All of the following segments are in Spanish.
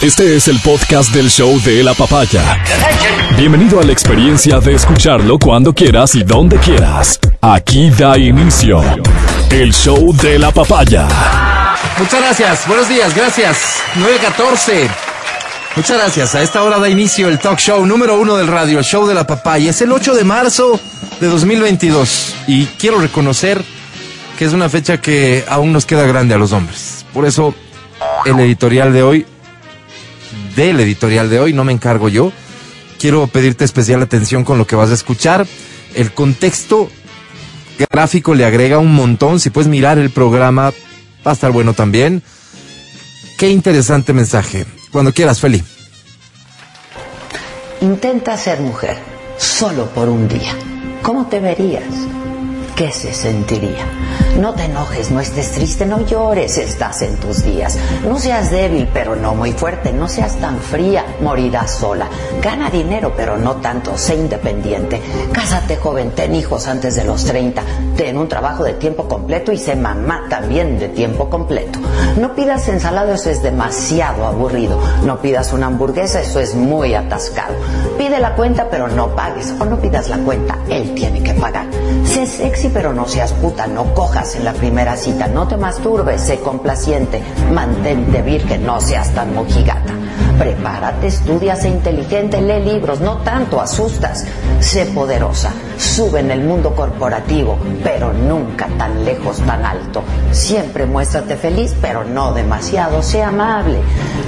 Este es el podcast del show de la papaya. Bienvenido a la experiencia de escucharlo cuando quieras y donde quieras. Aquí da inicio el show de la papaya. Muchas gracias, buenos días, gracias. 914. Muchas gracias. A esta hora da inicio el talk show número uno del radio, el show de la papaya. Es el 8 de marzo de 2022 y quiero reconocer que es una fecha que aún nos queda grande a los hombres. Por eso el editorial de hoy, del editorial de hoy, no me encargo yo. Quiero pedirte especial atención con lo que vas a escuchar. El contexto gráfico le agrega un montón. Si puedes mirar el programa, va a estar bueno también. Qué interesante mensaje. Cuando quieras, Feli. Intenta ser mujer, solo por un día. ¿Cómo te verías? ¿Qué se sentiría? No te enojes, no estés triste, no llores, estás en tus días. No seas débil, pero no muy fuerte, no seas tan fría, morirás sola. Gana dinero, pero no tanto, sé independiente. Cásate joven, ten hijos antes de los 30, ten un trabajo de tiempo completo y sé mamá también de tiempo completo. No pidas ensalada, eso es demasiado aburrido. No pidas una hamburguesa, eso es muy atascado. Pide la cuenta, pero no pagues. O no pidas la cuenta, él tiene que pagar. Sé sexy, pero no seas puta, no cojas en la primera cita, no te masturbes, sé complaciente, mantente virgen, no seas tan mojigata. Prepárate, estudia, sé inteligente, lee libros, no tanto asustas, sé poderosa, sube en el mundo corporativo, pero nunca tan lejos, tan alto. Siempre muéstrate feliz, pero no demasiado, sé amable.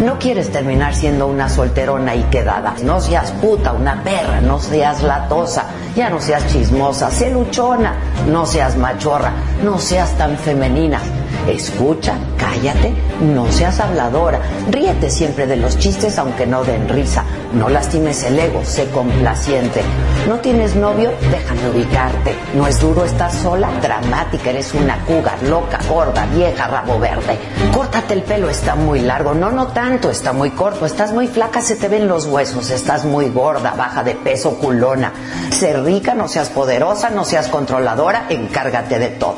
No quieres terminar siendo una solterona y quedada, no seas puta, una perra, no seas latosa, ya no seas chismosa, sé luchona, no seas machorra, no seas tan femenina. Escucha, cállate, no seas habladora, ríete siempre de los chistes aunque no den risa, no lastimes el ego, sé complaciente. ¿No tienes novio? Déjame ubicarte. ¿No es duro estar sola? Dramática, eres una cuga, loca, gorda, vieja, rabo verde. Córtate el pelo, está muy largo. No, no tanto, está muy corto. Estás muy flaca, se te ven los huesos. Estás muy gorda, baja de peso, culona. Sé rica, no seas poderosa, no seas controladora, encárgate de todo.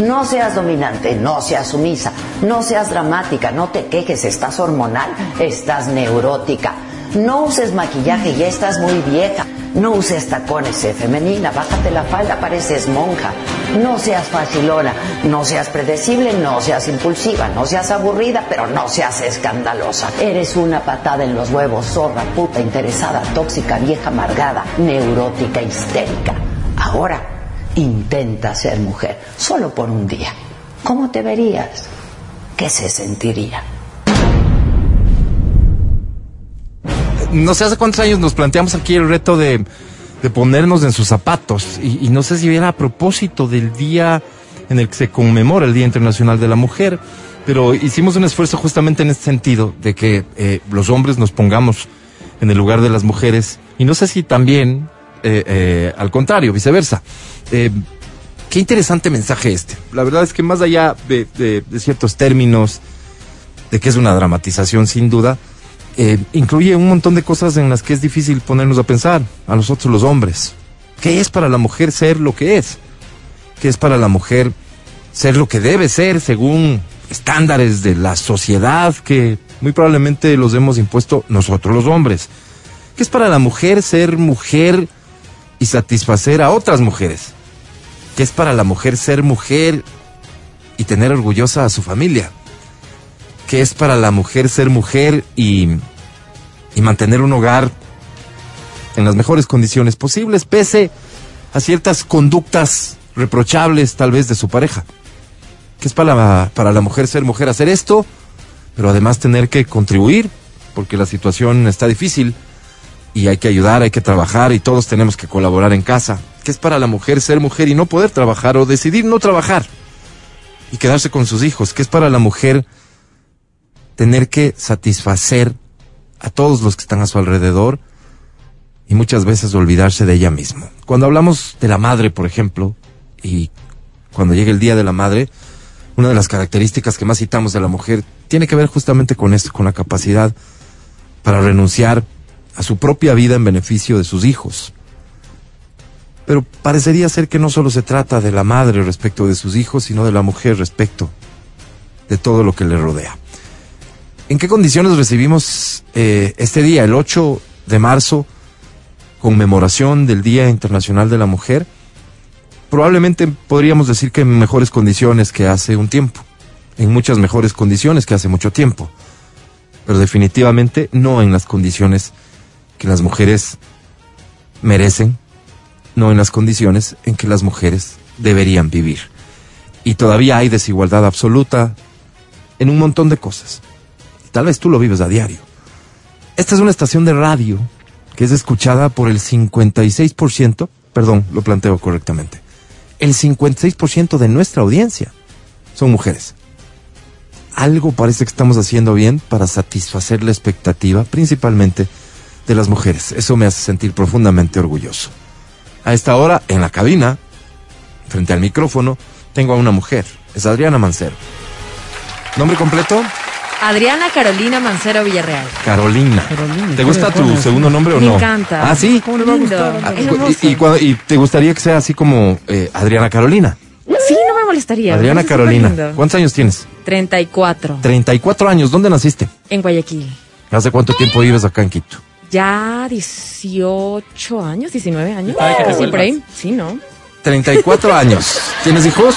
No seas dominante, no seas sumisa, no seas dramática, no te quejes, estás hormonal, estás neurótica. No uses maquillaje, ya estás muy vieja. No uses tacones, sé femenina, bájate la falda, pareces monja. No seas facilona, no seas predecible, no seas impulsiva, no seas aburrida, pero no seas escandalosa. Eres una patada en los huevos, zorra, puta, interesada, tóxica, vieja, amargada, neurótica, histérica. Ahora, intenta ser mujer, solo por un día. ¿Cómo te verías? ¿Qué se sentiría? no sé hace cuántos años nos planteamos aquí el reto de, ponernos en sus zapatos. Y, y, no sé si era a propósito del día en el que se conmemora el Día Internacional de la Mujer, pero hicimos un esfuerzo justamente en este sentido, de que eh, los hombres nos pongamos en el lugar de las mujeres. Y no sé si también, eh, eh, al contrario, viceversa. Qué interesante mensaje este. La verdad es que más allá de, ciertos términos, de que es una dramatización sin duda, eh, incluye un montón de cosas en las que es difícil ponernos a pensar, a nosotros los hombres. ¿Qué es para la mujer ser lo que es? ¿Qué es para la mujer ser lo que debe ser según estándares de la sociedad que muy probablemente los hemos impuesto nosotros los hombres? ¿Qué es para la mujer ser mujer y satisfacer a otras mujeres? ¿Qué es para la mujer ser mujer y tener orgullosa a su familia? que es para la mujer ser mujer y, y mantener un hogar en las mejores condiciones posibles, pese a ciertas conductas reprochables tal vez de su pareja. Que es para la, para la mujer ser mujer hacer esto, pero además tener que contribuir, porque la situación está difícil y hay que ayudar, hay que trabajar y todos tenemos que colaborar en casa. Que es para la mujer ser mujer y no poder trabajar o decidir no trabajar y quedarse con sus hijos. Que es para la mujer tener que satisfacer a todos los que están a su alrededor y muchas veces olvidarse de ella misma. Cuando hablamos de la madre, por ejemplo, y cuando llega el Día de la Madre, una de las características que más citamos de la mujer tiene que ver justamente con esto, con la capacidad para renunciar a su propia vida en beneficio de sus hijos. Pero parecería ser que no solo se trata de la madre respecto de sus hijos, sino de la mujer respecto de todo lo que le rodea. ¿En qué condiciones recibimos eh, este día, el 8 de marzo, conmemoración del Día Internacional de la Mujer? Probablemente podríamos decir que en mejores condiciones que hace un tiempo, en muchas mejores condiciones que hace mucho tiempo, pero definitivamente no en las condiciones que las mujeres merecen, no en las condiciones en que las mujeres deberían vivir. Y todavía hay desigualdad absoluta en un montón de cosas. Tal vez tú lo vives a diario. Esta es una estación de radio que es escuchada por el 56%, perdón, lo planteo correctamente, el 56% de nuestra audiencia son mujeres. Algo parece que estamos haciendo bien para satisfacer la expectativa, principalmente de las mujeres. Eso me hace sentir profundamente orgulloso. A esta hora, en la cabina, frente al micrófono, tengo a una mujer. Es Adriana Mancero. ¿Nombre completo? Adriana Carolina Mancero Villarreal. Carolina. Carolina, ¿Te gusta tu segundo nombre o Me no? encanta. Ah, sí. ¿Cómo le va a gustar? Ah, y, y cuando- y te gustaría que sea así como eh, Adriana Carolina? Sí, no me molestaría. Adriana me Carolina. ¿Cuántos años tienes? 34. 34 años. ¿Dónde naciste? En Guayaquil. ¿Hace cuánto tiempo vives acá en Quito? Ya 18 años, 19 años. Sí, por ahí. Sí, ¿no? 34 años. ¿Tienes hijos?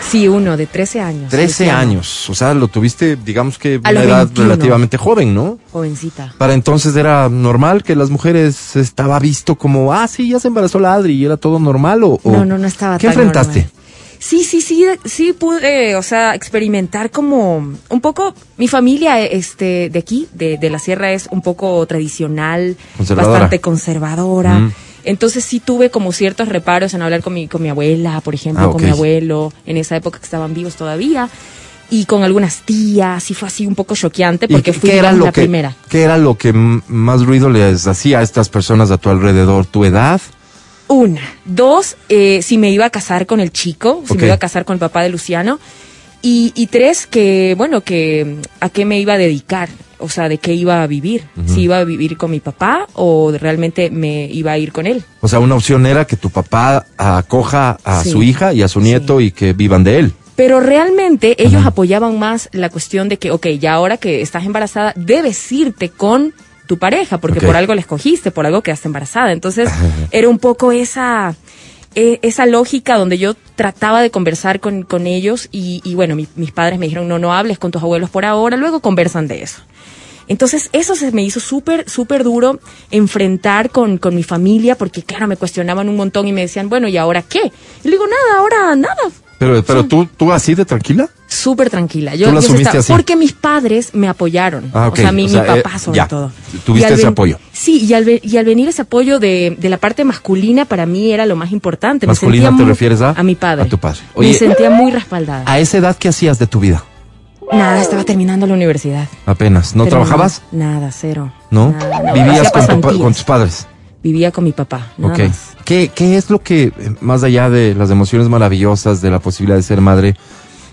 Sí, uno de 13 años. 13 Luciano. años. O sea, lo tuviste, digamos que A una edad 21. relativamente joven, ¿no? Jovencita. Para entonces era normal que las mujeres estaba visto como, ah, sí, ya se embarazó la Adri y era todo normal o... o- No, no, no estaba ¿Qué tan enfrentaste? normal. Sí, sí, sí, sí pude, o sea, experimentar como un poco, mi familia, este, de aquí, de, de la sierra es un poco tradicional, Conservadora. bastante conservadora. Mm. Entonces sí tuve como ciertos reparos en hablar con mi, con mi abuela, por ejemplo, Ah, con mi abuelo, en esa época que estaban vivos todavía, y con algunas tías, y fue así un poco choqueante ¿Y porque fui era lo la que, primera. ¿Qué era lo que más ruido les hacía a estas personas a tu alrededor? ¿Tu edad? Una. Dos, eh, si me iba a casar con el chico, si me iba a casar con el papá de Luciano. Y, y tres, que, bueno, que a qué me iba a dedicar, o sea, de qué iba a vivir. Si iba a vivir con mi papá o realmente me iba a ir con él. O sea, una opción era que tu papá acoja a Sí. su hija y a su Sí. nieto y que vivan de él. Pero realmente ellos apoyaban más la cuestión de que, ok, ya ahora que estás embarazada, debes irte con tu pareja, porque por algo la escogiste, por algo quedaste embarazada. Entonces, era un poco esa, eh, esa lógica donde yo trataba de conversar con, con ellos y, y bueno, mi- mis padres me dijeron, no, no hables con tus abuelos por ahora, luego conversan de eso. Entonces, eso se me hizo súper, súper duro enfrentar con, con mi familia, porque claro, me cuestionaban un montón y me decían, bueno, ¿y ahora qué? Y le digo, nada, ahora nada. Pero, pero tú, tú así de tranquila. Súper tranquila. Yo, ¿Tú la yo asumiste estaba- así? Porque mis padres me apoyaron. Ah, ok. O sea, mi, O sea, mi papá eh, sobre ya. todo. Tuviste ese ven- apoyo. Sí, y al, y al venir ese apoyo de, de la parte masculina, para mí era lo más importante. Me ¿Masculina te muy- refieres a? A mi padre. A tu padre. me Oye, sentía muy respaldada. ¿A esa edad qué hacías de tu vida? Nada, estaba terminando la universidad. Apenas. ¿No trabajabas? Nada, cero. ¿No? Nada, no. ¿Vivías con, tu con tus padres? Vivía con mi papá. Nada Ok. más. ¿Qué, ¿Qué es lo que, eh, más allá de las emociones maravillosas, de la posibilidad de ser madre,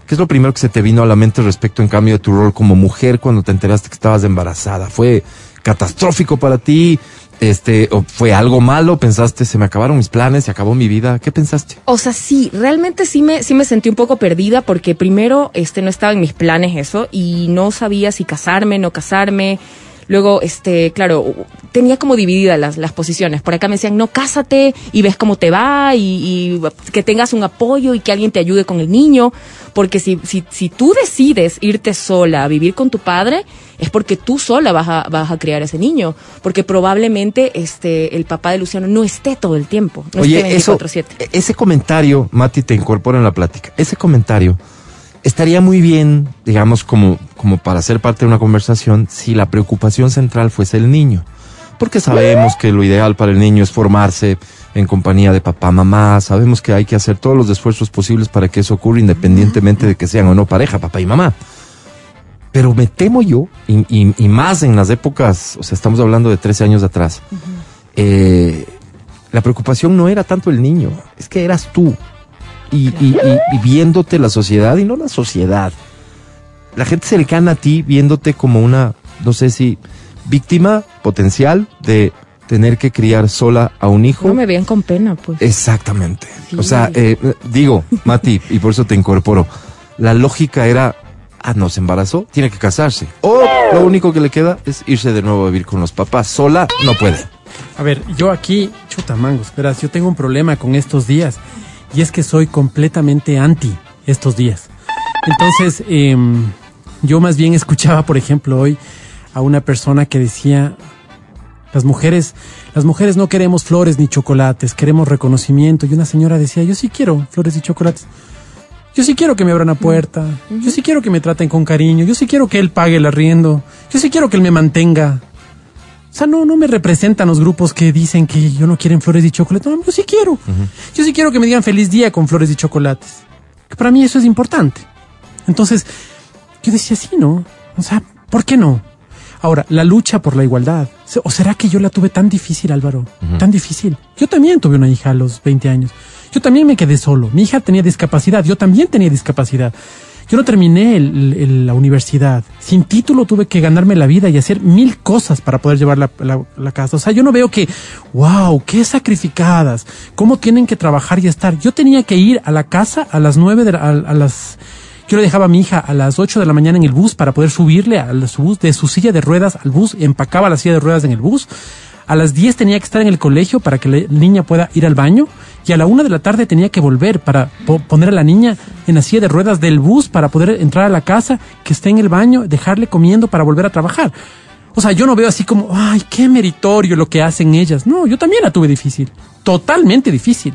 qué es lo primero que se te vino a la mente respecto, en cambio, de tu rol como mujer cuando te enteraste que estabas embarazada? ¿Fue catastrófico para ti? Este, o ¿Fue algo malo? ¿Pensaste, se me acabaron mis planes, se acabó mi vida? ¿Qué pensaste? O sea, sí, realmente sí me, sí me sentí un poco perdida porque primero este, no estaba en mis planes eso y no sabía si casarme, no casarme. Luego, este, claro, tenía como divididas las, las posiciones. Por acá me decían, no, cásate y ves cómo te va y, y que tengas un apoyo y que alguien te ayude con el niño. Porque si, si, si tú decides irte sola a vivir con tu padre, es porque tú sola vas a, vas a criar a ese niño. Porque probablemente este, el papá de Luciano no esté todo el tiempo. No esté Oye, eso, 24/7. e- ese comentario, Mati, te incorpora en la plática. Ese comentario estaría muy bien, digamos, como, como para ser parte de una conversación, si la preocupación central fuese el niño. Porque sabemos que lo ideal para el niño es formarse en compañía de papá, mamá. Sabemos que hay que hacer todos los esfuerzos posibles para que eso ocurra independientemente de que sean o no pareja, papá y mamá. Pero me temo yo, y, y- y más en las épocas, o sea, estamos hablando de 13 años atrás, eh, la preocupación no era tanto el niño, es que eras tú. Y, y- y- y viéndote la sociedad y no la sociedad. La gente cercana a ti viéndote como una, no sé si, víctima potencial de tener que criar sola a un hijo. No me vean con pena, pues. Exactamente. Sí. O sea, eh, digo, Mati, y por eso te incorporo, la lógica era ah, no se embarazó, tiene que casarse. O lo único que le queda es irse de nuevo a vivir con los papás. Sola no puede. A ver, yo aquí, chuta mangos, verás, yo tengo un problema con estos días y es que soy completamente anti estos días. Entonces, em, yo más bien escuchaba, por ejemplo, hoy a una persona que decía, las mujeres, las mujeres no queremos flores ni chocolates, queremos reconocimiento. Y una señora decía, yo sí quiero flores y chocolates. Yo sí quiero que me abran la puerta. Yo sí quiero que me traten con cariño. Yo sí quiero que él pague el arriendo. Yo sí quiero que él me mantenga. O sea, no, no me representan los grupos que dicen que yo no quieren flores y chocolates. No, yo sí quiero. Yo sí quiero que me digan feliz día con flores y chocolates. Que para mí eso es importante. Entonces, yo decía, sí, ¿no? O sea, ¿por qué no? Ahora, la lucha por la igualdad. ¿O será que yo la tuve tan difícil, Álvaro? Tan difícil. Yo también tuve una hija a los 20 años. Yo también me quedé solo. Mi hija tenía discapacidad. Yo también tenía discapacidad. Yo no terminé el- el- la universidad. Sin título tuve que ganarme la vida y hacer mil cosas para poder llevar la, la- la casa. O sea, yo no veo que, wow, qué sacrificadas. ¿Cómo tienen que trabajar y estar? Yo tenía que ir a la casa a las nueve de la- a, a las... Yo le dejaba a mi hija a las 8 de la mañana en el bus para poder subirle a su bus, de su silla de ruedas al bus, empacaba la silla de ruedas en el bus. A las 10 tenía que estar en el colegio para que la niña pueda ir al baño. Y a la una de la tarde tenía que volver para po- poner a la niña en la silla de ruedas del bus para poder entrar a la casa, que esté en el baño, dejarle comiendo para volver a trabajar. O sea, yo no veo así como, ay, qué meritorio lo que hacen ellas. No, yo también la tuve difícil. Totalmente difícil.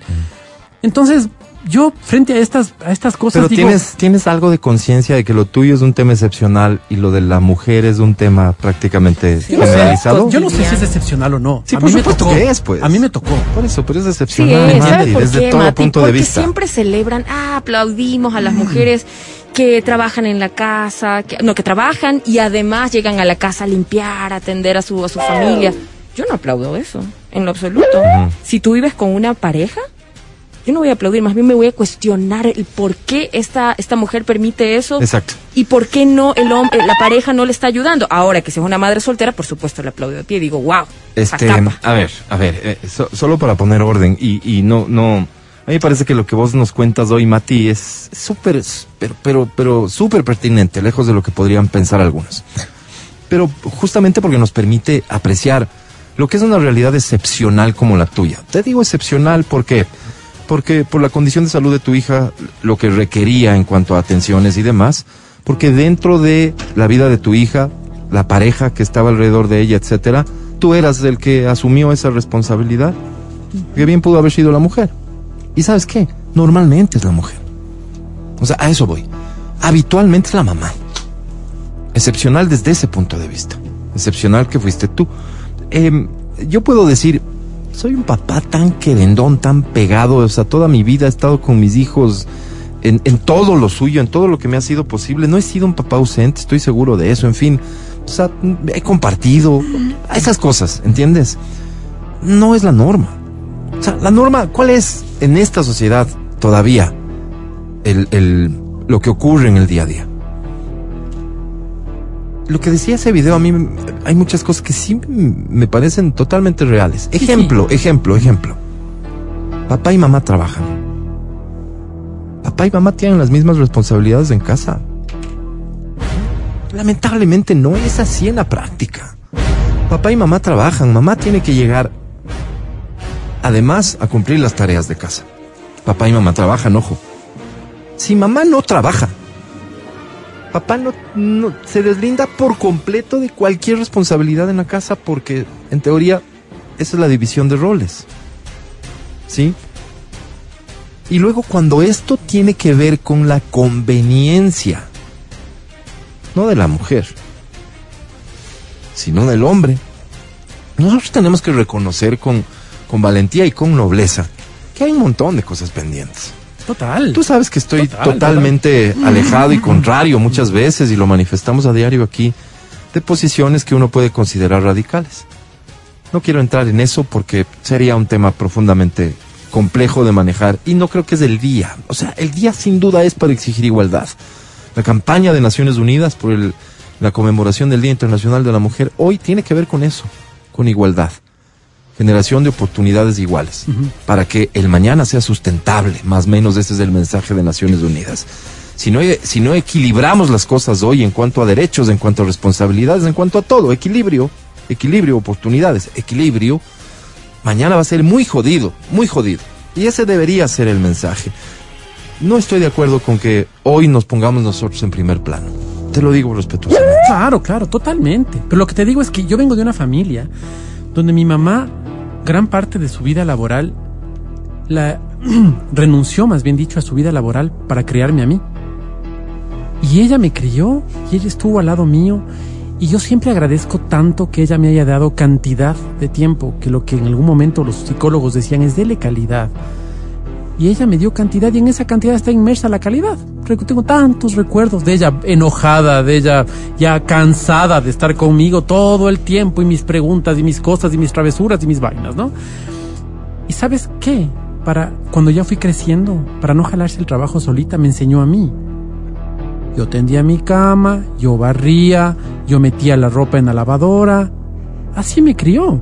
Entonces, yo frente a estas, a estas cosas Pero digo, tienes, tienes algo de conciencia de que lo tuyo es un tema excepcional y lo de la mujer es un tema prácticamente Sí. generalizado. yo no sé si es excepcional o no. Sí, a por mí me supuesto tocó. que es, pues. A mí me tocó. Por eso, pero es Sí, excepcional, es, Mandy, ¿sabes por desde qué, todo Mati? punto de Porque vista. siempre celebran, ah, aplaudimos a las mujeres que trabajan en la casa, que, no, que trabajan y además llegan a la casa a limpiar, a atender a su, a su familia. Yo no aplaudo eso, en lo absoluto. Si tú vives con una pareja, yo no voy a aplaudir, más bien me voy a cuestionar el por qué esta, esta mujer permite eso Exacto. y por qué no el hombre, la pareja no le está ayudando. Ahora que si es una madre soltera, por supuesto le aplaudo a ti y digo, wow, Este, a ver, a ver, eh, so- solo para poner orden y, y no, no, a mí me parece que lo que vos nos cuentas hoy, Mati, es súper, pero, pero, pero súper pertinente, lejos de lo que podrían pensar algunos. Pero justamente porque nos permite apreciar lo que es una realidad excepcional como la tuya. Te digo excepcional porque, porque por la condición de salud de tu hija, lo que requería en cuanto a atenciones y demás, porque dentro de la vida de tu hija, la pareja que estaba alrededor de ella, etcétera, tú eras el que asumió esa responsabilidad. Que bien pudo haber sido la mujer. ¿Y sabes qué? Normalmente es la mujer. O sea, a eso voy. Habitualmente es la mamá. Excepcional desde ese punto de vista. Excepcional que fuiste tú. Em, yo puedo decir, soy un papá tan querendón, tan pegado, o sea, toda mi vida he estado con mis hijos en, en todo lo suyo, en todo lo que me ha sido posible. No he sido un papá ausente, estoy seguro de eso, en fin. O sea, he compartido esas cosas, ¿entiendes? No es la norma. O sea, la norma, ¿cuál es en esta sociedad todavía el, el, lo que ocurre en el día a día? Lo que decía ese video, a mí hay muchas cosas que sí me parecen totalmente reales. Sí, Ejemplo, ejemplo, ejemplo. Papá y mamá trabajan. Papá y mamá tienen las mismas responsabilidades en casa. Lamentablemente no es así en la práctica. Papá y mamá trabajan, mamá tiene que llegar además a cumplir las tareas de casa. Papá y mamá trabajan, ojo. Si mamá no trabaja, papá no, se deslinda por completo de cualquier responsabilidad en la casa porque en teoría esa es la división de roles. ¿Sí? Y luego cuando esto tiene que ver con la conveniencia, no de la mujer, sino del hombre, nosotros tenemos que reconocer con, con valentía y con nobleza que hay un montón de cosas pendientes. Total. Tú sabes que estoy Total, totalmente alejado y contrario muchas veces, y lo manifestamos a diario aquí, de posiciones que uno puede considerar radicales. No quiero entrar en eso porque sería un tema profundamente complejo de manejar y no creo que es el día. O sea, el día sin duda es para exigir igualdad. La campaña de Naciones Unidas por el- la conmemoración del Día Internacional de la Mujer hoy tiene que ver con eso, con igualdad. Generación de oportunidades iguales, para que el mañana sea sustentable, más o menos ese es el mensaje de Naciones Unidas. si no, si no equilibramos las cosas hoy en cuanto a derechos, en cuanto a responsabilidades, en cuanto a todo, equilibrio, equilibrio, oportunidades, equilibrio, mañana va a ser muy jodido, muy jodido. Y ese debería ser el mensaje. No estoy de acuerdo con que hoy nos pongamos nosotros en primer plano. Te lo digo respetuosamente. Claro, claro, totalmente. Pero lo que te digo es que yo vengo de una familia donde mi mamá, gran parte de su vida laboral, la renunció, más bien dicho, a su vida laboral para criarme a mí. Y ella me crió y ella estuvo al lado mío. Y yo siempre agradezco tanto que ella me haya dado cantidad de tiempo, que lo que en algún momento los psicólogos decían es dele calidad. Y ella me dio cantidad y en esa cantidad está inmersa la calidad. Tengo tantos recuerdos de ella enojada, de ella ya cansada de estar conmigo todo el tiempo y mis preguntas y mis cosas y mis travesuras y mis vainas, ¿no? ¿Y sabes qué? Para cuando ya fui creciendo, para no jalarse el trabajo solita, me enseñó a mí. Yo tendía mi cama, yo barría, yo metía la ropa en la lavadora. Así me crió.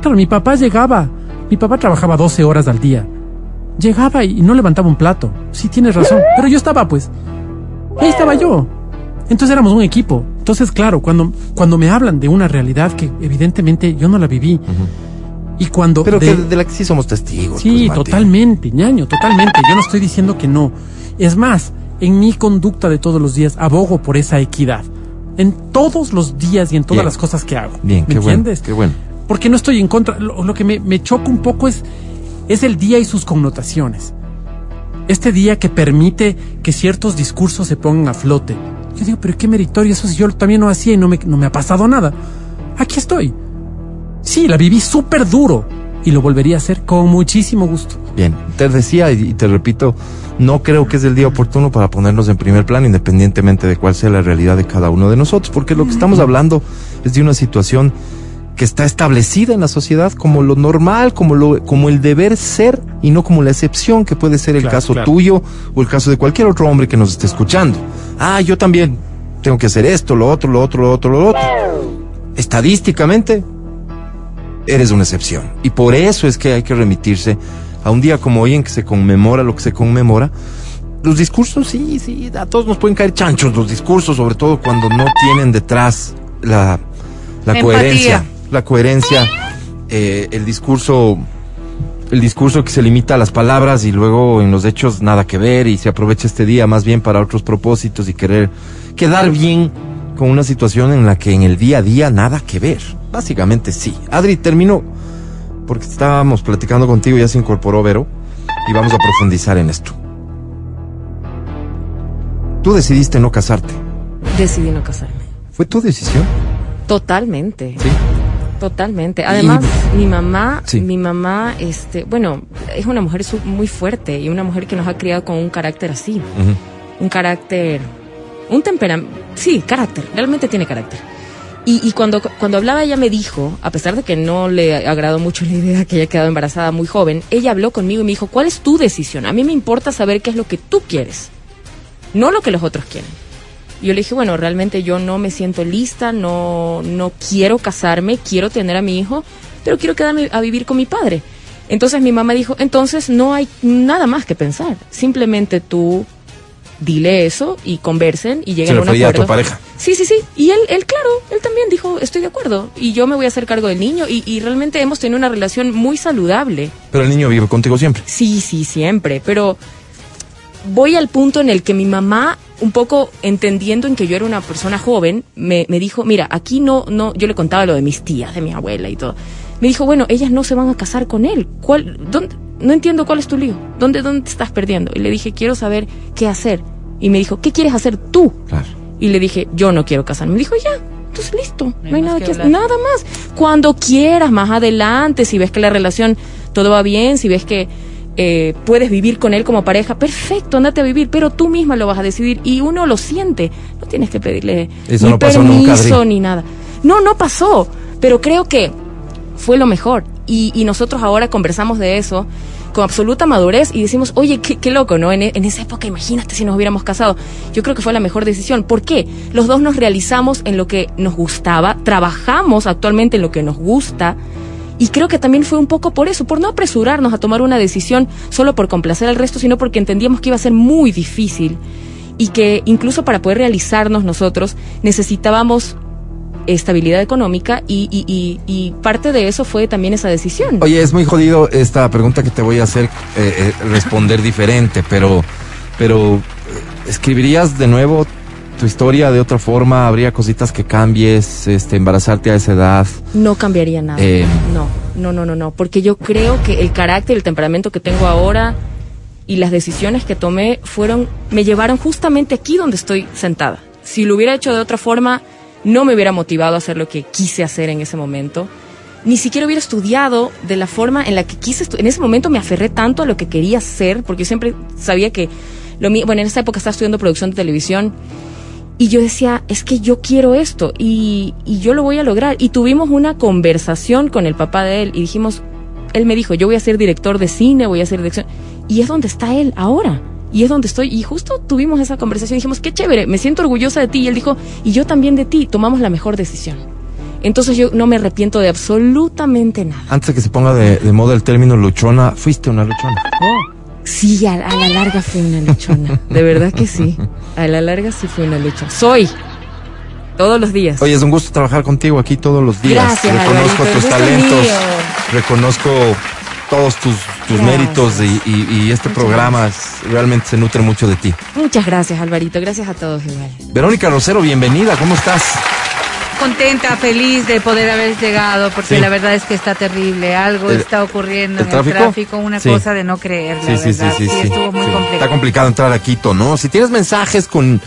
Claro, mi papá llegaba. Mi papá trabajaba 12 horas al día. Llegaba y no levantaba un plato. Sí, tienes razón. Pero yo estaba, pues. Ahí estaba yo. Entonces éramos un equipo. Entonces, claro, cuando, cuando me hablan de una realidad que evidentemente yo no la viví. Y cuando. Pero de, de, la que sí somos testigos. Sí, pues, totalmente, ñaño, totalmente. Yo no estoy diciendo que no. Es más, en mi conducta de todos los días abogo por esa equidad. En todos los días y en todas Bien. las cosas que hago. Bien, ¿Me qué bueno, entiendes? qué bueno. Porque no estoy en contra. Lo, lo que me, me choca un poco es, es el día y sus connotaciones. Este día que permite que ciertos discursos se pongan a flote. Yo digo, pero qué meritorio, eso si yo también lo hacía y no me, no me ha pasado nada. Aquí estoy. Sí, la viví súper duro y lo volvería a hacer con muchísimo gusto. Bien, te decía y te repito, no creo que es el día oportuno para ponernos en primer plano, independientemente de cuál sea la realidad de cada uno de nosotros, porque lo que estamos hablando es de una situación que está establecida en la sociedad como lo normal, como lo, como el deber ser y no como la excepción que puede ser el Claro, caso claro. tuyo o el caso de cualquier otro hombre que nos esté escuchando. Ah, yo también tengo que hacer esto, lo otro, lo otro, lo otro, lo otro. Estadísticamente, eres una excepción. Y por eso es que hay que remitirse a un día como hoy en que se conmemora lo que se conmemora. Los discursos, sí, sí, a todos nos pueden caer chanchos los discursos, sobre todo cuando no tienen detrás la, la coherencia. La coherencia, eh, el discurso, el discurso que se limita a las palabras y luego en los hechos nada que ver y se aprovecha este día más bien para otros propósitos y querer quedar bien con una situación en la que en el día a día nada que ver. Básicamente sí. Adri, termino porque estábamos platicando contigo, ya se incorporó Vero y vamos a profundizar en esto. Tú decidiste no casarte. Decidí no casarme. ¿Fue tu decisión? Totalmente. Sí. Totalmente. Además, mi mamá, Sí. mi mamá, este, bueno, es una mujer muy fuerte y una mujer que nos ha criado con un carácter así, un carácter, un temperamento, sí, carácter, realmente tiene carácter. Y, y cuando, cuando hablaba ella me dijo, a pesar de que no le agradó mucho la idea que haya quedado embarazada muy joven, ella habló conmigo y me dijo, ¿cuál es tu decisión? A mí me importa saber qué es lo que tú quieres, no lo que los otros quieren. Y yo le dije, bueno, realmente yo no me siento lista, no, no quiero casarme, quiero tener a mi hijo, pero quiero quedarme a vivir con mi padre. Entonces mi mamá dijo, entonces no hay nada más que pensar, simplemente tú dile eso y conversen y lleguen Se a un refería a acuerdo. tu pareja. Sí, sí, sí. Y él, él, claro, él también dijo, estoy de acuerdo. Y yo me voy a hacer cargo del niño. Y, y realmente hemos tenido una relación muy saludable. Pero el niño vive contigo siempre. Sí, sí, siempre. Pero voy al punto en el que mi mamá, un poco entendiendo en que yo era una persona joven, me, me dijo, mira, aquí no, no, yo le contaba lo de mis tías, de mi abuela y todo. Me dijo, bueno, ellas no se van a casar con él. ¿Cuál, dónde? No entiendo cuál es tu lío. ¿Dónde, ¿Dónde te estás perdiendo? Y le dije, quiero saber qué hacer. Y me dijo, ¿qué quieres hacer tú? Claro. Y le dije, yo no quiero casarme. Me dijo, ya, entonces listo, no hay, nada que que hacer, nada más. Cuando quieras, más adelante, si ves que la relación todo va bien, si ves que eh, puedes vivir con él como pareja, perfecto, andate a vivir, pero tú misma lo vas a decidir y uno lo siente. No tienes que pedirle Eso ni no pasó permiso nunca, ni nada. No, no pasó, pero creo que fue lo mejor. Y, y nosotros ahora conversamos de eso con absoluta madurez y decimos, oye, qué, qué loco, ¿no? En, e- en esa época, imagínate si nos hubiéramos casado. Yo creo que fue la mejor decisión. ¿Por qué? Los dos nos realizamos en lo que nos gustaba, trabajamos actualmente en lo que nos gusta. Y creo que también fue un poco por eso, por no apresurarnos a tomar una decisión solo por complacer al resto, sino porque entendíamos que iba a ser muy difícil. y que incluso para poder realizarnos nosotros necesitábamos estabilidad económica y, y, y, y parte de eso fue también esa decisión. Oye, es muy jodido esta pregunta que te voy a hacer, eh, eh, responder diferente, pero, pero, eh, ¿escribirías de nuevo tu historia de otra forma? ¿Habría cositas que cambies, este, embarazarte a esa edad? No cambiaría nada. Eh. No, no, no, no, no. Porque yo creo que el carácter, el temperamento que tengo ahora y las decisiones que tomé fueron, me llevaron justamente aquí donde estoy sentada. Si lo hubiera hecho de otra forma, no me hubiera motivado a hacer lo que quise hacer en ese momento. Ni siquiera hubiera estudiado de la forma en la que quise. En ese momento me aferré tanto a lo que quería hacer, porque yo siempre sabía que lo mío, bueno, en esa época estaba estudiando producción de televisión y yo decía, es que yo quiero esto y, y yo lo voy a lograr. Y tuvimos una conversación con el papá de él y dijimos, él me dijo, yo voy a ser director de cine, voy a ser dirección. Y es donde está él ahora. Y es donde estoy. Y justo tuvimos esa conversación y dijimos, qué chévere, me siento orgullosa de ti. Y él dijo, y yo también de ti, tomamos la mejor decisión. Entonces yo no me arrepiento de absolutamente nada. Antes de que se ponga de, de moda el término luchona, fuiste una luchona. Sí, a, a la larga fui una luchona. De verdad que sí. A la larga sí fui una luchona. Soy. Todos los días. Oye, es un gusto trabajar contigo aquí todos los días. Gracias, Reconozco Alvarito, tus talentos, reconozco todos tus, tus méritos y, y- y este Muchas programa realmente se nutre mucho de ti. Muchas gracias, Alvarito. Gracias a todos igual. Verónica Rosero, bienvenida, ¿cómo estás? Contenta, feliz de poder haber llegado, porque Sí. la verdad es que está terrible. Algo El- está ocurriendo ¿el en tráfico? el tráfico, una Sí. cosa de no creer, la Sí, sí, sí, verdad. sí, sí. estuvo muy Sí. complicado. Está complicado entrar a Quito, ¿no? Si tienes mensajes con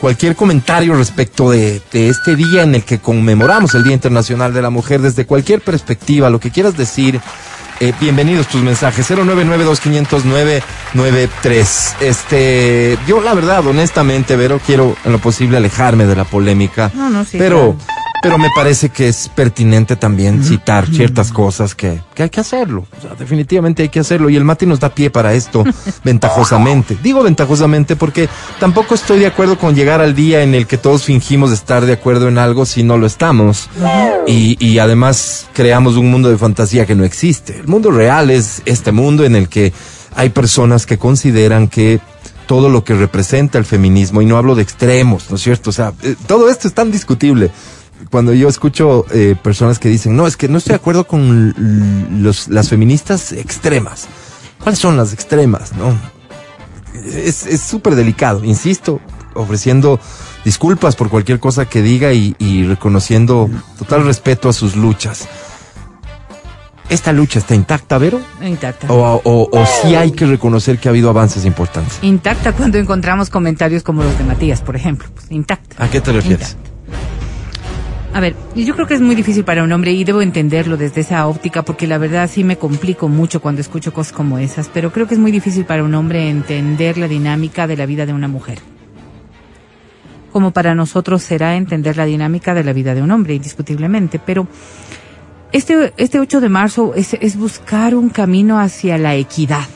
cualquier comentario respecto de, de este día en el que conmemoramos el Día Internacional de la Mujer, desde cualquier perspectiva, lo que quieras decir, eh, bienvenidos tus mensajes. 099-2500-993. Este, yo la verdad, honestamente, Vero, quiero en lo posible alejarme de la polémica. No, no, sí, Pero, claro. Pero me parece que es pertinente también citar ciertas cosas que, que hay que hacerlo. O sea, definitivamente hay que hacerlo. Y el Mati nos da pie para esto ventajosamente. Digo ventajosamente porque tampoco estoy de acuerdo con llegar al día en el que todos fingimos estar de acuerdo en algo si no lo estamos. Y, y además creamos un mundo de fantasía que no existe. El mundo real es este mundo en el que hay personas que consideran que todo lo que representa el feminismo, y no hablo de extremos, ¿no es cierto? O sea, eh, todo esto es tan discutible. Cuando yo escucho eh, personas que dicen, no, es que no estoy de acuerdo con los, las feministas extremas. ¿Cuáles son las extremas? No. Es es súper delicado, insisto, ofreciendo disculpas por cualquier cosa que diga y, y reconociendo total respeto a sus luchas. ¿Esta lucha está intacta, Vero? Intacta. ¿O, o, o sí hay que reconocer que ha habido avances importantes? Intacta cuando encontramos comentarios como los de Matías, por ejemplo. Pues, intacta. ¿A qué te refieres? Intacta. A ver, yo creo que es muy difícil para un hombre y debo entenderlo desde esa óptica porque la verdad sí me complico mucho cuando escucho cosas como esas, pero creo que es muy difícil para un hombre entender la dinámica de la vida de una mujer. Como para nosotros será entender la dinámica de la vida de un hombre, indiscutiblemente, pero este, este 8 de marzo es, es buscar un camino hacia la equidad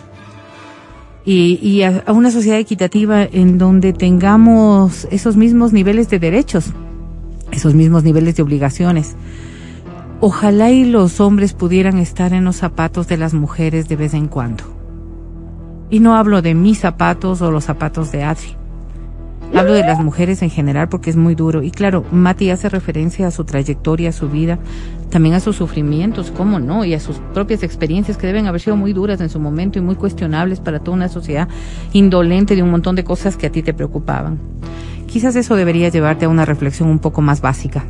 y, y a, a una sociedad equitativa en donde tengamos esos mismos niveles de derechos, esos mismos niveles de obligaciones. Ojalá y los hombres pudieran estar en los zapatos de las mujeres de vez en cuando. Y no hablo de mis zapatos o los zapatos de Adri. Hablo de las mujeres en general porque es muy duro. Y claro, Mati hace referencia a su trayectoria, a su vida, también a sus sufrimientos, cómo no, y a sus propias experiencias que deben haber sido muy duras en su momento y muy cuestionables para toda una sociedad indolente de un montón de cosas que a ti te preocupaban. Quizás eso debería llevarte a una reflexión un poco más básica.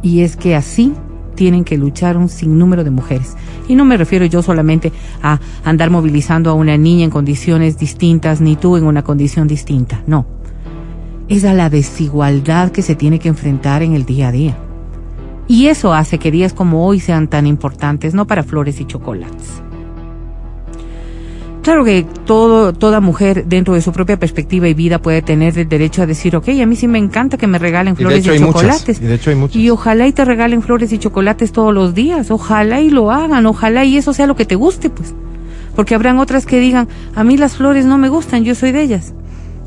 Y es que así tienen que luchar un sinnúmero de mujeres. Y no me refiero yo solamente a andar movilizando a una niña en condiciones distintas, ni tú en una condición distinta, no. Es a la desigualdad que se tiene que enfrentar en el día a día. Y eso hace que días como hoy sean tan importantes, no para flores y chocolates. Claro que todo, toda mujer dentro de su propia perspectiva y vida puede tener el derecho a decir, ok, a mí sí me encanta que me regalen Y de flores y, muchas, chocolates. y de hecho hay muchas. Y ojalá y te regalen flores y chocolates todos los días. Ojalá y lo hagan. Ojalá y eso sea lo que te guste, pues. Porque habrán otras que digan, a mí las flores no me gustan, yo soy de ellas.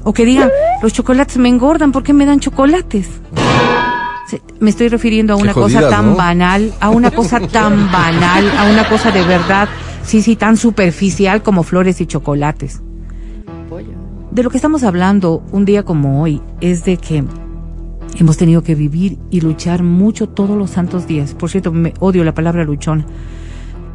O que digan, los chocolates me engordan, ¿por qué me dan chocolates? Me estoy refiriendo a una cosa tan ¿no? banal, a una cosa tan banal, a una cosa de verdad, sí, sí, tan superficial como flores y chocolates. de lo que estamos hablando un día como hoy es de que hemos tenido que vivir y luchar mucho todos los santos días. Por cierto, me odio la palabra luchona.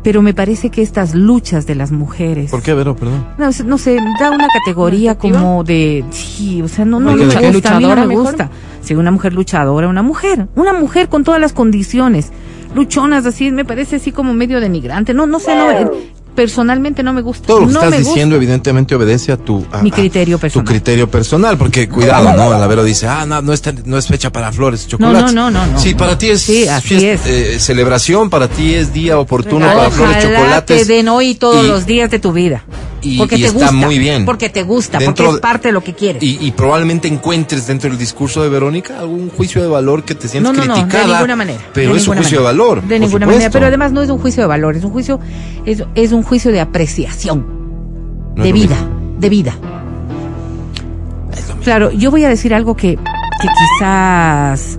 Pero me parece que estas luchas de las mujeres. ¿Por qué, Vero? Perdón. No, sé- no sé, da una categoría como de. Sí, o sea, no, no ¿Por me qué? gusta. A mí no ¿Luchadora me mejor? gusta. Sí, una mujer luchadora, una mujer. Una mujer con todas las condiciones. Luchonas, así, me parece así como medio denigrante. No, no sé, no. Personalmente no me gusta. Todo lo que no estás me gusta. diciendo evidentemente obedece a tu a- Mi criterio personal. Tu criterio personal, porque cuidado, ¿no? La Vero dice, ah, no, no es, tan- no es fecha para flores, y No, no, chocolates. no, no, no. Sí, para ti es, Sí, así es. eh, celebración, para ti es día oportuno para flores, chocolates. te den hoy todos y- los días de tu vida. Y- porque y te está gusta. muy bien. Porque te gusta, Dentro porque es parte de lo que quieres. Y, y probablemente encuentres dentro del discurso de Verónica algún juicio de valor que te sientes no, no, no, de ninguna manera. Pero es un juicio manera. de valor. De ninguna manera. Pero además no es un juicio de valor, es un juicio, es, es un juicio de apreciación. De vida, de vida. Claro, yo voy a decir algo que, que quizás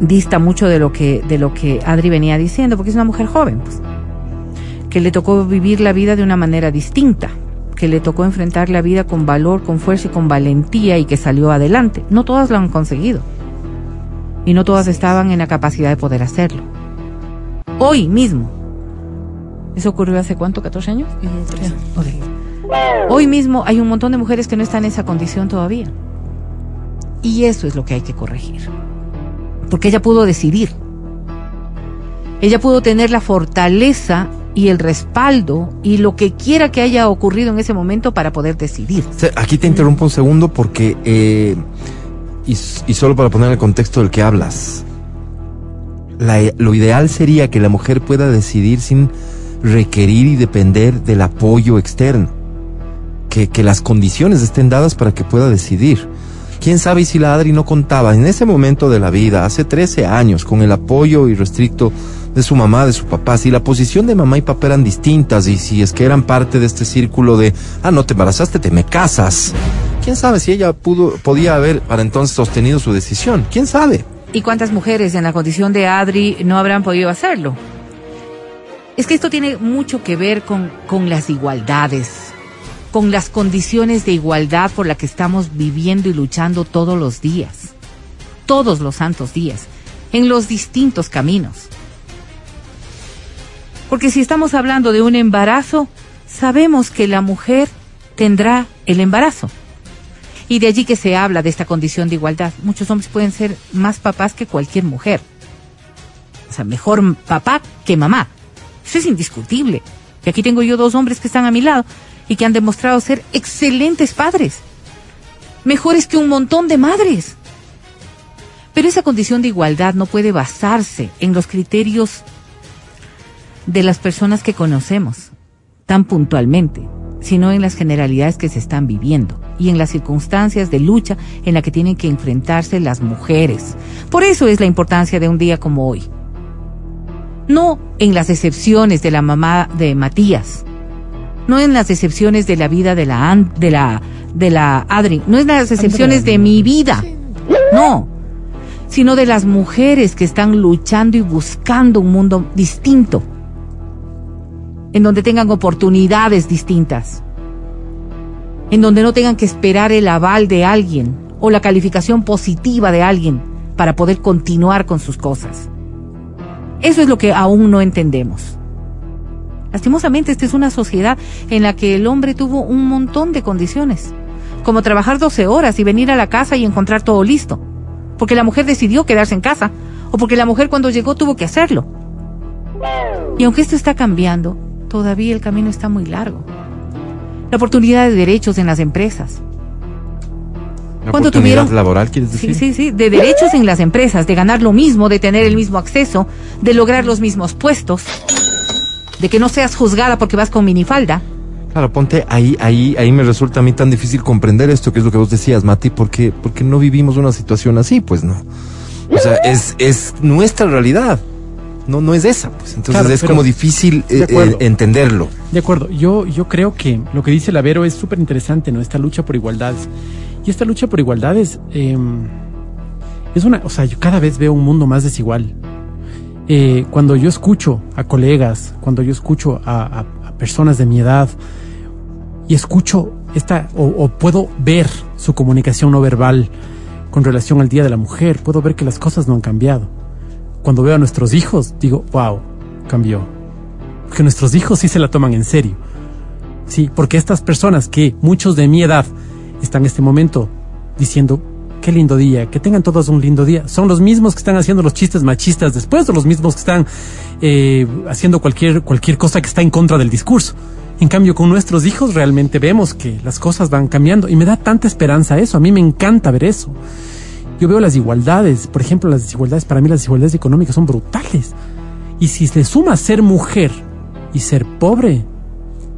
dista mucho de lo que de lo que Adri venía diciendo, porque es una mujer joven, pues, que le tocó vivir la vida de una manera distinta, que le tocó enfrentar la vida con valor, con fuerza y con valentía y que salió adelante. No todas lo han conseguido y no todas estaban en la capacidad de poder hacerlo. Hoy mismo. ¿Eso ocurrió hace cuánto? ¿14 años? Hoy mismo hay un montón de mujeres que no están en esa condición todavía. Y eso es lo que hay que corregir. Porque ella pudo decidir. Ella pudo tener la fortaleza y el respaldo y lo que quiera que haya ocurrido en ese momento para poder decidir. Aquí te interrumpo un segundo porque, eh, y, y solo para poner el contexto del que hablas, la- lo ideal sería que la mujer pueda decidir sin requerir y depender del apoyo externo, que, que las condiciones estén dadas para que pueda decidir. ¿Quién sabe si la Adri no contaba en ese momento de la vida, hace 13 años, con el apoyo irrestricto de su mamá, de su papá, si la posición de mamá y papá eran distintas y si es que eran parte de este círculo de, ah, no te embarazaste, te me casas. ¿Quién sabe si ella pudo, podía haber para entonces sostenido su decisión? ¿Quién sabe? ¿Y cuántas mujeres en la condición de Adri no habrán podido hacerlo? Es que esto tiene mucho que ver con, con las igualdades, con las condiciones de igualdad por las que estamos viviendo y luchando todos los días, todos los santos días, en los distintos caminos. Porque si estamos hablando de un embarazo, sabemos que la mujer tendrá el embarazo. Y de allí que se habla de esta condición de igualdad. Muchos hombres pueden ser más papás que cualquier mujer. O sea, mejor papá que mamá. Eso es indiscutible. Y aquí tengo yo dos hombres que están a mi lado y que han demostrado ser excelentes padres. Mejores que un montón de madres. Pero esa condición de igualdad no puede basarse en los criterios de las personas que conocemos tan puntualmente, sino en las generalidades que se están viviendo y en las circunstancias de lucha en la que tienen que enfrentarse las mujeres. Por eso es la importancia de un día como hoy. No en las decepciones de la mamá de Matías, no en las decepciones de la vida de la de la de la Adri, no en las decepciones de mi vida. No, sino de las mujeres que están luchando y buscando un mundo distinto en donde tengan oportunidades distintas, en donde no tengan que esperar el aval de alguien o la calificación positiva de alguien para poder continuar con sus cosas. Eso es lo que aún no entendemos. Lastimosamente, esta es una sociedad en la que el hombre tuvo un montón de condiciones, como trabajar 12 horas y venir a la casa y encontrar todo listo, porque la mujer decidió quedarse en casa, o porque la mujer cuando llegó tuvo que hacerlo. Y aunque esto está cambiando, todavía el camino está muy largo. La oportunidad de derechos en las empresas. ¿La ¿Cuándo oportunidad tuvieron- laboral, quieres decir? Sí, sí, sí, de derechos en las empresas, de ganar lo mismo, de tener el mismo acceso, de lograr los mismos puestos, de que no seas juzgada porque vas con minifalda. Claro, ponte ahí, ahí, ahí me resulta a mí tan difícil comprender esto, que es lo que vos decías, Mati, porque, porque no vivimos una situación así, pues no. O sea, es, es nuestra realidad. No, no es esa, pues. Entonces Claro, es como difícil de eh, eh, entenderlo. De acuerdo, yo, yo creo que lo que dice Lavero es súper interesante, ¿no? Esta lucha por igualdades. Y esta lucha por igualdades eh, es una, o sea, yo cada vez veo un mundo más desigual. Eh, cuando yo escucho a colegas, cuando yo escucho a, a- a personas de mi edad y escucho esta, o, o puedo ver su comunicación no verbal con relación al Día de la Mujer, puedo ver que las cosas no han cambiado. Cuando veo a nuestros hijos, digo, wow, cambió. Porque nuestros hijos sí se la toman en serio. Sí, porque estas personas que muchos de mi edad están en este momento diciendo, qué lindo día, que tengan todos un lindo día, son los mismos que están haciendo los chistes machistas después o los mismos que están eh, haciendo cualquier, cualquier cosa que está en contra del discurso. En cambio, con nuestros hijos realmente vemos que las cosas van cambiando y me da tanta esperanza eso, a mí me encanta ver eso. Yo veo las igualdades, por ejemplo, las desigualdades, para mí las desigualdades económicas son brutales. Y si le sumas ser mujer y ser pobre,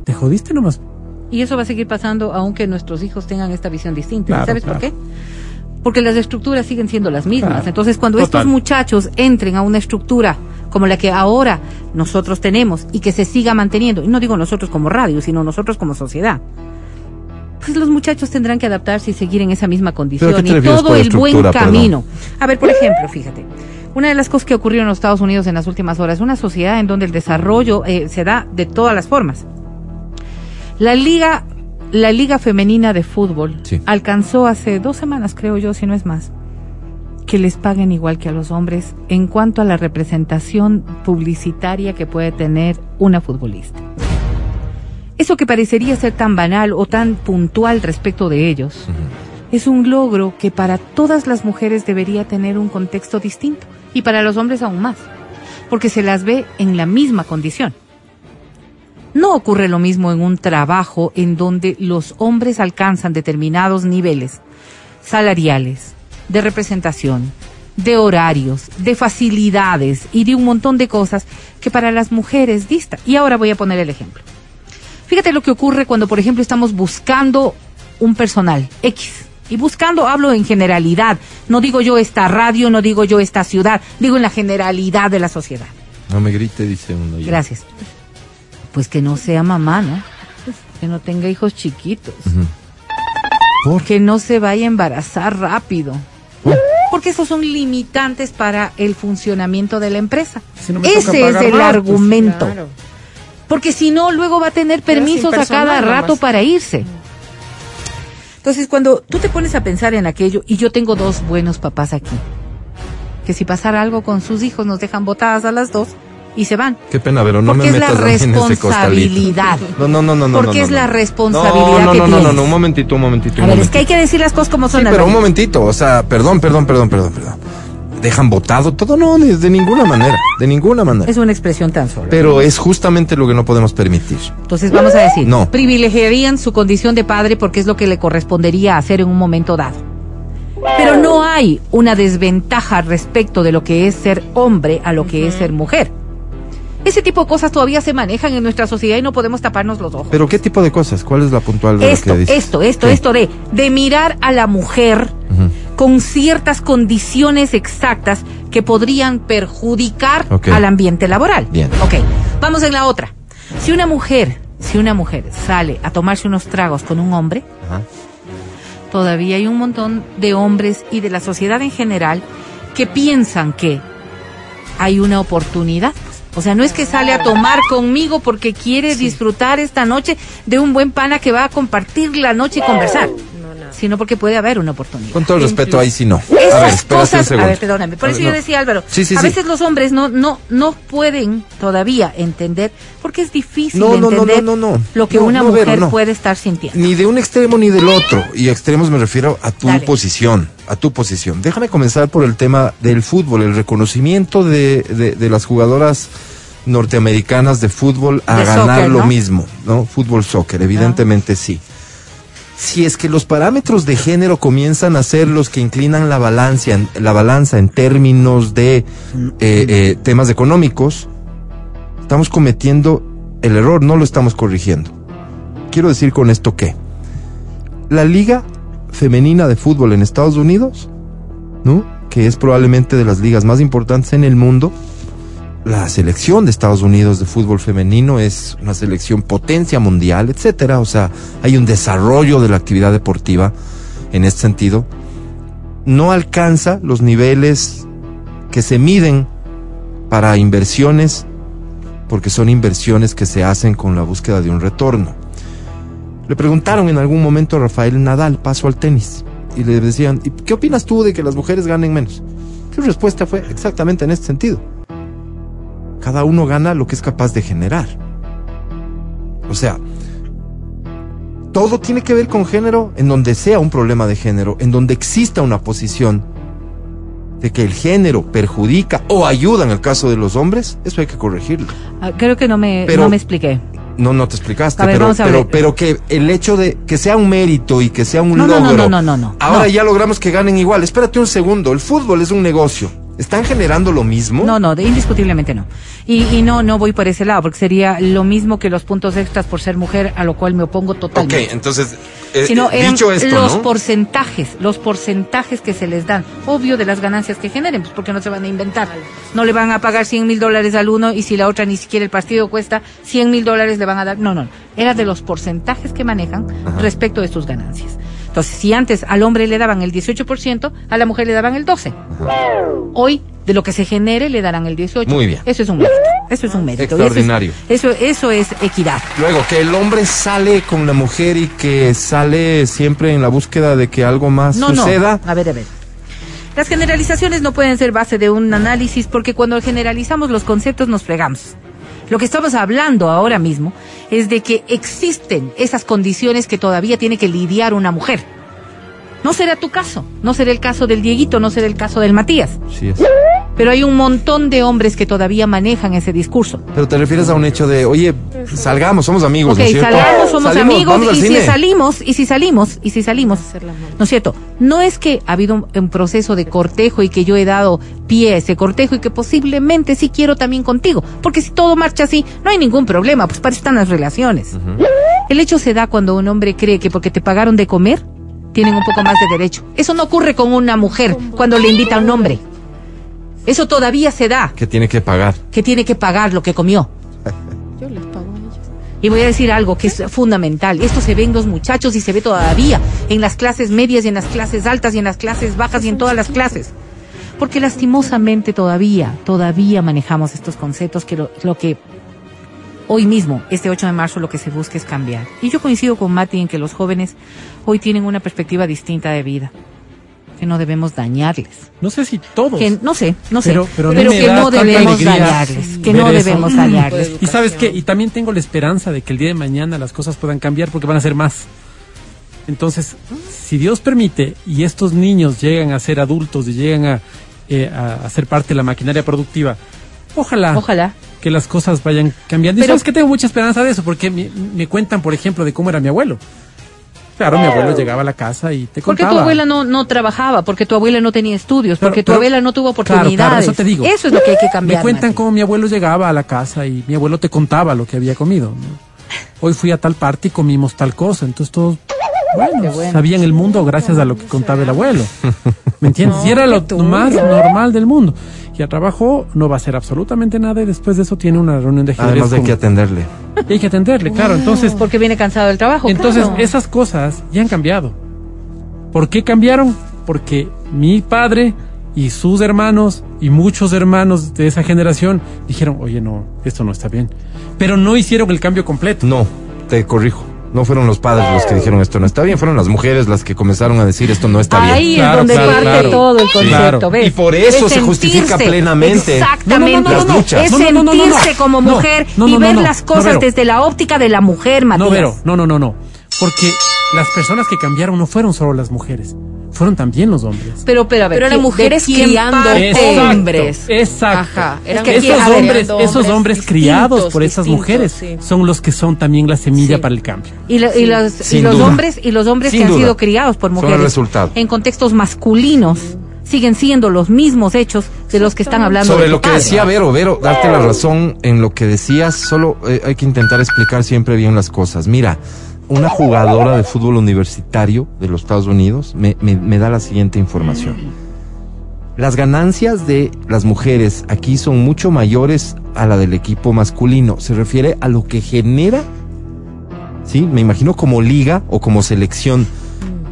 te jodiste nomás. Y eso va a seguir pasando aunque nuestros hijos tengan esta visión distinta. Claro, ¿Sabes claro. por qué? Porque las estructuras siguen siendo las mismas. Claro. Entonces, cuando Total. estos muchachos entren a una estructura como la que ahora nosotros tenemos y que se siga manteniendo, y no digo nosotros como radio, sino nosotros como sociedad, pues los muchachos tendrán que adaptarse y seguir en esa misma condición ¿Pero a qué te y todo el buen perdón? camino. A ver, por ejemplo, fíjate. Una de las cosas que ocurrió en los Estados Unidos en las últimas horas, una sociedad en donde el desarrollo eh, se da de todas las formas. La liga, la liga femenina de fútbol Sí. alcanzó hace dos semanas, creo yo, si no es más, que les paguen igual que a los hombres en cuanto a la representación publicitaria que puede tener una futbolista. Eso que parecería ser tan banal o tan puntual respecto de ellos, es un logro que para todas las mujeres debería tener un contexto distinto y para los hombres aún más, porque se las ve en la misma condición. No ocurre lo mismo en un trabajo en donde los hombres alcanzan determinados niveles salariales, de representación, de horarios, de facilidades y de un montón de cosas que para las mujeres dista. Y ahora voy a poner el ejemplo. Fíjate lo que ocurre cuando, por ejemplo, estamos buscando un personal X. Y buscando hablo en generalidad. No digo yo esta radio, no digo yo esta ciudad, digo en la generalidad de la sociedad. No me grite, dice uno. ya. Gracias. Pues que no sea mamá, ¿no? Que no tenga hijos chiquitos. Que no se vaya a embarazar rápido. Porque esos son limitantes para el funcionamiento de la empresa. Si no Ese es el más, pues, argumento. Porque si no, luego va a tener permisos a cada nomás. rato para irse. Entonces, cuando tú te pones a pensar en aquello, y yo tengo dos buenos papás aquí, que si pasara algo con sus hijos nos dejan botadas a las dos y se van. Qué pena, pero no porque me es la metas mí en ese responsabilidad. No, no, no, no, no. Porque no, es la responsabilidad No, no, que no, no, no, no, un momentito, un momentito. A ver, es que hay que decir las cosas como son. Sí, pero un momentito, o sea, perdón, perdón, perdón, perdón, perdón. ¿Dejan votado todo? No, ni de ninguna manera, de ninguna manera. Es una expresión tan solo. Pero es justamente lo que no podemos permitir. Entonces vamos a decir, No. privilegiarían su condición de padre porque es lo que le correspondería hacer en un momento dado. Pero no hay una desventaja respecto de lo que es ser hombre a lo que es ser mujer. Ese tipo de cosas todavía se manejan en nuestra sociedad y no podemos taparnos los ojos. ¿Pero qué tipo de cosas? ¿Cuál es la puntual de esto, lo que dice? esto, esto, ¿Qué? esto de, de mirar a la mujer. Con ciertas condiciones exactas que podrían perjudicar al ambiente laboral. Bien. Ok, vamos en la otra. Si una mujer, si una mujer sale a tomarse unos tragos con un hombre, Ajá. todavía hay un montón de hombres y de la sociedad en general que piensan que hay una oportunidad. O sea, no es que sale a tomar conmigo porque quiere disfrutar esta noche de un buen pana que va a compartir la noche y conversar, sino porque puede haber una oportunidad. Con todo el respeto, ahí sí no. Esas a ver, espérate un cosas, a ver, perdóname, por A eso ver, yo no. decía Álvaro, Sí, sí, a sí. veces los hombres no no no pueden todavía entender porque es difícil No, no, entender no, no, no. lo que una mujer puede estar sintiendo. Ni de un extremo ni del otro. Y extremos me refiero a tu Dale. posición. A tu posición. Déjame comenzar por el tema del fútbol, el reconocimiento de, de- de las jugadoras norteamericanas de fútbol a De ganar soccer, lo mismo, ¿no? Fútbol soccer, evidentemente sí. Si es que los parámetros de género comienzan a ser los que inclinan la balanza, la balanza en términos de eh, eh, temas económicos, estamos cometiendo el error, no lo estamos corrigiendo. Quiero decir con esto que la liga femenina de fútbol en Estados Unidos, ¿no? Que es probablemente de las ligas más importantes en el mundo. La selección de Estados Unidos de fútbol femenino es una selección potencia mundial, etcétera. O sea, hay un desarrollo de la actividad deportiva en este sentido. No alcanza los niveles que se miden para inversiones, porque son inversiones que se hacen con la búsqueda de un retorno. Le preguntaron en algún momento a Rafael Nadal, paso al tenis, y le decían, ¿y qué opinas tú de que las mujeres ganen menos? Su respuesta fue exactamente en este sentido. Cada uno gana lo que es capaz de generar. O sea, todo tiene que ver con género en donde sea un problema de género, en donde exista una posición de que el género perjudica o ayuda en el caso de los hombres, eso hay que corregirlo. Ah, Creo que no me, Pero- no me expliqué. No, no te explicaste, ver, pero, pero, pero que el hecho de que sea un mérito y que sea un No, no, no, logro. no, no, no, no. Ahora ya logramos que ganen igual. Espérate un segundo, el fútbol es un negocio. ¿Están generando lo mismo? No, no, de- indiscutiblemente no. Y, y no, no voy por ese lado, porque sería lo mismo que los puntos extras por ser mujer, a lo cual me opongo Ok, totalmente. entonces, eh, Sino eh, eran dicho esto, los ¿no? porcentajes, los porcentajes que se les dan, obvio de las ganancias que generen, pues porque no se van a inventar. No le van a pagar 100 mil dólares al uno y si la otra ni siquiera el partido cuesta 100 mil dólares le van a dar. No, no, era de los porcentajes que manejan Ajá. respecto de sus ganancias. Entonces, si antes al hombre le daban el 18%, a la mujer le daban el 12%. Hoy, de lo que se genere, le darán el 18%. Muy bien. Eso es un mérito. Eso es un mérito. Y eso es- Extraordinario. Eso eso, es equidad. Luego, que el hombre sale con la mujer y que sale siempre en la búsqueda de que algo más No, suceda. no. A ver, a ver. Las generalizaciones no pueden ser base de un análisis porque cuando generalizamos los conceptos nos fregamos. Lo que estamos hablando ahora mismo es de que existen esas condiciones que todavía tiene que lidiar una mujer. No será tu caso, no será el caso del Dieguito, no será el caso del Matías, Sí es. Pero hay un montón de hombres que todavía manejan ese discurso. Pero te refieres a un hecho de, oye, salgamos, somos amigos, Ok, ¿no es cierto? salgamos, somos Salimos, amigos y si salimos, y si salimos, y si salimos. ¿no es cierto? No es que ha habido un, un proceso de cortejo y que yo he dado pie a ese cortejo y que posiblemente sí quiero también contigo, porque si todo marcha así, no hay ningún problema, pues para eso están las relaciones. El hecho se da cuando un hombre cree que porque te pagaron de comer, tienen un poco más de derecho. Eso no ocurre con una mujer cuando le invita a un hombre. Eso todavía se da, Que tiene que pagar. que tiene que pagar lo que comió. Yo les pago a ellos. Y voy a decir algo que es fundamental. Esto se ve en los muchachos y se ve todavía en las clases medias y en las clases altas y en las clases bajas y en todas las clases. Porque lastimosamente todavía, todavía manejamos estos conceptos que lo, lo que hoy mismo, este 8 de marzo, lo que se busca es cambiar. Y yo coincido con Mati en que los jóvenes hoy tienen una perspectiva distinta de vida. Que no debemos dañarles. No sé si todos. Que no sé, no sé. Pero- que no debemos dañarles. Que no debemos dañarles. Y sabes qué, y también tengo la esperanza de que el día de mañana las cosas puedan cambiar porque van a ser más. Entonces, si Dios permite y estos niños llegan a ser adultos y llegan a, eh, a, a ser parte de la maquinaria productiva, ojalá, Ojalá. que las cosas vayan cambiando. Y Pero- sabes que tengo mucha esperanza de eso porque me, me cuentan, por ejemplo, de cómo era mi abuelo. Claro, mi abuelo llegaba a la casa y te Porque contaba. tu abuela no, no trabajaba, porque tu abuela no tenía estudios, Pero- porque tu abuela no tuvo Claro, oportunidades. claro, eso te digo. Eso es lo que hay que cambiar. Me cuentan Mati. cómo mi abuelo llegaba a la casa y mi abuelo te contaba lo que había comido. ¿no? Hoy fui a tal parte y comimos tal cosa. Entonces todos, bueno, Qué bueno. sabían el mundo gracias a lo que contaba el abuelo. ¿Me entiendes? y era lo más normal del mundo. Y a trabajo no va a hacer absolutamente nada y después de eso tiene una reunión de ajedrez. Además de con- que atenderle. y hay que atenderle, claro. Entonces, Porque viene cansado del trabajo. entonces claro. esas cosas ya han cambiado. ¿Por qué cambiaron? Porque mi padre y sus hermanos y muchos hermanos de esa generación dijeron, oye, no, esto no está bien. Pero no hicieron el cambio completo. No, te corrijo. No fueron los padres los que dijeron esto no está bien, fueron las mujeres las que comenzaron a decir esto no está bien. Ahí Claro, es donde claro, parte claro. todo el concepto, Claro. ¿ves? Y por eso Es se justifica plenamente. Exactamente. No. Es sentirse como mujer y ver las No, cosas desde la óptica de la mujer, Matías. No, Vero, no, no, no, no. Porque las personas que cambiaron no fueron solo las mujeres, fueron también los hombres. Pero, pero, a ver, Pero eran ¿quién- de mujeres criando? Exacto, hombres. Exacto. Ajá, eran que esos hombres, esos hombres criados por esas mujeres sí. son los que son también la semilla Sí. para el cambio. Y, lo- y los, y los hombres y los hombres Sin que han sido criados por Son el mujeres resultado. en contextos masculinos siguen siendo los mismos hechos de los que están hablando Sobre lo que decía Vero, Vero, darte la razón en lo que decías, solo eh, hay que intentar explicar siempre bien las cosas. Mira, una jugadora de fútbol universitario de los Estados Unidos me, me- me da la siguiente información. Las ganancias de las mujeres aquí son mucho mayores a la del equipo masculino. Se refiere a lo que genera, sí, me imagino como liga o como selección.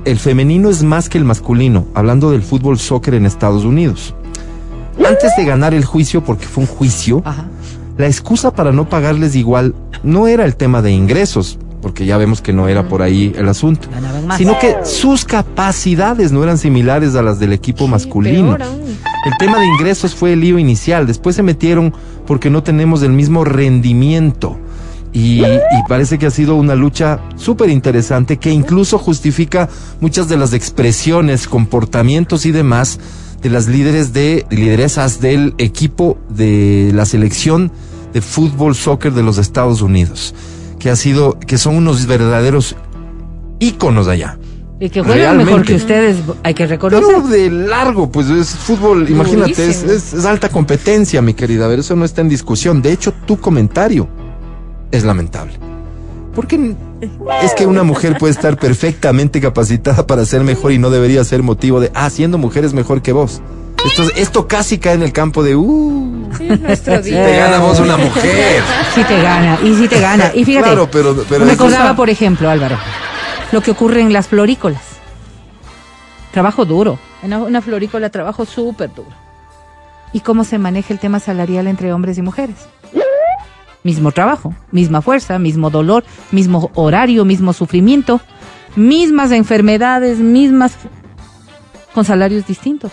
El femenino es más que el masculino, hablando del fútbol soccer en Estados Unidos. Antes de ganar el juicio, porque fue un juicio, Ajá. la excusa para no pagarles igual no era el tema de ingresos. Porque ya vemos que no era por ahí el asunto, sino que sus capacidades no eran similares a las del equipo masculino. El tema de ingresos fue el lío inicial, después se metieron porque no tenemos el mismo rendimiento. Y, y parece que ha sido una lucha súper interesante que incluso justifica muchas de las expresiones, comportamientos y demás de las líderes de lideresas del equipo de la selección de fútbol soccer de los Estados Unidos, que ha sido, que son unos verdaderos íconos allá. Y que juegan mejor que ustedes, hay que reconocer. Pero de largo, pues es fútbol, imagínate, es, es- es alta competencia, mi querida. A ver, eso no está en discusión. De hecho, tu comentario es lamentable. Porque es que una mujer puede estar perfectamente capacitada para ser mejor y no debería ser motivo de, ah, siendo mujer es mejor que vos. Esto, esto casi cae en el campo de, uh, Sí, si te gana vos una mujer. Sí te gana, y sí te gana. Y fíjate, Claro, pero, pero me acordaba, por ejemplo, Álvaro, lo que ocurre en las florícolas. Trabajo duro. En una, una florícola trabajo súper duro. ¿Y cómo se maneja el tema salarial entre hombres y mujeres? Mismo trabajo, misma fuerza, mismo dolor, mismo horario, mismo sufrimiento, mismas enfermedades, mismas con salarios distintos.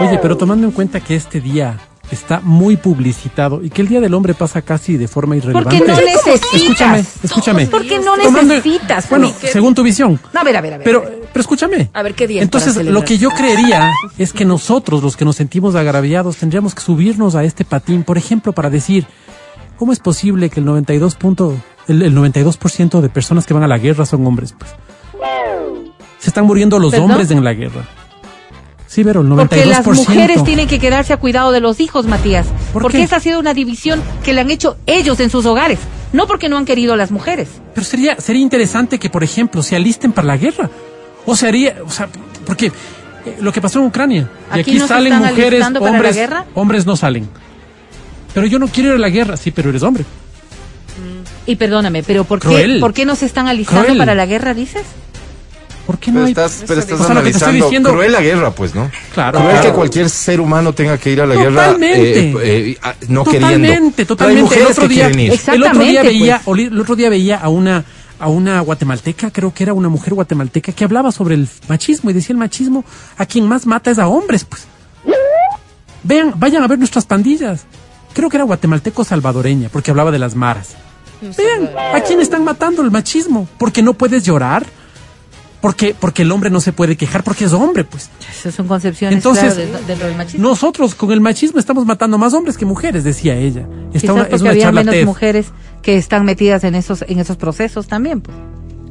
Oye, pero tomando en cuenta que este día está muy publicitado y que el Día del Hombre pasa casi de forma irrelevante. Porque no necesitas. Escúchame, escúchame. Porque no Tomando- necesitas. Bueno, pues. según tu visión. No, a ver, a ver, a ver. Pero, pero escúchame. A ver, ¿qué día es Entonces, lo que yo creería es que nosotros, los que nos sentimos agraviados, tendríamos que subirnos a este patín, por ejemplo, para decir, ¿cómo es posible que el 92 punto, el, el 92% de personas que van a la guerra son hombres? Pues se están muriendo los ¿Perdón? hombres en la guerra. Sí, pero el 92%. Porque las mujeres tienen que quedarse a cuidado de los hijos, Matías. ¿Por porque qué? esa ha sido una división que le han hecho ellos en sus hogares. No porque no han querido las mujeres. Pero sería, sería interesante que, por ejemplo, se alisten para la guerra. O se haría, o sea, porque eh, lo que pasó en Ucrania. Y ¿Aquí salen mujeres, hombres, guerra? hombres no salen. Pero yo no quiero ir a la guerra, sí, pero eres hombre. Y perdóname, pero ¿por qué. ¿por qué no se están alistando Cruel. para la guerra, dices? ¿Por qué no Pero hay? estás, pero estás O sea, lo que te estoy analizando diciendo- cruel la guerra, pues, ¿no? Claro, Cruel claro. que cualquier ser humano tenga que ir a la Totalmente. guerra eh, eh, ah, no Totalmente, queriendo. Totalmente. mujeres el otro día, el otro día veía, pues. el otro día veía a una a una guatemalteca, creo que era una mujer guatemalteca que hablaba sobre el machismo y decía el machismo a quien más mata es a hombres, pues. Vean, vayan a ver nuestras pandillas. Creo que era guatemalteco salvadoreña, porque hablaba de las maras. Vean, ¿a quién están matando el machismo? Porque no puedes llorar. Porque, porque el hombre no se puede quejar porque es hombre, pues. Esas son concepciones Entonces, claro, de- de- del machismo. Nosotros con el machismo estamos matando más hombres que mujeres, decía ella. Está una, es una había menos mujeres que están metidas en esos en esos procesos también. Pues.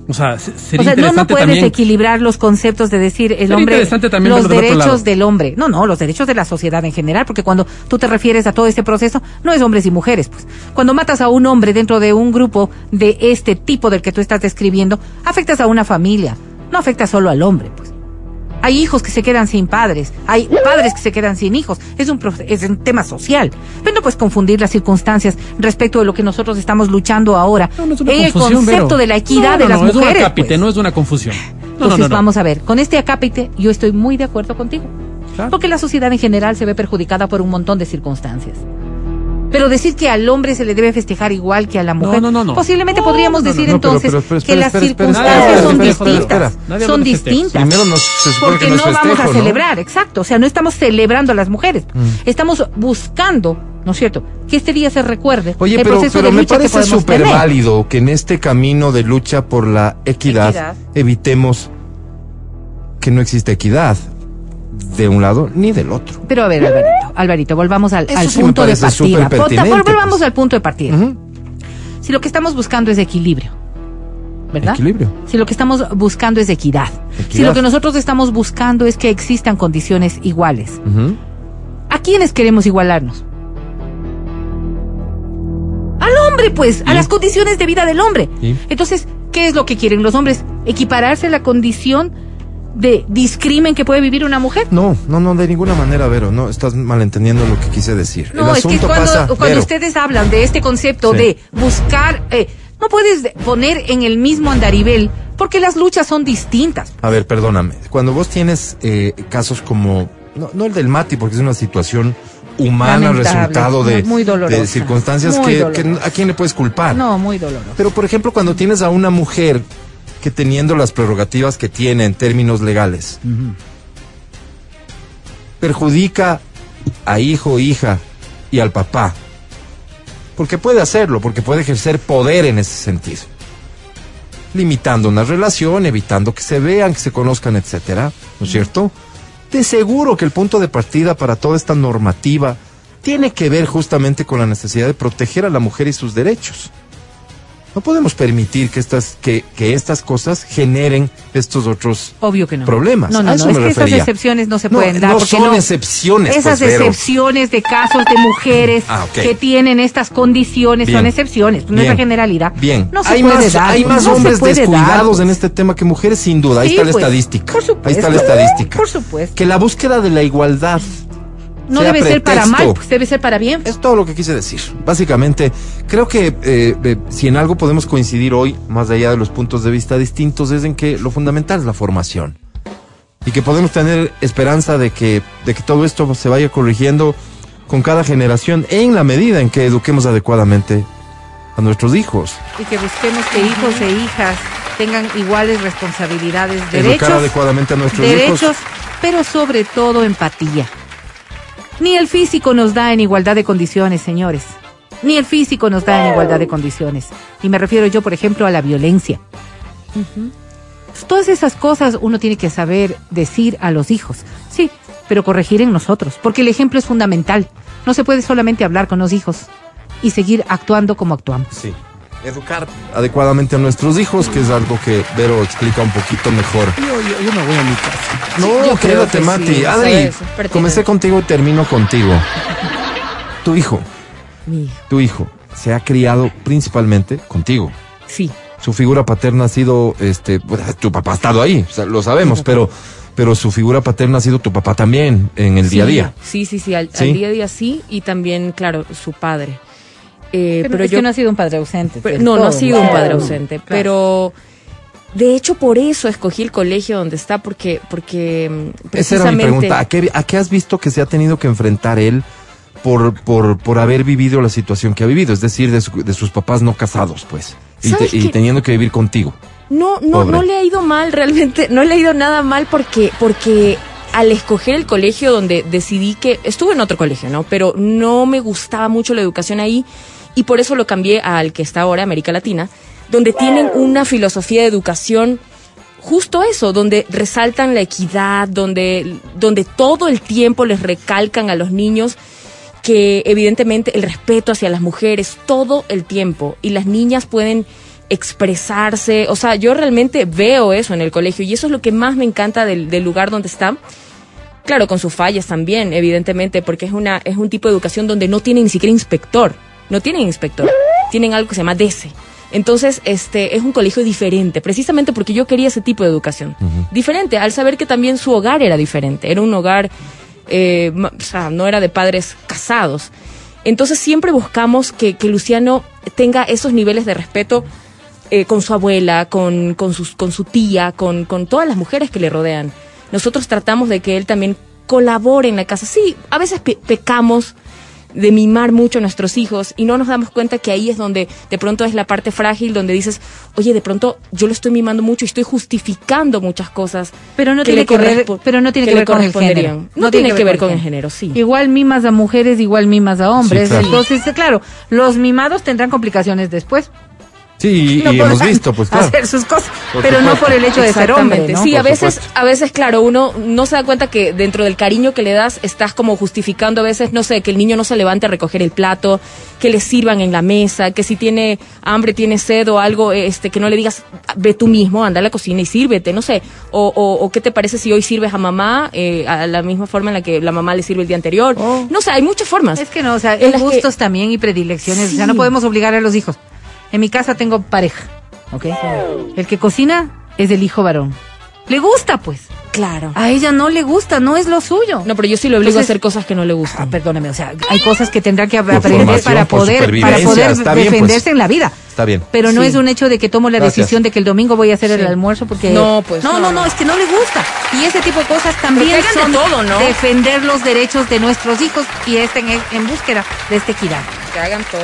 O sea, se- O sería sea, no, no puedes también. equilibrar los conceptos de decir el Sería hombre, interesante también los derechos del hombre. No, no, los derechos de la sociedad en general, porque cuando tú te refieres a todo este proceso, no es hombres y mujeres, pues. Cuando matas a un hombre dentro de un grupo de este tipo del que tú estás describiendo, afectas a una familia, no afecta solo al hombre, pues. Hay hijos que se quedan sin padres, hay padres que se quedan sin hijos. Es un, es un tema social. Pero no puedes confundir las circunstancias respecto de lo que nosotros estamos luchando ahora. No, no es una en el confusión, concepto Vero. de la equidad No, de las no, mujeres. Es un acápite, pues. no es una confusión. Entonces, vamos a ver, con este acápite yo estoy muy de acuerdo contigo. Claro. Porque la sociedad en general se ve perjudicada por un montón de circunstancias. Pero decir que al hombre se le debe festejar igual que a la mujer, no, no, no. posiblemente podríamos decir entonces que las circunstancias son distintas. Son distintas. Primero nos, se Porque que no vamos a celebrar, exacto. O sea, no estamos celebrando a las mujeres. Mm. Estamos buscando, ¿no es cierto?, que este día se recuerde Oye, el pero, proceso pero de me lucha parece súper válido que en este camino de lucha por la equidad, Equidad. evitemos que no exista equidad de un lado ni del otro. Pero a ver, Alvarito, Alvarito, volvamos al, sí punto de partida. volvamos pues. al punto de partida. Si lo que estamos buscando es equilibrio, ¿verdad? Equilibrio. Si lo que estamos buscando es equidad. Si lo que nosotros estamos buscando es que existan condiciones iguales. ¿A quiénes queremos igualarnos? Al hombre, pues, a las condiciones de vida del hombre. ¿Y? Entonces, ¿qué es lo que quieren los hombres? ¿Equipararse a la condición de discrimen que puede vivir una mujer? No, no, no, de ninguna manera, Vero, no, estás malentendiendo lo que quise decir. No, El es que cuando, pasa, cuando Vero, ustedes hablan de este concepto Sí. de buscar, eh, no puedes de- poner en el mismo andarivel porque las luchas son distintas. A ver, perdóname. Cuando vos tienes eh, casos como, no, no el del Mati, porque es una situación humana Lamentable, resultado de, muy de circunstancias Muy que, dolorosa. que a quién le puedes culpar. No, muy doloroso. Pero por ejemplo, cuando tienes a una mujer que teniendo las prerrogativas que tiene en términos legales, perjudica a hijo, hija y al papá, porque puede hacerlo, porque puede ejercer poder en ese sentido, limitando una relación, evitando que se vean, que se conozcan, etcétera, ¿no es cierto? De seguro que el punto de partida para toda esta normativa tiene que ver justamente con la necesidad de proteger a la mujer y sus derechos. No podemos permitir que estas, que, que estas cosas generen estos otros Obvio que no. problemas. No, no, no. Es que esas excepciones no se No, pueden dar. no son excepciones, Esas pues, Vero. excepciones de casos de mujeres Ah, que tienen estas condiciones Bien. son excepciones, no es la generalidad. Bien, No se hay, puede más, dar. hay más hombres dar. descuidados en este tema que mujeres, sin duda. Ahí está la pues, estadística. por supuesto. Ahí está la estadística. Por supuesto. Que la búsqueda de la igualdad No debe ser para mal, pues debe ser para bien. Es todo lo que quise decir. Básicamente, creo que eh, eh, si en algo podemos coincidir hoy, más allá de los puntos de vista distintos, es en que lo fundamental es la formación. Y que podemos tener esperanza de que, de que todo esto se vaya corrigiendo con cada generación en la medida en que eduquemos adecuadamente a nuestros hijos. Y que busquemos que hijos e hijas tengan iguales responsabilidades, Educar derechos, adecuadamente a nuestros derechos, hijos. pero sobre todo empatía. Ni el físico nos da en igualdad de condiciones, señores. Ni el físico nos da en igualdad de condiciones. Y me refiero yo, por ejemplo, a la violencia. Todas esas cosas uno tiene que saber decir a los hijos. Sí, pero corregir en nosotros, porque el ejemplo es fundamental. No se puede solamente hablar con los hijos y seguir actuando como actuamos. Sí. Educar adecuadamente a nuestros hijos, que es algo que Vero explica un poquito mejor. Yo, yo, yo me voy a mi casa. No, quédate, que Mati. sí, Adri, comencé contigo y termino contigo. Tu hijo, Mi hijo. tu hijo, se ha criado principalmente contigo. Sí. Su figura paterna ha sido, este, bueno, tu papá ha estado ahí, o sea, lo sabemos, pero, pero su figura paterna ha sido tu papá también en el día a día. Sí, sí, sí, al, ¿Sí? al día a día sí, y también, claro, su padre. Eh, Pero, pero es yo que no ha sido un padre ausente. pero- no, no ha sido un padre ausente, Claro. pero de hecho por eso escogí el colegio donde está, porque, porque mm, Esa era mi pregunta. ¿A qué, ¿A qué has visto que se ha tenido que enfrentar él por, por, por haber vivido la situación que ha vivido? Es decir, de, su- de sus papás no casados, pues. Y, ¿Sabes te- y teniendo que vivir contigo. No, no, Pobre. no le ha ido mal realmente, no le ha ido nada mal porque, porque al escoger el colegio donde decidí que, estuve en otro colegio, ¿no? Pero no me gustaba mucho la educación ahí y por eso lo cambié al que está ahora, América Latina, donde tienen una filosofía de educación justo eso, donde resaltan la equidad, donde, donde todo el tiempo les recalcan a los niños que evidentemente el respeto hacia las mujeres todo el tiempo y las niñas pueden expresarse, o sea, yo realmente veo eso en el colegio y eso es lo que más me encanta del, del lugar donde está. Claro, con sus fallas también, evidentemente, porque es una es un tipo de educación donde no tienen ni siquiera inspector, no tienen inspector, tienen algo que se llama DESE. Entonces, este es un colegio diferente, precisamente porque yo quería ese tipo de educación. Diferente, al saber que también su hogar era diferente, era un hogar, eh, o sea, no era de padres casados. Entonces siempre buscamos que, que Luciano tenga esos niveles de respeto eh, con su abuela, con, con, sus, con su tía, con, con todas las mujeres que le rodean. Nosotros tratamos de que él también colabore en la casa. Sí, a veces pe- pecamos de mimar mucho a nuestros hijos y no nos damos cuenta que ahí es donde de pronto es la parte frágil, donde dices, oye, de pronto yo lo estoy mimando mucho y estoy justificando muchas cosas. Pero no que tiene le que ver, pero no tiene que que, ver con el género. No, tiene que ver con el género, sí. Igual mimas a mujeres, igual mimas a hombres. Sí, claro. Entonces, claro, los mimados tendrán complicaciones después. Sí, y, No y hemos visto, pues claro. Hacer sus cosas, Por pero no por el hecho de ser hombre. ¿no? Sí, a veces, supuesto. a veces, claro, uno no se da cuenta que dentro del cariño que le das estás como justificando a veces, no sé, que el niño no se levante a recoger el plato, que le sirvan en la mesa, que si tiene hambre, tiene sed o algo, este, que no le digas, ve tú mismo, anda a la cocina y sírvete, no sé. O, o, o qué te parece si hoy sirves a mamá eh, a la misma forma en la que la mamá le sirve el día anterior. Oh. No sé, hay muchas formas. Es que no, o sea, En hay las que- gustos también y predilecciones. O sea, Sí. no podemos obligar a los hijos. En mi casa tengo pareja, ¿ok? El que cocina es el hijo varón. Le gusta, pues. Claro. A ella no le gusta, no es lo suyo. No, pero yo sí lo obligo Entonces- a hacer cosas que no le Ah, gustan. perdóneme, o sea, hay cosas que tendrá que aprender para poder, para poder está bien, defenderse pues. en la vida. está bien. Pero no Sí. es un hecho de que tomo la Gracias. decisión de que el domingo voy a hacer el almuerzo porque No, pues, no, no, no, es que no le gusta. Y ese tipo de cosas también que hagan de son todo, ¿no? defender los derechos de nuestros hijos y estén en, en búsqueda de este equidad. Que hagan todo.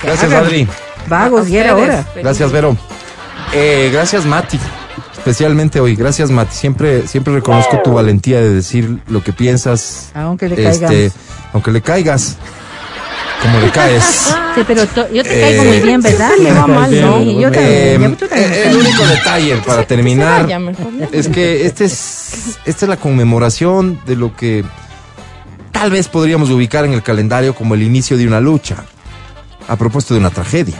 Que Gracias, hagan. Adri. Vagos, y era hora. Gracias, Vero. Eh, gracias, Mati. Especialmente hoy. Gracias, Mati. Siempre, siempre reconozco tu valentía de decir lo que piensas. Aunque le este, caigamos. aunque le caigas. Como le caes. Sí, pero yo te Eh, caigo muy bien, ¿verdad? Me va mal, ¿no? Sí, yo Eh, también. también eh, el único detalle para terminar es que este es, esta es la conmemoración de lo que tal vez podríamos ubicar en el calendario como el inicio de una lucha, a propósito de una tragedia.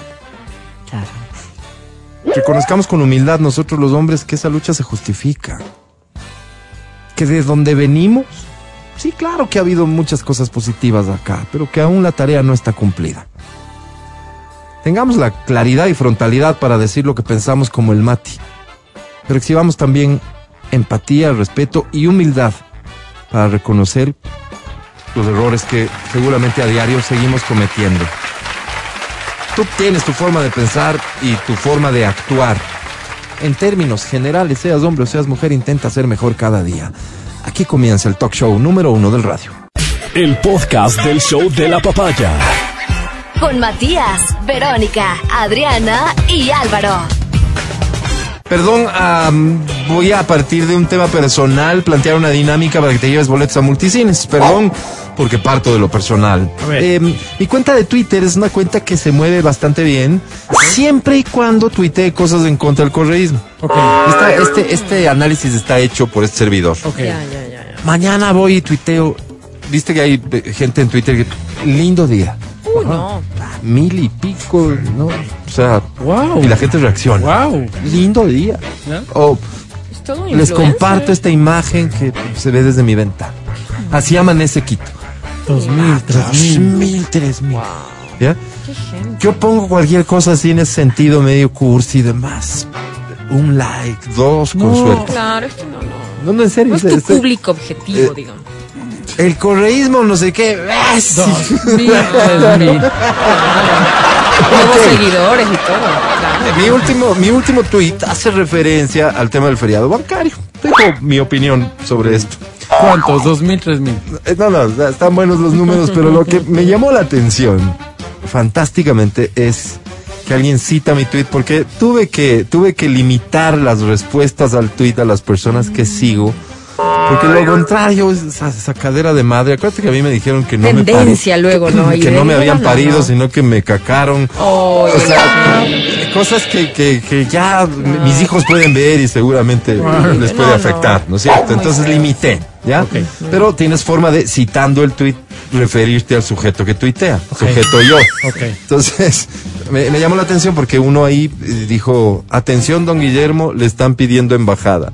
Claro. Reconozcamos con humildad nosotros los hombres que esa lucha se justifica. Que de donde venimos, sí, claro que ha habido muchas cosas positivas acá, pero que aún la tarea no está cumplida. Tengamos la claridad y frontalidad para decir lo que pensamos como el Mati, pero exhibamos también empatía, respeto y humildad para reconocer los errores que seguramente a diario seguimos cometiendo. Tú tienes tu forma de pensar y tu forma de actuar. En términos generales, seas hombre o seas mujer, intenta ser mejor cada día. Aquí comienza el talk show número uno del radio. El podcast del show de la papaya. Con Matías, Verónica, Adriana y Álvaro. Perdón, voy a partir de un tema personal plantear una dinámica para que te lleves boletos a multicines. Perdón, porque parto de lo personal. A ver. Em, mi cuenta de Twitter es una cuenta que se mueve bastante bien, siempre y cuando tuitee cosas en contra del correísmo. Ok. Esta- este, este análisis está hecho por este servidor. Ok. Ya, ya, ya, ya. Mañana voy y tuiteo. Viste que hay eh, gente en Twitter que. Lindo día. Uy, no. Mil y pico, ¿no? O sea. Wow. Y la gente reacciona. Wow. Lindo día. Les comparto esta imagen que se ve desde mi ventana. Así amanece Quito. Dos mil, tres Dos mil. mil, tres mil. ¿Ya? Qué gente. Yo pongo cualquier cosa así en ese sentido, medio cursi y demás. Un like, dos, con No. suerte. Claro, es que no, no. No, no, en serio. No es tu público objetivo, eh, digamos. El correísmo, no sé qué. ¡ah, sí! Mil, tres mil. Nuevos seguidores y todo. Claro. Mi último, mi último tweet hace referencia al tema del feriado bancario. Tengo mi opinión sobre esto. ¿Cuántos? Dos mil, tres mil. Eh, No, no, están buenos los números, pero lo que me llamó la atención fantásticamente es que alguien cita mi tweet porque tuve que, tuve que limitar las respuestas al tweet a las personas que sigo. Porque lo contrario es esa sacadera de madre. Acuérdate que a mí me dijeron que no Tendencia me luego, ¿no? que no me habían parido, no. sino que me cacaron. Oh, O sea, cosas que, que, que ya mis hijos pueden ver y seguramente les puede No, afectar, ¿no es cierto? Entonces limité, ¿ya? Pero tienes forma de, citando el tweet, referirte al sujeto que tuitea, sujeto yo. Entonces, me, me llamó la atención porque uno ahí eh, dijo, atención, don Guillermo, le están pidiendo embajada.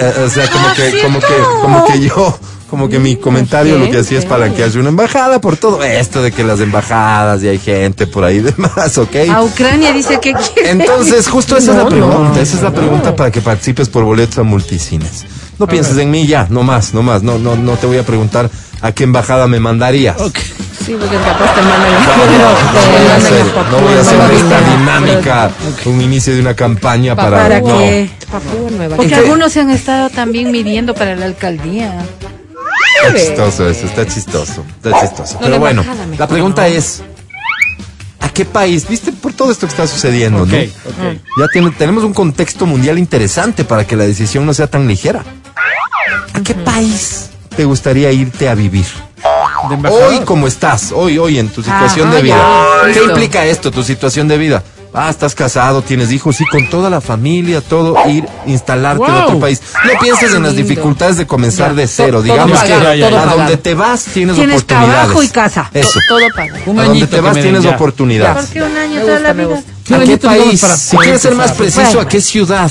Eh, o sea, como que, como que, como que yo, como que mi comentario lo que hacía es palanquearse una embajada por todo esto de que las embajadas y hay gente por ahí demás, ¿ok? A Ucrania dice que quiere. Entonces, justo esa es la pregunta, no, esa es la pregunta para que participes por boletos a multicines. No pienses en mí ya, no más, no más, no, no, no te voy a preguntar a qué embajada me mandarías. Sí, porque capaz te mandan No, no, no voy a hacer, esta dinámica un inicio de una campaña para... ¿Para no. qué? Papúa Nueva Porque algunos se han estado también midiendo para la alcaldía. Está chistoso eso, está chistoso, está chistoso. No, Pero bueno, mejor, la pregunta ¿no? es, ¿a qué país? ¿Viste por todo esto que está sucediendo? Ok, ¿no? ok. Ya tiene- tenemos un contexto mundial interesante para que la decisión no sea tan ligera. ¿A qué país te gustaría irte a vivir? Hoy como estás, hoy, hoy en tu situación Ajá, de vida. ya, ¿Qué implica esto, tu situación de vida? Ah, estás casado, tienes hijos y con toda la familia, todo, ir, instalarte en otro país. No pienses en las dificultades de comenzar Ya, de cero, todo digamos que a todo donde te vas tienes, Tienes oportunidades. trabajo y casa. Eso. Todo pago. Un a donde te vas tienes ya. oportunidades. Porque un año toda la vida. ¿Qué ¿A qué país? Si quieres ser más preciso. ¿a qué ciudad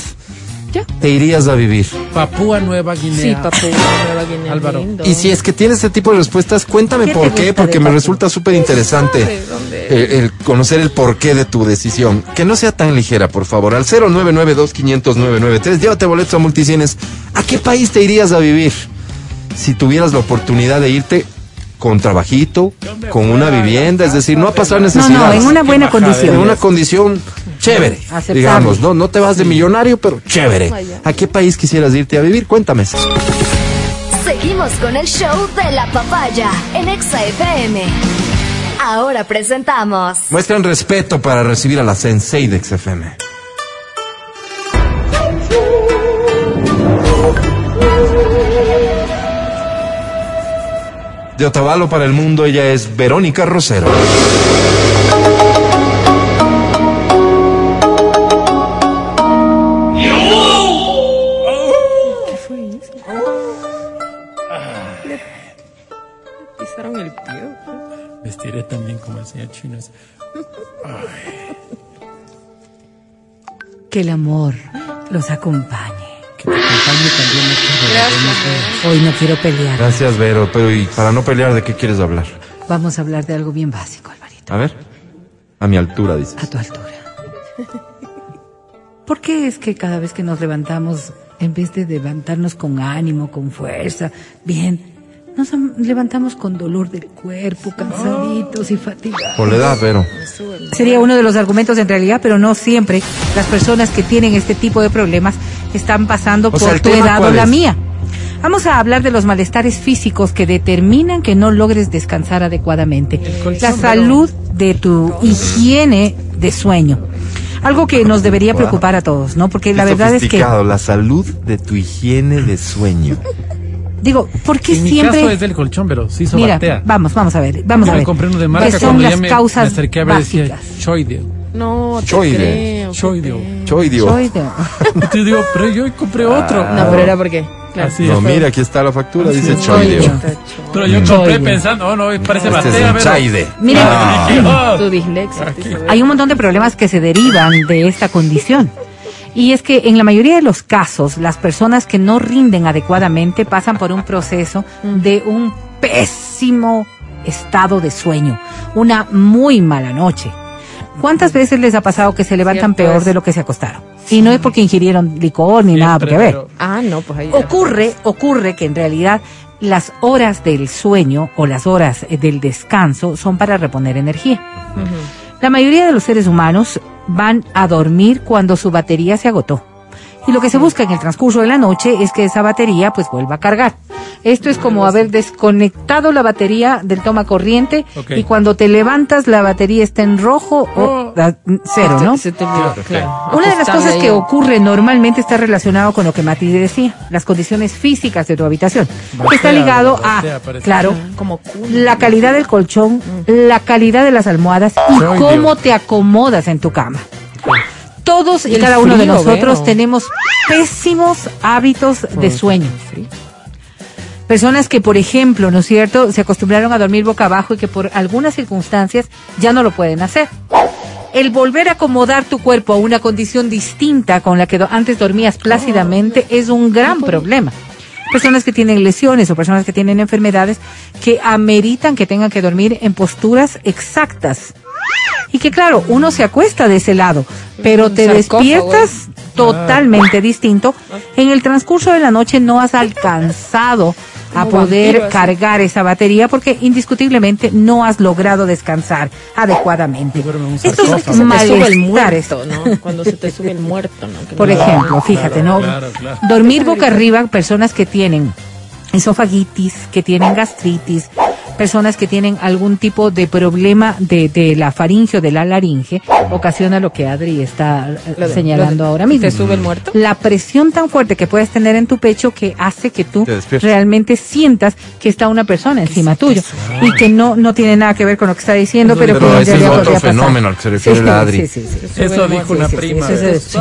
Ya. te irías a vivir? Papúa Nueva Guinea. Sí, Papúa Nueva Guinea. Álvaro. lindo. Y si es que tienes este tipo de respuestas, cuéntame ¿Qué te por qué, porque me resulta súper interesante el, el conocer el porqué de tu decisión. Que no sea tan ligera, por favor. Al 0992-500-993, llévate boletos a multicines. ¿A qué país te irías a vivir si tuvieras la oportunidad de irte con trabajito, con una vivienda, es decir, no a pasar No, necesidad. no, en una buena En condición. una condición chévere, Aceptable. digamos, no, no te vas de millonario, pero chévere. ¿A qué país quisieras irte a vivir? Cuéntame. Seguimos con el show de la papaya en Exa FM. Ahora presentamos Muestran respeto para recibir a la Sensei de XFM. De Otavalo para el mundo, ella es Verónica Rosero. Pisaron el pie. Vestiré también como el señor chino. Que el amor los acompañe. Que te acompañe también este Hoy no quiero pelear. Gracias, Vero. Pero y para no pelear, ¿de qué quieres hablar? Vamos a hablar de algo bien básico, Alvarito. A ver. A mi altura, dices. A tu altura. ¿Por qué es que cada vez que nos levantamos, en vez de levantarnos con ánimo, con fuerza, bien, nos am- levantamos con dolor del cuerpo, cansaditos y fatigados? Por la edad, Vero. Sería uno de los argumentos en realidad, pero no siempre. Las personas que tienen este tipo de problemas están pasando O por ¿el tu edad o la es? mía. Vamos a hablar de los malestares físicos que determinan que no logres descansar adecuadamente. La salud de tu higiene de sueño. Algo que nos debería preocupar a todos, ¿no? Porque la verdad es que, La salud de tu higiene de sueño. digo, ¿por qué En mi siempre... caso es del colchón, pero sí hizo Mira, vamos, vamos a ver, vamos Yo a me ver. compré uno de ¿Qué marca son cuando las ya me, causas me acerqué a ver decía básicas? No, te Choide. creo. Choidio. Te digo, pero yo compré otro. Ah. No, pero era porque. Claro. Así No, es. mira, aquí está la factura, dice es. choideo. Pero yo compré pensando, oh no, parece Este es batea, un pero- chaide. Miren, Ah. Tu dislexia. Hay un montón de problemas que se derivan de esta condición. Y es que en la mayoría de los casos, las personas que no rinden adecuadamente pasan por un proceso de un pésimo estado de sueño, una muy mala noche. ¿Cuántas veces les ha pasado que se levantan peor es. de lo que se acostaron? Y no es porque ingirieron licor ni nada, porque a ver. pero- Ah, no, pues ahí. Ocurre, ocurre que en realidad las horas del sueño o las horas eh, del descanso son para reponer energía. La mayoría de los seres humanos van a dormir cuando su batería se agotó. Y lo que se busca en el transcurso de la noche es que esa batería pues vuelva a cargar. Esto es como haber desconectado la batería del toma corriente y cuando te levantas la batería está en rojo o ah, cero, ¿no? Se te olvidó, claro. Una de las cosas que ocurre normalmente está relacionado con lo que Mati decía, las condiciones físicas de tu habitación. que está ligado a, claro, Como la calidad del colchón, la calidad de las almohadas y cómo te acomodas en tu cama. Todos y cada uno de nosotros veo. tenemos pésimos hábitos de sueño. Personas que, por ejemplo, ¿no es cierto?, se acostumbraron a dormir boca abajo y que por algunas circunstancias ya no lo pueden hacer. El volver a acomodar tu cuerpo a una condición distinta con la que antes dormías plácidamente es un gran problema. Personas que tienen lesiones o personas que tienen enfermedades que ameritan que tengan que dormir en posturas exactas. Y que claro, uno se acuesta de ese lado, pero te sarcófago, despiertas totalmente distinto. En el transcurso de la noche no has alcanzado a Como poder vampiro, cargar esa batería porque indiscutiblemente no has logrado descansar adecuadamente. Estos te sube el malestares, muerto, ¿no? Cuando se te sube el muerto, ¿no? Que por no- ejemplo, fíjate, ¿no? Claro, claro. Dormir boca arriba, personas que tienen esofagitis, que tienen gastritis, personas que tienen algún tipo de problema de, de la faringe o de la laringe, ocasiona lo que Adri está eh, de- señalando de- ahora mismo. ¿Te sube el muerto? La presión tan fuerte que puedes tener en tu pecho que hace que tú realmente sientas que está una persona encima tuyo y que no, no tiene nada que ver con lo que está diciendo, Eso pero, que Pero en ese es otro pasar. fenómeno al que se refiere Sí, la Adri. sí, sí, sí. sube Eso dijo una prima. es-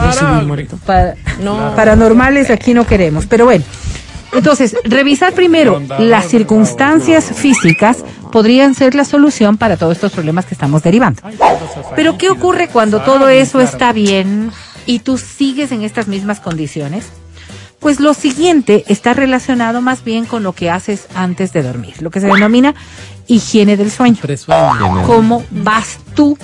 Para- No. paranormales aquí no queremos, pero bueno. Entonces, revisar primero las circunstancias físicas podrían ser la solución para todos estos problemas que estamos derivando. Pero ¿qué ocurre cuando todo eso está bien y tú sigues en estas mismas condiciones? Pues lo siguiente está relacionado más bien con lo que haces antes de dormir, lo que se denomina higiene del sueño cómo vas tú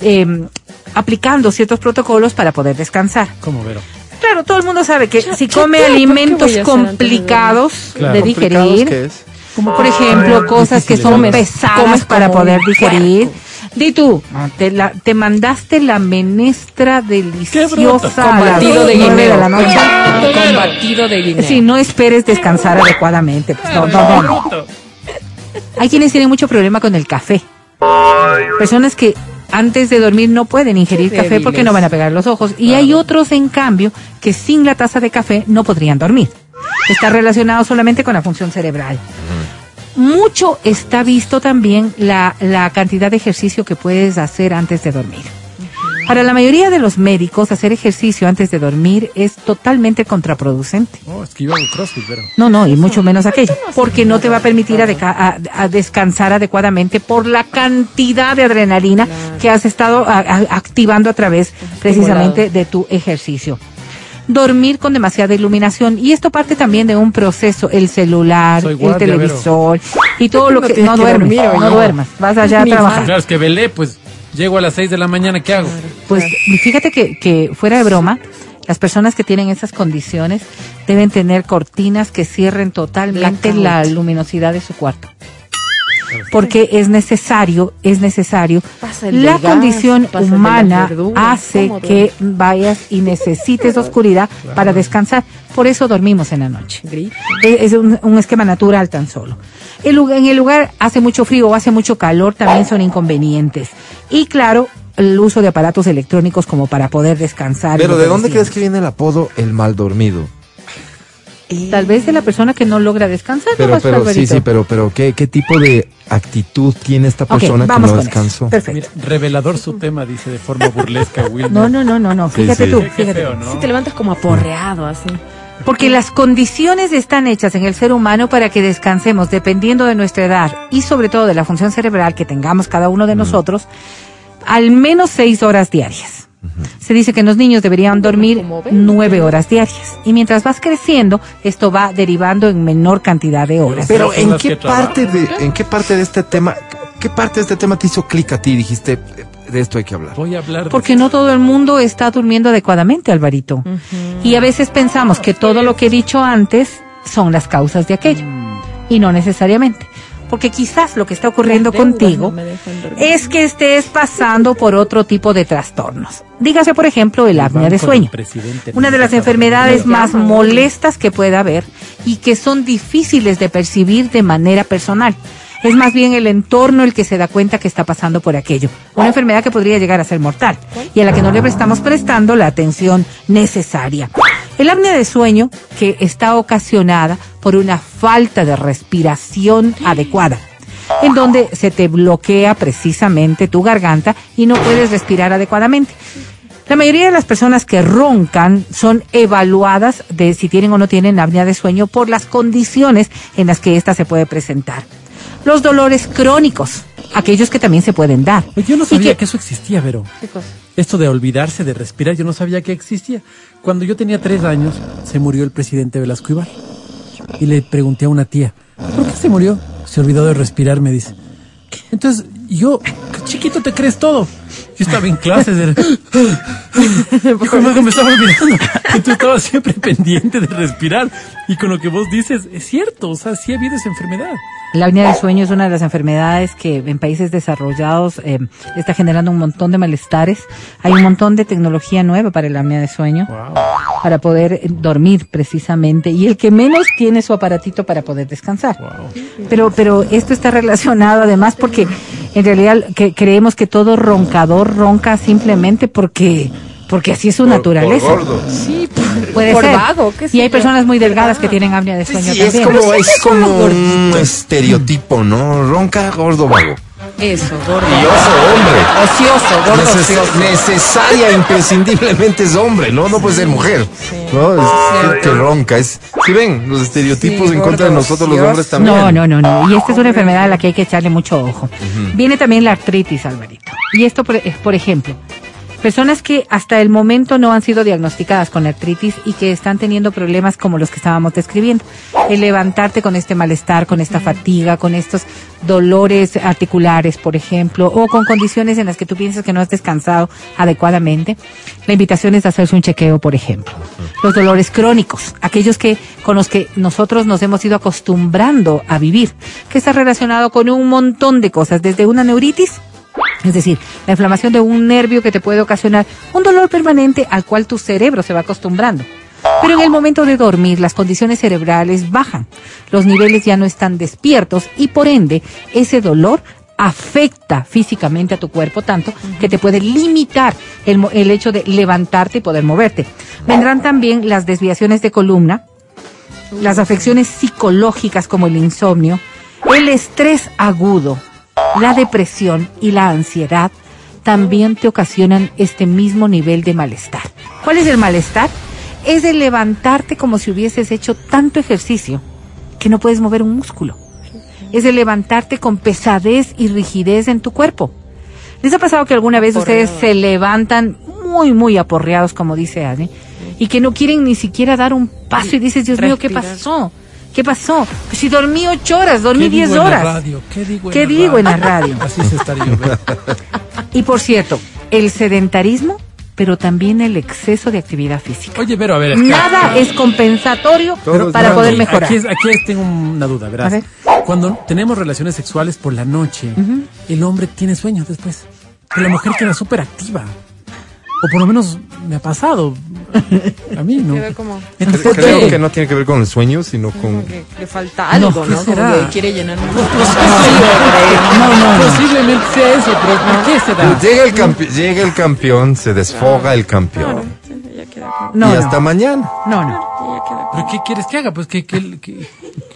eh, aplicando ciertos protocolos para poder descansar. ¿Cómo, Vero? Claro, todo el mundo sabe que si come qué- ¿por qué alimentos de complicados Claro. de ¿Complicados digerir? Como por ejemplo, cosas que son Comes- pesadas comes para poder digerir. Di tú, te, la- te mandaste la menestra deliciosa a Con las batido de guineo. la noche. Con batido de guineo. Sí, no esperes descansar adecuadamente. pues, no, no, no. Hay quienes tienen mucho problema con el café. Personas que antes de dormir no pueden ingerir Qué café porque no van a pegar los ojos. Y hay otros, en cambio, que sin la taza de café no podrían dormir. Está relacionado solamente con la función cerebral. Mucho está visto también la, la cantidad de ejercicio que puedes hacer antes de dormir. Para la mayoría de los médicos, hacer ejercicio antes de dormir es totalmente contraproducente. No, es que yo hago crossfit, pero. No, no, y mucho menos aquello, porque no te va a permitir adeca- a, a descansar adecuadamente por la cantidad de adrenalina que has estado a- a- activando a través precisamente de tu ejercicio. Dormir con demasiada iluminación y esto parte también de un proceso, el celular, el televisor y todo lo que no que duermes, dormir, no duermas, vas allá a trabajar. Claro, es que velé, pues llego a las 6 de la mañana, ¿qué hago? Pues fíjate que, que fuera de broma, las personas que tienen esas condiciones deben tener cortinas que cierren totalmente la luminosidad de su cuarto. Porque es necesario, es necesario. La gas, condición humana hace ¿cómo que vayas y necesites oscuridad para descansar. Por eso dormimos en la noche. Es es un, un esquema natural tan solo. El en el lugar hace mucho frío o hace mucho calor también son inconvenientes. Y claro, el uso de aparatos electrónicos como para poder descansar. Pero ¿de dónde decíamos. crees que viene el apodo el mal dormido? Tal vez de la persona que no logra descansar. Pero, pero, sí, sí, pero, pero, ¿qué, qué tipo de actitud tiene esta persona que vamos no descansó? Perfecto. Mira, revelador su tema, dice de forma burlesca Wilmer. No, no, no, no, no. Fíjate sí. tú, Qué fíjate. feo, ¿no? Si te levantas como aporreado, así. Porque las condiciones están hechas en el ser humano para que descansemos dependiendo de nuestra edad y sobre todo de la función cerebral que tengamos cada uno de nosotros, al menos seis horas diarias. Se dice que los niños deberían dormir nueve horas diarias. Y mientras vas creciendo, esto va derivando en menor cantidad de horas. Pero ¿en qué parte de, en qué parte de este tema, qué parte de este tema te hizo clic a ti? Dijiste, "Eh, de esto hay que hablar. Voy a hablar de Porque no todo el mundo está durmiendo adecuadamente, Alvarito. Y a veces pensamos que todo lo que he dicho antes son las causas de aquello. Y no necesariamente. Porque quizás lo que está ocurriendo contigo no me dejan dormir. es que estés pasando por otro tipo de trastornos. Dígase, por ejemplo, el apnea de sueño. Una de las enfermedades más molestas que pueda haber y que son difíciles de percibir de manera personal. Es más bien el entorno el que se da cuenta que está pasando por aquello. Una enfermedad que podría llegar a ser mortal y a la que no le estamos prestando la atención necesaria. El apnea de sueño que está ocasionada por una falta de respiración adecuada en donde se te bloquea precisamente tu garganta y no puedes respirar adecuadamente. La mayoría de las personas que roncan son evaluadas de si tienen o no tienen apnea de sueño por las condiciones en las que ésta se puede presentar. Los dolores crónicos, aquellos que también se pueden dar. Yo no sabía que- que eso existía, Vero. Esto de olvidarse de respirar, yo no sabía que existía. Cuando yo tenía tres años, se murió el presidente Velasco Ibar. Y le pregunté a una tía, ¿por qué se murió? Se olvidó de respirar, me dice. Entonces, yo, chiquito, te crees todo. Yo estaba en clases de... Y como que me estaba olvidando. Entonces estaba siempre pendiente de respirar. Y con lo que vos dices, es cierto, o sea, sí ha habido esa enfermedad. La apnea de sueño es una de las enfermedades que en países desarrollados eh, está generando un montón de malestares. Hay un montón de tecnología nueva para la apnea de sueño, para poder eh, dormir precisamente. Y el que menos tiene su aparatito para poder descansar. Pero, pero esto está relacionado además porque en realidad que creemos que todo roncador ronca simplemente porque porque así es su naturaleza. Sí, Puede por ser. vago, qué y hay personas muy delgadas que tienen apnea de Sí, sueño sí, es también. como, es como un estereotipo, ¿no? Ronca, gordo, vago. Eso, gordo. Y oso, hombre. Ocioso, gordo Neces- ocioso. necesaria, imprescindiblemente es hombre, ¿no? No puede ser mujer. ¿no? Es que, que ronca. Es, si ven, los estereotipos Sí, en contra de gordo, nosotros los hombres también. No, no, no, no. Y esta es una enfermedad a la que hay que echarle mucho ojo. Viene también la artritis, Alvarito. Y esto, por, es, por ejemplo, Personas que hasta el momento no han sido diagnosticadas con artritis y que están teniendo problemas como los que estábamos describiendo. El levantarte con este malestar, con esta fatiga, con estos dolores articulares, por ejemplo, o con condiciones en las que tú piensas que no has descansado adecuadamente. La invitación es hacerse un chequeo, por ejemplo. Los dolores crónicos, aquellos que con los que nosotros nos hemos ido acostumbrando a vivir, que está relacionado con un montón de cosas, desde una neuritis es decir, la inflamación de un nervio que te puede ocasionar un dolor permanente al cual tu cerebro se va acostumbrando. Pero en el momento de dormir las condiciones cerebrales bajan, los niveles ya no están despiertos y por ende ese dolor afecta físicamente a tu cuerpo tanto que te puede limitar el, hecho de levantarte y poder moverte. Vendrán también las desviaciones de columna, las afecciones psicológicas como el insomnio, el estrés agudo, la depresión y la ansiedad también te ocasionan este mismo nivel de malestar. ¿Cuál es el malestar? Es el levantarte como si hubieses hecho tanto ejercicio que no puedes mover un músculo. Es el levantarte con pesadez y rigidez en tu cuerpo. ¿Les ha pasado que alguna vez ustedes se levantan muy, muy aporreados, como dice Anne, y que no quieren ni siquiera dar un paso y dices, Dios mío, ¿qué pasó? ¿Qué pasó? Pues si dormí ocho horas, dormí ¿Qué diez digo en la horas. radio? ¿Qué digo en ¿Qué la digo radio? en la radio? Así se estaría yo. ¿verdad? Y por cierto, el sedentarismo, pero también el exceso de actividad física. Oye, pero a ver. Nada es compensatorio para poder Aquí- mejorar. Aquí, es- aquí es- tengo una duda, verás. Ver. Cuando tenemos relaciones sexuales por la noche, el hombre tiene sueño después. Pero la mujer queda súper activa. O por lo menos me ha pasado. A mí no. Queda como, Entonces, Creo que no tiene que ver con el sueño, sino con... que le falta algo, No, ¿no? ¿qué Como será? que quiere llenar un No, no, no. Posiblemente sea eso, pero ¿por qué se da? Llega el, campe- llega el campeón, se desfoga el campeón. No, y no. hasta mañana. No, no. ¿Pero qué quieres que haga? Pues que... que, que-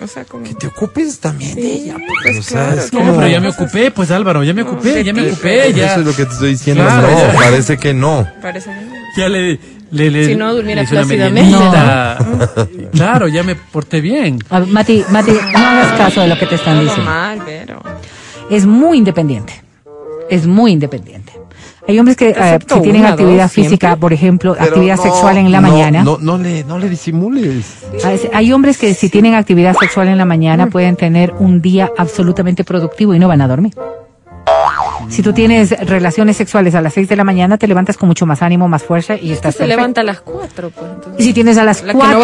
o sea, como, Te ocupes también de ella. pues, o sea, Pero ya me ocupé, pues Álvaro, ya me ocupé, ya me ocupé, ya. Eso es lo que te estoy diciendo. Claro, no, ya. parece que no. parece bien. Ya le... le, le Si no, durmiera plácidamente. meriendita. Claro, ya me porté bien. A Mati, Mati, no hagas caso de lo que te están diciendo. mal, pero... Es muy independiente. Es muy independiente. Hay hombres que eh, si tienen una, actividad dos, física, siempre. por ejemplo, Pero actividad no, sexual en la no, mañana. No, no le, no le disimules. Hay- Hay hombres que si tienen actividad sexual en la mañana pueden tener un día absolutamente productivo y no van a dormir. Si tú tienes relaciones sexuales a las 6 de la mañana, te levantas con mucho más ánimo, más fuerza y estás Se perfecto. levanta a las cuatro, pues, entonces... Y si tienes a las La que no 4,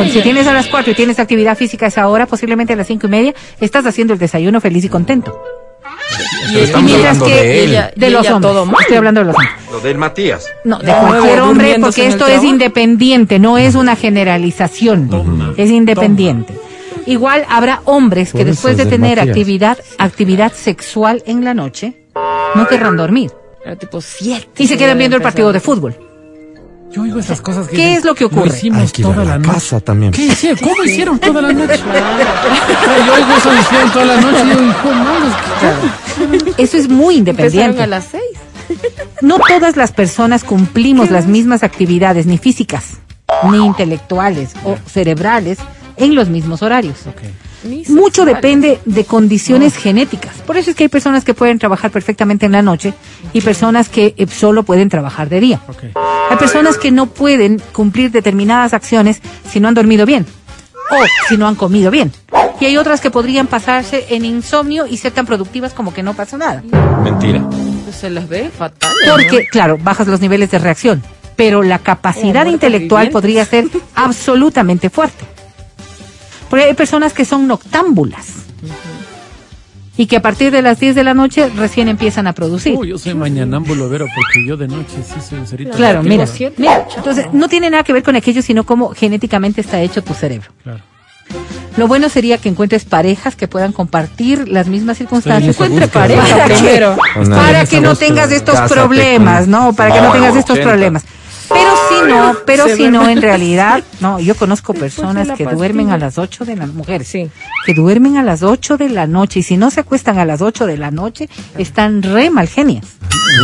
a si tienes a las 4 y tienes actividad física a esa hora, posiblemente a las cinco y media, estás haciendo el desayuno feliz y contento. Y mientras que de él. ella- de y los hombres. todo mal. Estoy hablando de los hombres. Lo del Matías. No, de No, cualquier hombre, porque esto es independiente, no es una generalización, es independiente. Igual habrá hombres que después de tener Matías. actividad, actividad sexual en la noche, no querrán dormir Era tipo siete. y se quedan viendo el partido de fútbol. Yo oigo esas cosas que ¿Qué dicen, es lo que ocurre? Lo hicimos toda la la noche. casa también. ¿Qué hicieron? ¿Cómo hicieron toda la noche? yo oigo eso, hicieron toda la noche y yo, hijo, manos, ¿qué- Eso es muy Empezaron independiente. a las seis. No todas las personas cumplimos las mismas actividades, ni físicas, ni intelectuales o cerebrales, en los mismos horarios. Ni Mucho depende de condiciones genéticas. Por eso es que hay personas que pueden trabajar perfectamente en la noche y personas que eh, solo pueden trabajar de día. Hay personas que no pueden cumplir determinadas acciones si no han dormido bien o si no han comido bien. Y hay otras que podrían pasarse en insomnio y ser tan productivas como que no pasa nada. Mentira. Pues se las ve fatal. Porque, claro, bajas los niveles de reacción, pero la capacidad intelectual podría ser absolutamente fuerte. Porque hay personas que son noctámbulas y que a partir de las 10 de la noche recién empiezan a producir. Uy, yo soy mañanámbulo, Vero, porque yo de noche sí soy un cerito. Claro, mira. Entonces, no tiene nada que ver con aquello, sino cómo genéticamente está hecho tu cerebro. Claro. Lo bueno sería que encuentres parejas que puedan compartir las mismas circunstancias. Encuentre pareja primero. Para que no tengas estos problemas, ¿no? Para que no tengas estos 80. problemas. Pero si no, pero si no, en realidad, no, yo conozco personas que duermen a las 8 de la mujeres, Sí. que duermen a las 8 de la noche y si no se acuestan a las 8 de la noche, están re mal genias.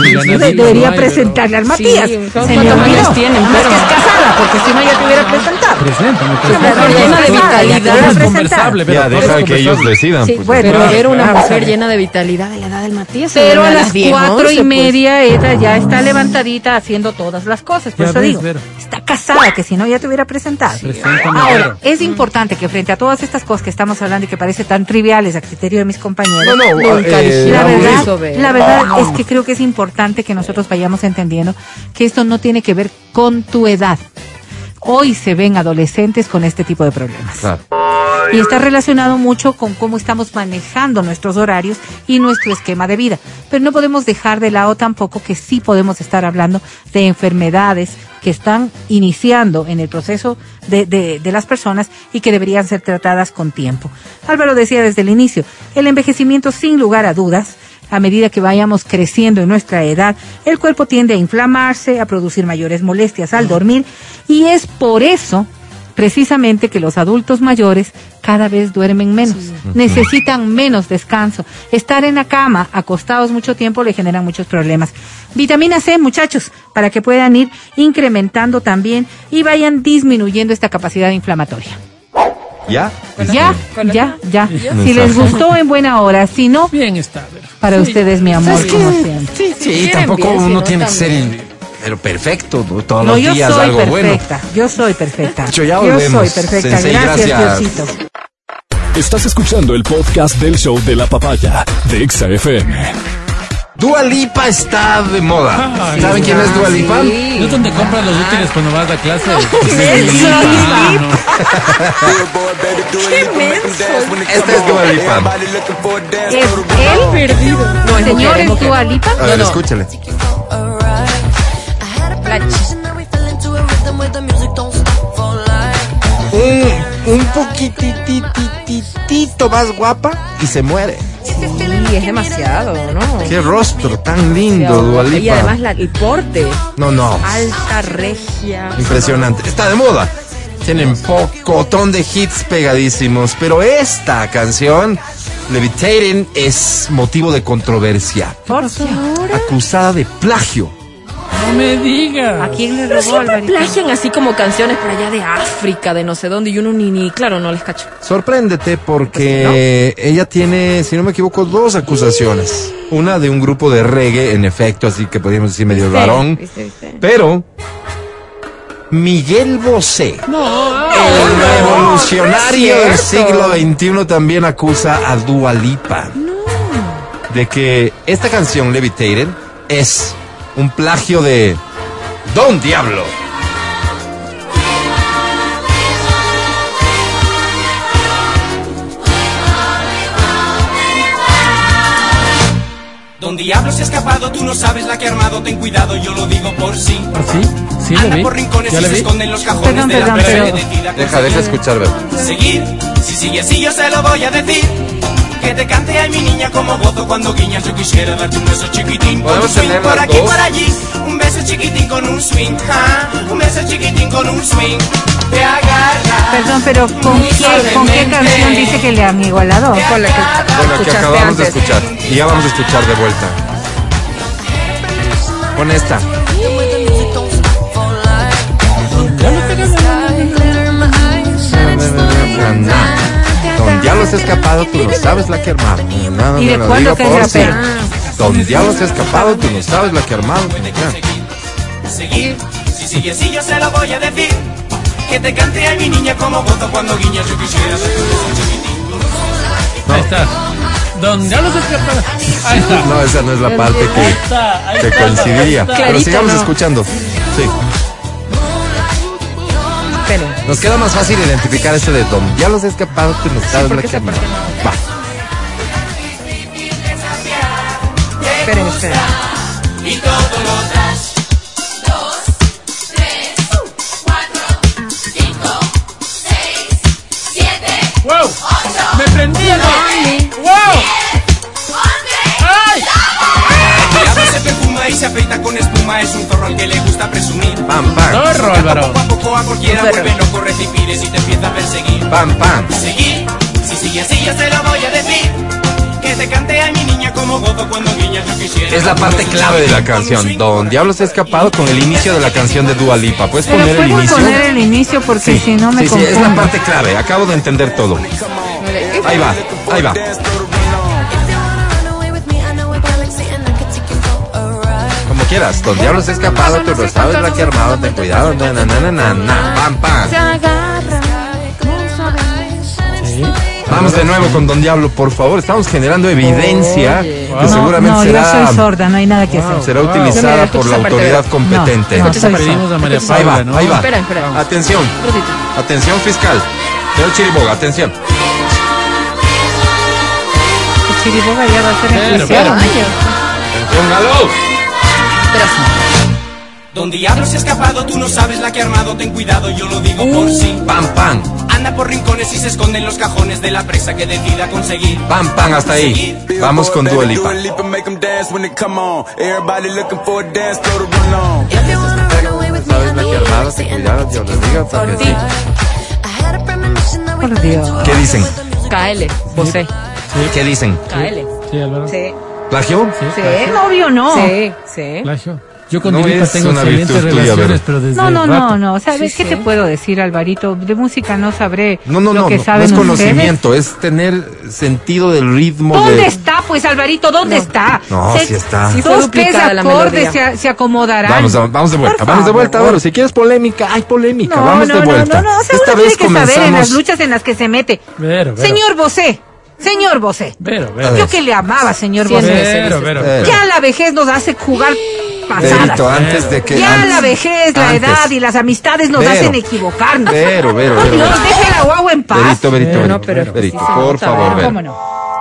Sí, Yo debería no hay, pero- presentarle al Matías. Sí, Se ¿cuántos me olvidó. tienen? Más que Pero- es casada, porque si no ya te hubiera presentado. Preséntame, Una preséntame. mujer llena de vitalidad. Es conversable, pero Ya, deja que ellos decidan. Sí, pues. bueno, pero ver una claro. mujer llena de vitalidad de la edad del Matías. Pero a las las 10, cuatro 11, y pues. media ella ya está levantadita haciendo todas las cosas. Por Ya eso ves, digo, Vero. está casada, que si no ya te hubiera presentado. Ahora, es importante que frente a todas estas cosas que estamos hablando y que parecen tan triviales a criterio de mis compañeros, No, no, Nunca eh, la Raúl, verdad, eso, Vero. la verdad es que creo que es importante que nosotros vayamos entendiendo que esto no tiene que ver con tu edad. Hoy se ven adolescentes con este tipo de problemas. Claro. Y está relacionado mucho con cómo estamos manejando nuestros horarios y nuestro esquema de vida. Pero no podemos dejar de lado tampoco que sí podemos estar hablando de enfermedades que están iniciando en el proceso de, de- de las personas y que deberían ser tratadas con tiempo. Álvaro decía desde el inicio, el envejecimiento sin lugar a dudas a medida que vayamos creciendo en nuestra edad, el cuerpo tiende a inflamarse, a producir mayores molestias al dormir y es por eso precisamente que los adultos mayores cada vez duermen menos, necesitan menos descanso. Estar en la cama acostados mucho tiempo le generan muchos problemas. Vitamina C, muchachos, para que puedan ir incrementando también y vayan disminuyendo esta capacidad inflamatoria. ¿Ya? Ya, ya, ya. Si les gustó en buena hora, si no, Bien está, para ustedes mi amor, como siempre. Sí, sí, tampoco uno no, tiene que ser pero perfecto, todos No, los yo días soy algo bueno. perfecta. Yo soy perfecta. Yo ya soy volvemos. perfecta. Sensei, gracias, gracias. Diosito. Estás escuchando el podcast del show de la papaya de Exa FM. Dua Lipa está de moda. Ay, ¿Saben quién es Dua Lipa? ¿No es donde compras los útiles cuando vas a clase? Eso, Ah, no. Esta es Dua Lipa. ¿Es él? Perdido. No, es Señor, es ¿es. Dua Lipa? A ver, no. escúchale. Un, un poquitititito más guapa y se muere. Sí, es demasiado, ¿no? Qué rostro tan lindo, Dua Lipa. Y además la- el porte. No, no. Alta, regia. Impresionante. Está de moda. Tienen pocotón de hits pegadísimos, pero esta canción, Levitating, es motivo de controversia. ¿Por qué? Acusada de plagio. No me digas. ¿A quién le Pero robó siempre Alvarito? plagian así como canciones por allá de África, de no sé dónde, y uno ni, ni claro, no les cacho. Sorpréndete porque ella tiene, si no me equivoco, dos acusaciones. Una de un grupo de reggae, en efecto, así que podríamos decir medio ¿Viste? varón. ¿Viste, viste? Pero Miguel Bosé, No, el revolucionario no del siglo XXI, también acusa a Dua Lipa de que esta canción Levitated es un plagio de Don Diablo. Don Diablo se ha escapado, tú no sabes la que ha armado, ten cuidado, yo lo digo por sí. ¿Ah, sí? Sí, Anda lo vi. por rincones ¿Ya y se vi? esconde en los cajones Perdón, de la perdón, pero-. Deja, deja escuchar. Seguir, si sigue así yo se lo voy a decir. Que te cante ay mi niña como voto cuando guiñas yo quisiera darte un beso chiquitín con un swing por aquí dos. por allí un beso chiquitín con un swing ja, un beso chiquitín con un swing te agarra Perdón, pero ¿con qué, ¿con qué canción dice que le han igualado? Con la que Bueno, que escuchaste acabamos de antes. escuchar. Y ya vamos a escuchar de vuelta. Con esta. Don Diablo se ha escapado, tú no sabes la que armado. No, no, ¿Y de no, lo cuándo digo que es por rapero? si. Don Diablo se ha escapado, tú no sabes la que armado. Ya. seguir, si sigue así yo se lo voy a decir. Que te cante ay mi niña como voto cuando guiñas yo quisiera Ahí está. Don Diablo se escapa. Ahí está. No, esa no es la parte que, que está. Pero sigamos ¿no? escuchando. Sí. Nos queda más fácil identificar este de Don Diablo se ha escapado, la que ha esa armado. parte Va. Esperen, esperen. y todo lo das. ¡Wow! ¡Me prendí y se afeita con espuma, es un zorro al que le gusta presumir. Pam, pam. ¡Zorro, Álvaro! Poco a poco a cualquiera vuelve loco, recipires y te empieza a perseguir. Pam, pam. Seguir, si sigue así yo se lo voy a decir. Que te te cante a mi niña como gozo cuando guiña yo quisiera. Es la parte clave de la canción. Don Diablo se ha escapado con el inicio de la canción de Dua Lipa. ¿Puedes Pero poner el inicio? poner el inicio porque si no me sí, sí, es la confundo. parte clave. Acabo de entender todo. Ahí va, ahí va. Quieras, Don Diablo se ha escapado, tú lo sabes la que ha armado, ten cuidado, na na na na na, na, pam pam. Se agarra. Vamos de nuevo con Don Diablo, por favor. Estamos generando evidencia Oye. que seguramente no, será, yo soy sorda, no hay nada que hacer. será utilizada por la autoridad competente. No, no, Entonces soy pedimos a María Ahí va, ahí va. Espera, espera. Atención, atención fiscal. Señor Chiriboga, atención. Chiriboga ya va a ser pero. Póngalo. Espera, sí. Don Diablo se ha escapado, tú no sabes la que ha armado, ten cuidado, yo lo digo por sí. Pam pam, Anda por rincones y se esconde en los cajones de la presa que decida conseguir. pam pam, hasta ahí. Vamos con Dua Lipa. make 'em dance when they come on. Everybody looking for a dance floor to run on. ¿Sabes la que armado? Ten cuidado, yo lo digo porque sí. Por Dios. ¿Qué dicen? KL. José. ¿Qué dicen? KL. Sí, Álvaro. Sí. ¿Plagio? Sí. Obvio no. Sí. Sí. Plagio. Yo con No Dilipa es tengo una excelentes tuya, relaciones, Vero. pero desde No, no, no, no. ¿Sabes Sí, qué sí. te puedo decir, Alvarito? De música no sabré No, no, lo no, que no, no es ustedes. conocimiento, es tener sentido del ritmo ¿Dónde de... está, pues, Alvarito? ¿Dónde está? No, Se- sí está. Sí fue Dos tres acordes se, se acomodarán. Vamos, vamos, de vuelta, Por vamos de vuelta. Vero. Si quieres polémica, hay polémica, No, vamos no, de no, vuelta. No, no, seguro Esta tiene vez que saber en las comenzamos... luchas en las que se mete. Vero, Vero. Señor Bosé, señor Bosé. Vero. ver. Yo que le amaba, señor Sí, Bosé. Vero. Ya la vejez nos hace jugar pasadas. Antes de que... Ya antes- la vejez, la antes. edad y las amistades nos hacen equivocarnos. Vero, Por Vero, Dios, deje la guagua en paz. Verito, Verito, Vero, Verito, no, pero Verito, sí por nota, favor. ¿Cómo no?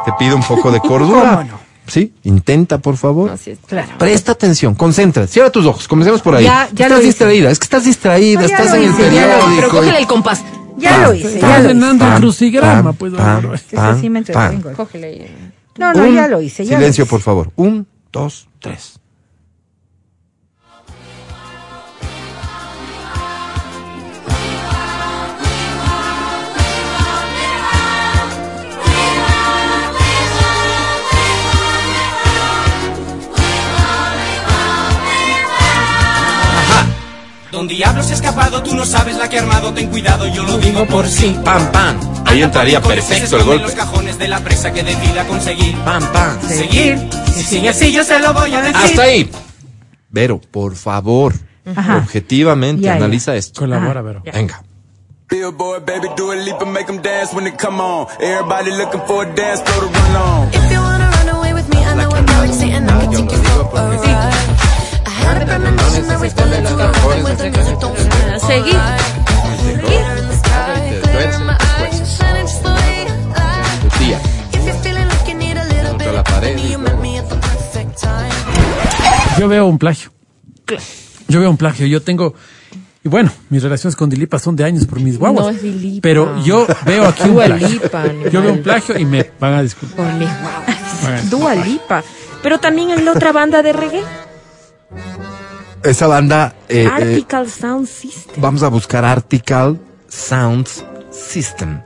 Te pido un poco de cordura. ¿Cómo no? Sí, intenta, por favor. Así es. Claro. Presta atención, concentra, cierra tus ojos, comencemos por ahí. Ya- ya estás distraída, es que estás distraída, No, estás en el hice, Pero periódico. cógele el compás. Ya Pam, lo hice, Está llenando un pam, crucigrama, pues, pam, Álvaro. Es que pam, sí me entretengo. Cógele ahí. No, no, Un- ya lo hice. Ya Silencio, lo hice. por favor. Un, dos, tres. Don Diablo se ha escapado, tú no sabes la que ha armado, ten cuidado, yo lo digo por sí. Pam, pam. Ahí entraría perfecto el En golpe. los cajones de la presa que decida conseguir. Pam, pam. Seguir. Si sigue así, yo se lo voy a decir. Hasta ahí. Vero, por favor, Ajá. objetivamente, Ya, ya. analiza esto. Colabora, Vero. Venga. Billboard, baby, do a leap and make 'em dance when they come on. Everybody looking for a dance floor to run on. Seguí. Tía. Contra la pared. Yo veo un plagio. Yo veo un plagio. Yo tengo. Y bueno, mis relaciones con Dilipa son de años por mis guaguas. No es Dilipa. Pero yo veo aquí un plagio. Lipa. Yo veo un plagio y me van a disculpar. Por mis Van a guaguas. disculpar. Dua Lipa. Pero también en la otra banda de reggae. Esa banda. eh, eh, Article Sound System. vamos a buscar Article Sounds System.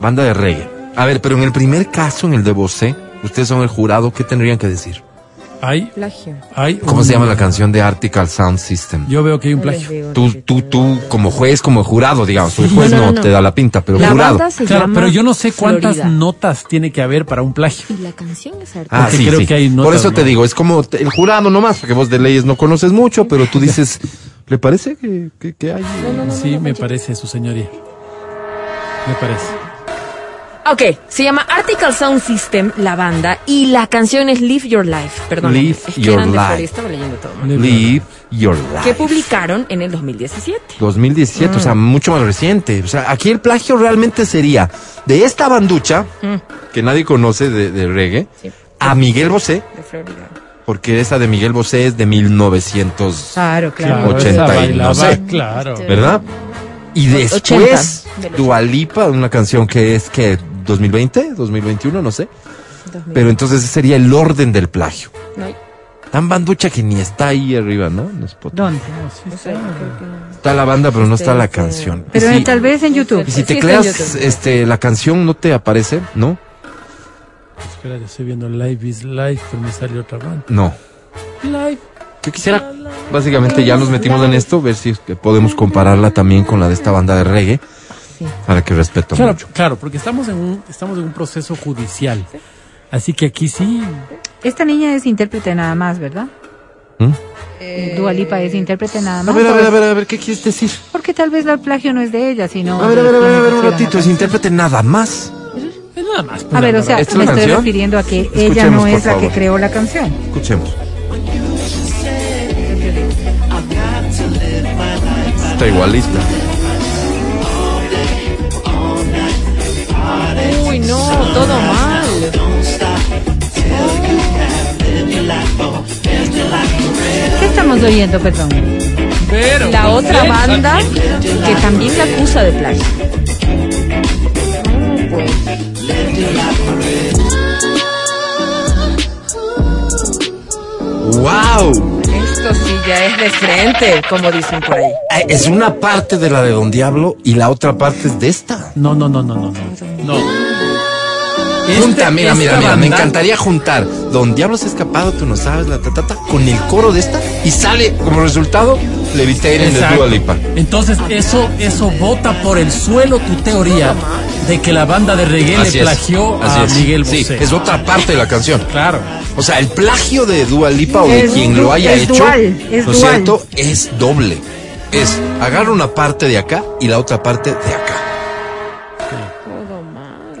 Banda de reggae. A ver, pero en el primer caso, en el de Bosé, ustedes son el jurado, ¿qué tendrían que decir? Hay, Plagio. hay ¿Cómo un- se llama la canción de Article Sound System? Yo veo que hay un plagio. Tú, tú, tú, como juez, como jurado, digamos. El juez No, no, no, no. te da la pinta, pero La jurado. banda se Claro, llama pero yo no sé cuántas Florida. notas tiene que haber para un plagio. Y la canción es Article. Ah, sí, creo sí. que hay Por notas, eso te digo, es como el jurado nomás, porque vos de leyes no conoces mucho, pero tú dices, ¿le parece que, que, que hay? Sí, me parece, su señoría. Me parece. Ok, se llama Article Sound System, la banda, y la canción es Live Your Life. Perdón, Live es que Your eran Life. Estaba leyendo todo. Live Your Life. Que publicaron en el 2017. 2017, o sea, mucho más reciente. O sea, aquí el plagio realmente sería de esta banducha, que nadie conoce de, de reggae, Sí. a Miguel Bosé, De Florida. porque esa de Miguel Bosé es de 1900, Claro, claro. Claro, 80 esa y no sé. Claro. ¿verdad? Y después, 80. Dualipa, una canción que es que 2020, 2021, no sé. 2000. Pero entonces ese sería el orden del plagio. No hay- Tan banducha que ni está ahí arriba, ¿no? En Spotify. ¿Dónde? no que no. Está la banda, pero no está la Este, canción. Pero si- tal vez en YouTube. Y si Sí, está tecleas YouTube. este, la canción, no te aparece, ¿no? Espera, yo estoy viendo Live is Live, pero me salió otra banda. No. Live. Yo quisiera, básicamente ya nos metimos en esto, ver si es que podemos compararla también con la de esta banda de reggae, Sí. para que respeto Claro, mucho. claro, porque estamos en un, estamos en un proceso judicial. Así que aquí sí. Esta niña es intérprete nada más, ¿verdad? ¿Mm? Dua Lipa es intérprete nada A más. ver, a ¿o ver, a ver, a ver, ¿qué quieres decir? Porque tal vez el plagio no es de ella, sino. A ver, a ver, a ver, a ver, un ratito, es intérprete nada más. Es nada más. A ver, o sea, ¿Esta es me la estoy canción? refiriendo a que ella no es la que creó la canción. Escuchemos. Está igualita. Todo mal. ¿Qué estamos oyendo, perdón? La otra banda que también la acusa de plagio. ¡Wow! Esto sí ya es de frente, como dicen por ahí. Es una parte de la de Don Diablo y la otra parte es de esta. No, no, no, no, no, no. No. Junta, Este- mira, mira, esta mira, me encantaría juntar Don Diablo se ha escapado, tú no sabes, la tatata, con el coro de esta y sale como resultado Levitating de. Dua Lipa. Entonces, eso, eso bota por el suelo tu teoría de que la banda de reggae Así le plagió a es. Miguel Sí, Bosé. es otra parte de la canción. Claro. O sea, el plagio de Dua Lipa o de Es quien lo haya es hecho, dual, es ¿no es dual. cierto? Es doble. Es agarra una parte de acá y la otra parte de acá.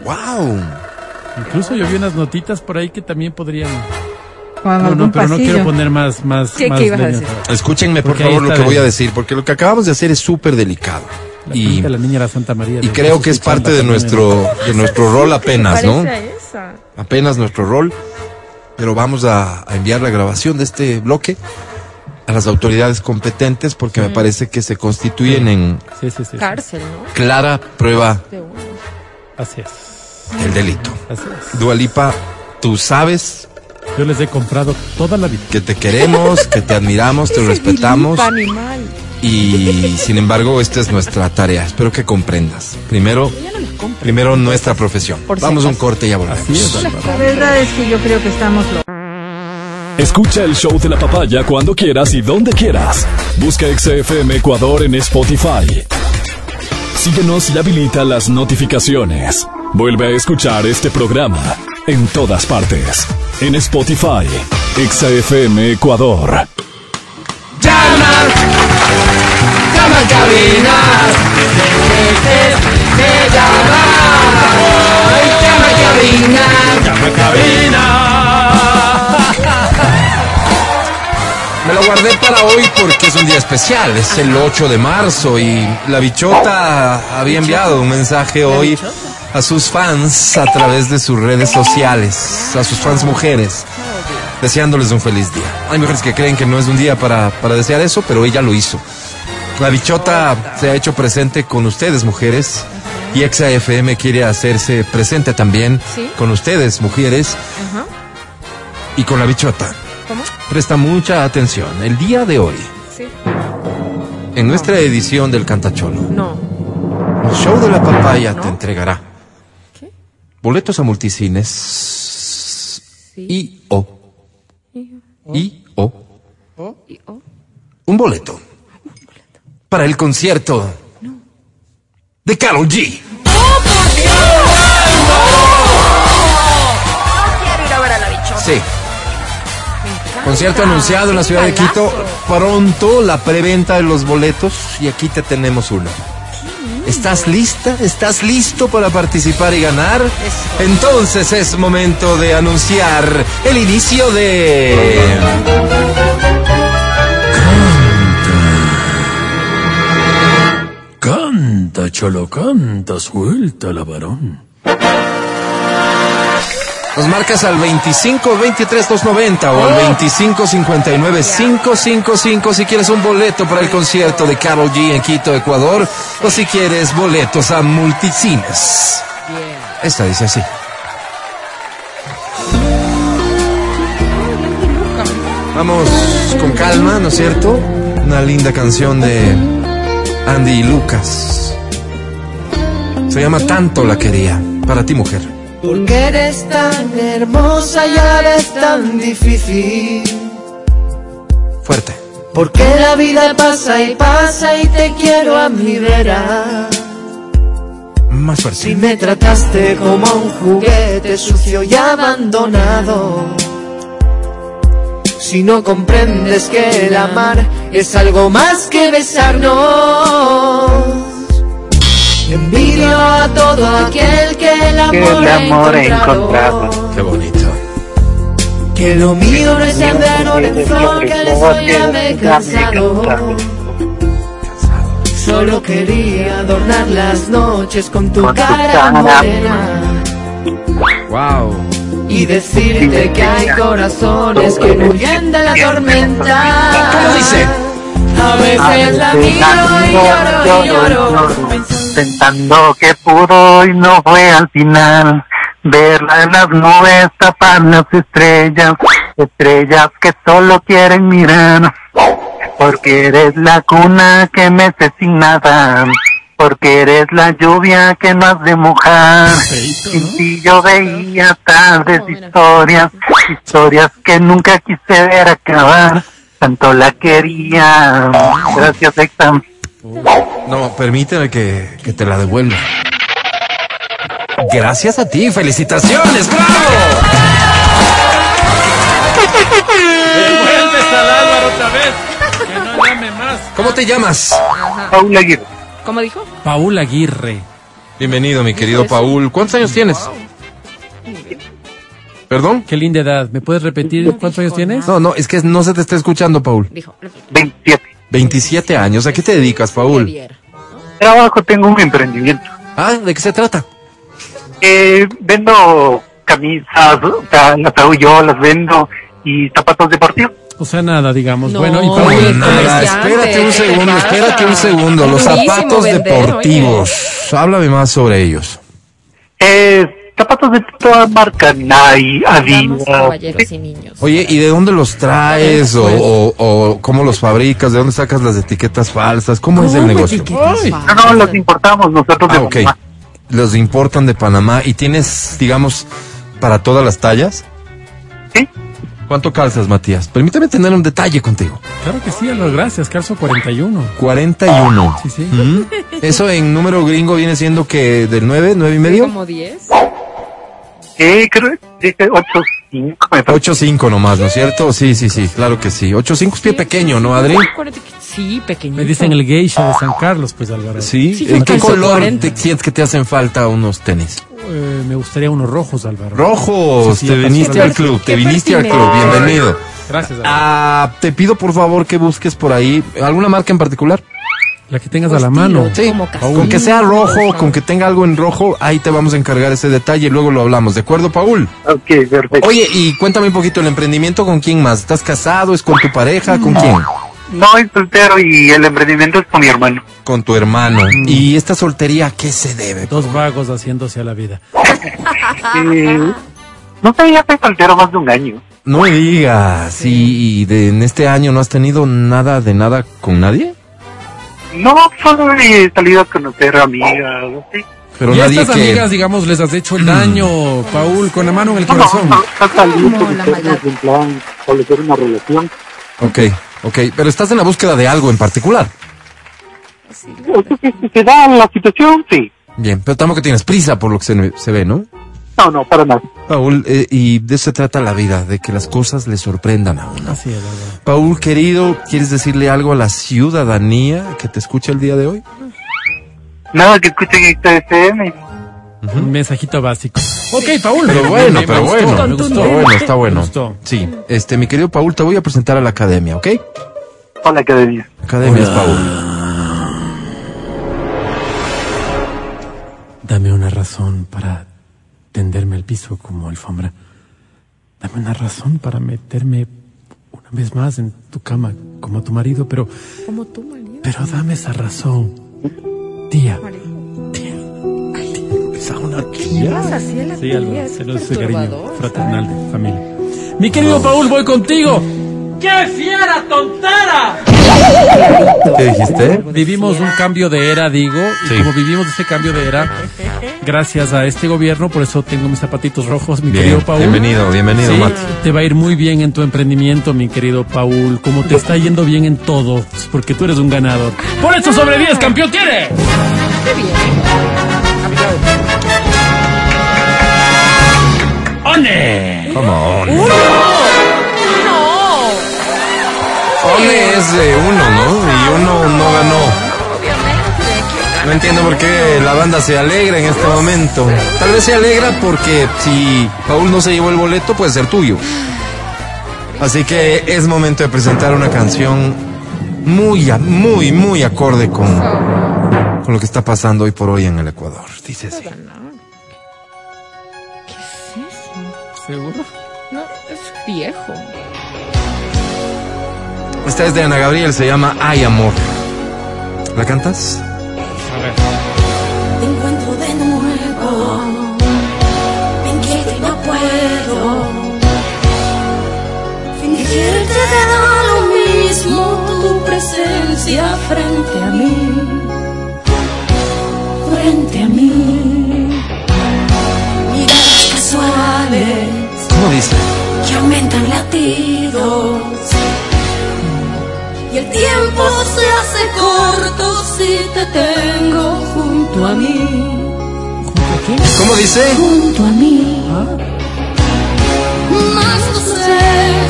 ¡Wow! Incluso yo vi unas notitas por ahí que también podrían. No, no, pero no quiero poner más, más. ¿Qué- más qué ibas a leña. decir? Escúchenme por Porque favor lo que voy a decir, porque lo que acabamos de hacer es súper delicado. La Y, de la niña de la Santa María. y creo que es parte de nuestro, de nuestro rol apenas, ¿no? Esa. apenas nuestro rol, pero vamos a, a enviar la grabación de este bloque a las autoridades competentes porque me parece que se constituyen en Sí, sí, sí. sí. Cárcel, ¿no? clara prueba. Así es. Del delito. Así es. Dualipa, tú sabes Yo les he comprado toda la vida. que te queremos, que te admiramos, te respetamos Animal. y sin embargo esta es nuestra tarea. Espero que comprendas. Primero, no primero nuestra profesión. Por si Vamos a un corte y ya volvemos. Es. La verdad es que yo creo que estamos locos. Escucha el show de la papaya cuando quieras y donde quieras. Busca XFM Ecuador en Spotify. Síguenos y habilita las notificaciones. Vuelve a escuchar este programa en todas partes. En Spotify, XFM Ecuador. Llama, llama a cabina. Te llama, llama a cabina. Me lo guardé para hoy porque es un día especial, es el 8 de marzo y la bichota había enviado un mensaje hoy a sus fans a través de sus redes sociales, a sus fans mujeres, deseándoles un feliz día. Hay mujeres que creen que no es un día para, para desear eso, pero ella lo hizo. La bichota se ha hecho presente con ustedes, mujeres, y Exa FM quiere hacerse presente también Sí. con ustedes, mujeres, y con la bichota. ¿Cómo? Presta mucha atención. El día de hoy, Sí. en nuestra edición del Cantacholo, No. el show de la papaya ¿No? te entregará. Boletos a multicines Sí. y o y o Y- oh. un boleto para el concierto de Carol G. Quiero ir a ver a la bichota. Sí. Concierto anunciado en la ciudad de Quito. Pronto la preventa de los boletos y aquí te tenemos uno. ¿Estás lista? ¿Estás listo para participar y ganar? Entonces es momento de anunciar el inicio de... Canta, cholo, canta, suelta la varón. Nos marcas al 25 23 290 o al 25 59 555 si quieres un boleto para el concierto de Carol G en Quito, Ecuador, o si quieres boletos a multicines. Esta dice así. Vamos con calma, ¿no es cierto? Una linda canción de Andy y Lucas. Se llama Tanto la quería. Para ti, mujer. Porque eres tan hermosa y a la vez tan difícil. Fuerte. Porque la vida pasa y pasa y te quiero a mi vera. Más fuerte. Si me trataste como un juguete sucio y abandonado. Si no comprendes que el amar es algo más que besarnos. Envidio a todo aquel que el amor, el amor encontrado. encontrado. Qué bonito. Que lo mío no es sembrar en flor, que de eso ya me he cansado. Solo quería adornar las noches con tu Con tu cara morena Wow. y decirte que hay corazones que no huyen de la tormenta. ¿Cómo dice? A veces la miro y lloro y lloro. Pensando que pudo y no fue al final. Verla en las nubes tapar las estrellas, estrellas que solo quieren mirar. Porque eres la cuna que mece sin nada. Porque eres la lluvia que no has de mojar. Sin ti yo veía tardes historias, historias que nunca quise ver acabar. Tanto la quería. Gracias, Exam. No, permíteme que, que te la devuelva. Gracias a ti, felicitaciones, bravo. Vuelves al Álvaro otra vez. Que no llame más. ¿Cómo te llamas? Paula Aguirre. ¿Cómo dijo? Paul Aguirre. Bienvenido, mi querido Paul. ¿Cuántos años tienes? ¿Perdón? Qué linda edad. ¿Me puedes repetir cuántos años tienes? No, no, es que no se te está escuchando, Paul. Dijo. 27. 27 años. ¿A qué te dedicas, Paul? Trabajo, tengo un emprendimiento. Ah, ¿de qué se trata? Eh, vendo camisas, o sea, las hago yo, las vendo, y zapatos deportivos. O sea, nada, digamos. No, bueno, y Paul, no, Nada, espérate un ¿qué segundo, espérate un segundo. Los zapatos vender, deportivos. Háblame más sobre ellos. Eh, zapatos de toda marca, Nike, Adidas. caballeros y niños. Oye, ¿y de dónde los traes o, o- o cómo los fabricas? ¿De dónde sacas las etiquetas falsas? ¿Cómo es el negocio? No, no, los importamos nosotros de Ah, ok. Panamá. Los importan de Panamá y tienes, digamos, para todas las tallas. Sí. ¿Cuánto calzas, Matías? Permíteme tener un detalle contigo. Claro que sí, Álvaro, gracias. Calzo 41. 41. Sí, sí. ¿Mm? Eso en número gringo viene siendo que del 9, 9 y medio. Como 10. Eh, creo que 8, 5, me parece. 8-5 nomás, ¿no es cierto? Sí, sí, sí, claro que sí. 8-5 es pie pequeño, ¿no, Adri? Sí, pequeñito. Me dicen el geisha de San Carlos, pues Álvaro. Sí. Sí, ¿En qué color 40. te sientes que te hacen falta unos tenis? Eh, me gustaría unos rojos, Álvaro. Rojos, Sí, sí, te viniste al club, te viniste al club, bienvenido. Gracias, Álvaro. Ah, te pido por favor que busques por ahí alguna marca en particular. La que tengas a la mano. Sí, con que sea rojo, con que tenga algo en rojo, ahí te vamos a encargar ese detalle y luego lo hablamos, ¿de acuerdo, Paul? Ok, perfecto. Oye, y cuéntame un poquito el emprendimiento, ¿con quién más? ¿Estás casado? ¿Es con tu pareja? ¿Con quién? No, es soltero y el emprendimiento es con mi hermano. Con tu hermano. ¿Y esta soltería a qué se debe? Dos vagos haciéndose a la vida. Eh, no sé, ya estoy soltero más de un año. No me digas, ¿y, y de, en este año no has tenido nada de nada con nadie? No, solo he salido a conocer amigas, así. Pero y a estas que... amigas, digamos, les has hecho el daño, Paul, con la mano en el No, no, corazón. no, no en plan establecer una relación. Ok, ok, pero estás en la búsqueda de algo en particular. Que si se da la situación, sí. Bien, pero tampoco tienes prisa por lo que se, se ve, ¿no? No, no, para nada. Paul, eh, y de eso se trata la vida, de que las cosas le sorprendan a uno. Así es. Paul, querido, ¿quieres decirle algo a la ciudadanía que te escucha el día de hoy? Nada que escuchen esta FM. Un mensajito básico. Ok, Paul. Pero bueno, Me pero gustó, bueno. me Está gustó. bueno, está bueno. Me gustó. Sí, este, mi querido Paul, te voy a presentar a la academia, ¿ok? Hola, academia. Academia es Paul. Dame una razón para tenderme al piso como alfombra. Dame una razón para meterme una vez más en tu cama como tu marido, pero, Como tú, marido. pero dame esa razón. Tía. Tía. Esa una tía. la Sí, Es se nos ese cariño fraternal de familia. Mi querido Paul, voy contigo. ¡Qué fiera tontera! ¿Qué dijiste? Vivimos un cambio de era, digo, y como vivimos ese cambio de era, gracias a este gobierno, por eso tengo mis zapatitos rojos, mi Bien, querido Paul. bienvenido, bienvenido, Sí, Matt. te va a ir muy bien en tu emprendimiento, mi querido Paul, como te está yendo bien en todo, porque tú eres un ganador. Por eso sobre 10, campeón tiene. Qué bien. ¡One! Come on. ¡Uno! ¡No! Ole es de uno, ¿no? Y uno no ganó. No entiendo por qué la banda se alegra en este momento. Tal vez se alegra porque si Paul no se llevó el boleto, puede ser tuyo. Así que es momento de presentar una canción muy, muy, muy acorde con, con lo que está pasando hoy por hoy en el Ecuador. Dice así. ¿Qué es eso? ¿Seguro? No, es viejo. Esta es de Ana Gabriel, se llama Ay Amor. ¿La cantas? Te encuentro de nuevo. Me inquieto y no puedo. Fingir te da lo mismo tu presencia frente a mí. Frente a mí. Miradas casuales ¿Cómo dice? que aumentan latidos. Y el tiempo se hace corto si te tengo junto a mí. ¿Cómo dice? Junto a mí. Más no sé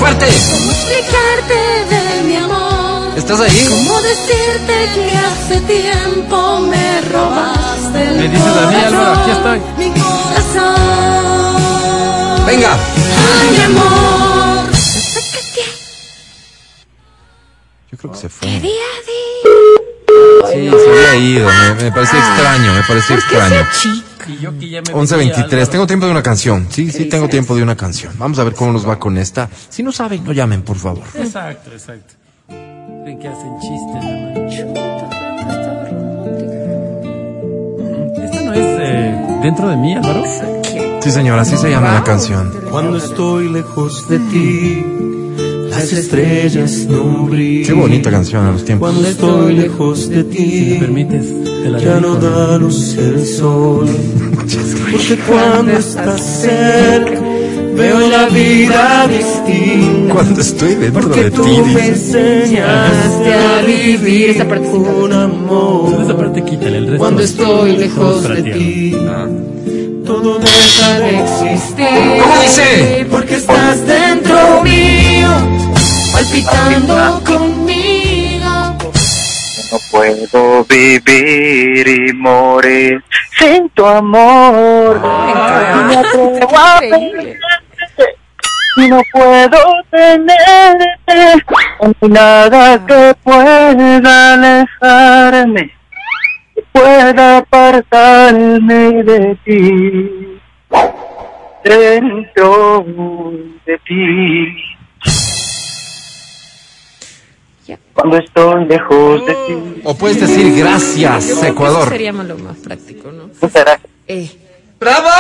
¡Fuerte! cómo explicarte de mi amor. ¿Estás ahí? Cómo decirte que hace tiempo me robaste el Me dices a mí, Álvaro, aquí estoy. Mi corazón. Venga. Ay, amor. Yo creo que se fue. Día a día. Sí, se había ido. Me, me parecía extraño, me parecía extraño. Y yo que ya me 11.23. Tengo tiempo de una canción. Sí, sí, tengo tiempo de una canción. Vamos a ver cómo nos va con esta. Si no saben, no llamen, por favor. Exacto, exacto. Creen que hacen chistes. Esta no es eh, dentro de mí, Álvaro. Sí, señora, así se llama la canción. Cuando estoy lejos de ti, las estrellas no brillan. Qué bonita canción a los tiempos. Cuando estoy lejos de Si me ti, permites, ya no da luz el sol. Porque cuando estás cerca, veo la vida distinta. Cuando estoy dentro Porque de tú ti, me dice. enseñaste a vivir Esa parte me con amor. Esa parte quítale, el resto. Cuando estoy lejos de ti, ti, todo deja de existir. ¿Cómo dice? Porque estás dentro mío, palpitando conmigo. No puedo vivir y morir sin tu amor. Y a Increíble. y no puedo tenerte. No hay nada que pueda alejarme, que pueda apartarme de ti. Dentro de ti. Cuando estoy lejos de ti. O puedes decir gracias, Yo creo que eso Ecuador. sería lo más práctico, ¿no? Muchas gracias. Eh. ¡Bravo!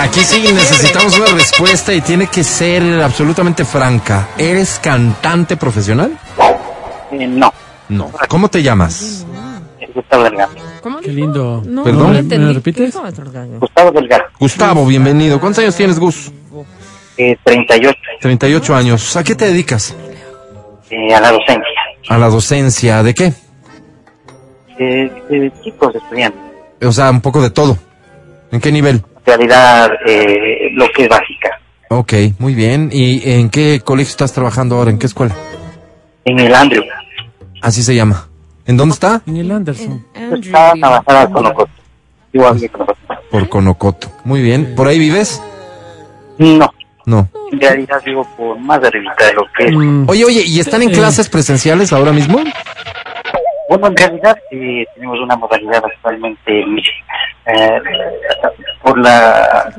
Aquí sí necesitamos una respuesta y tiene que ser absolutamente franca. ¿Eres cantante profesional? Eh, no, No. ¿Cómo te llamas? Gustavo Delgado. ¿Cómo Qué lindo. No, Perdón. no ¿Me repites? Gustavo Delgado, Gustavo, bienvenido. ¿Cuántos años tienes, Gus? eh, 38, 38 años. ¿A qué te dedicas? eh, a la docencia. A la docencia. ¿De qué? Eh, eh, chicos estudiantes, O sea, un poco de todo. ¿En qué nivel? en realidad eh, lo que es básica. Ok, muy bien. ¿Y en qué colegio estás trabajando ahora? ¿En qué escuela? En el Andrew, Así se llama. ¿En dónde está? En el Anderson. está trabajando con nosotros. Igual que con nosotros. Por Conocoto. Muy bien. ¿Por ahí vives? No, No. en realidad digo por más arribita de lo que es. Mm, Oye, oye, ¿y están en Eh. clases presenciales ahora mismo? Bueno, en realidad eh, tenemos una modalidad actualmente. Eh, por la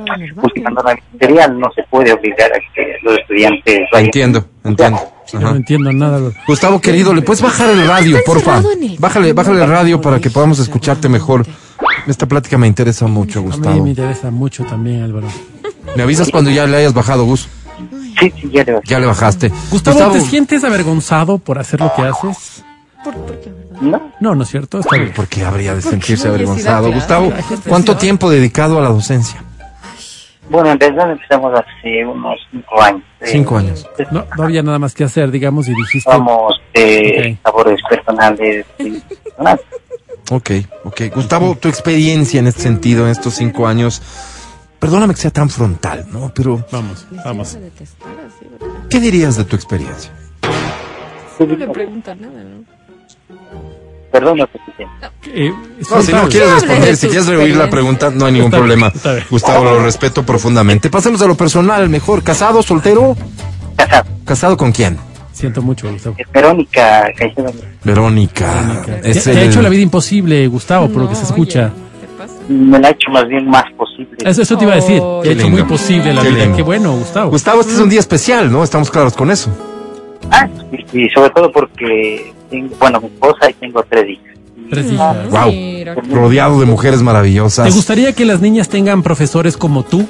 utilizando la material no se puede obligar a que los estudiantes vayan. Entiendo, entiendo. Yo no entiendo nada. Gustavo, querido, ¿le puedes bajar el radio, porfa? el Bájale, bájale el radio para que podamos escucharte mejor. Esta plática me interesa mucho, A mí Gustavo. me interesa mucho también, Álvaro. Me avisas cuando ya le hayas bajado, Gus. Sí, sí, ya le bajé. Ya le bajaste. Gustavo, ¿te sientes avergonzado por hacer lo que haces? No. No, no es cierto. Está bien. ¿Por qué habría de ¿Por qué sentirse avergonzado? Gustavo, ¿cuánto tiempo dedicado a la docencia? Bueno, en realidad empezamos hace unos cinco años. Eh, Cinco años. No, no había nada más que hacer, digamos, y dijiste. Vamos de labores personales. y personales. Ok, ok. Gustavo, tu experiencia en este sentido, en estos cinco años, perdóname que sea tan frontal, ¿no? Pero Vamos, vamos. ¿qué dirías de tu experiencia? No le pregunta nada, ¿no? Perdón, no. Eh, No, si no quieres responder, si quieres reoír la pregunta, no hay ningún problema. Gustavo, lo respeto profundamente. Pasemos a lo personal, mejor. ¿Casado, soltero? Casado. ¿Casado con quién? Siento mucho, Gustavo. Verónica Caicedo. Verónica. Te, te ha hecho la vida imposible, Gustavo, por lo que se escucha. Me la ha hecho más bien más posible. Eso, eso te iba a decir. Oh, Te ha hecho muy lindo. posible la Qué vida. lindo. Qué bueno, Gustavo. Gustavo, este es un día especial, ¿no? Estamos claros con eso. Ah, y, y sobre todo porque, tengo, bueno, mi esposa y tengo tres hijas. Tres hijas. Wow. Rodeado de mujeres maravillosas. ¿Te gustaría que las niñas tengan profesores como tú?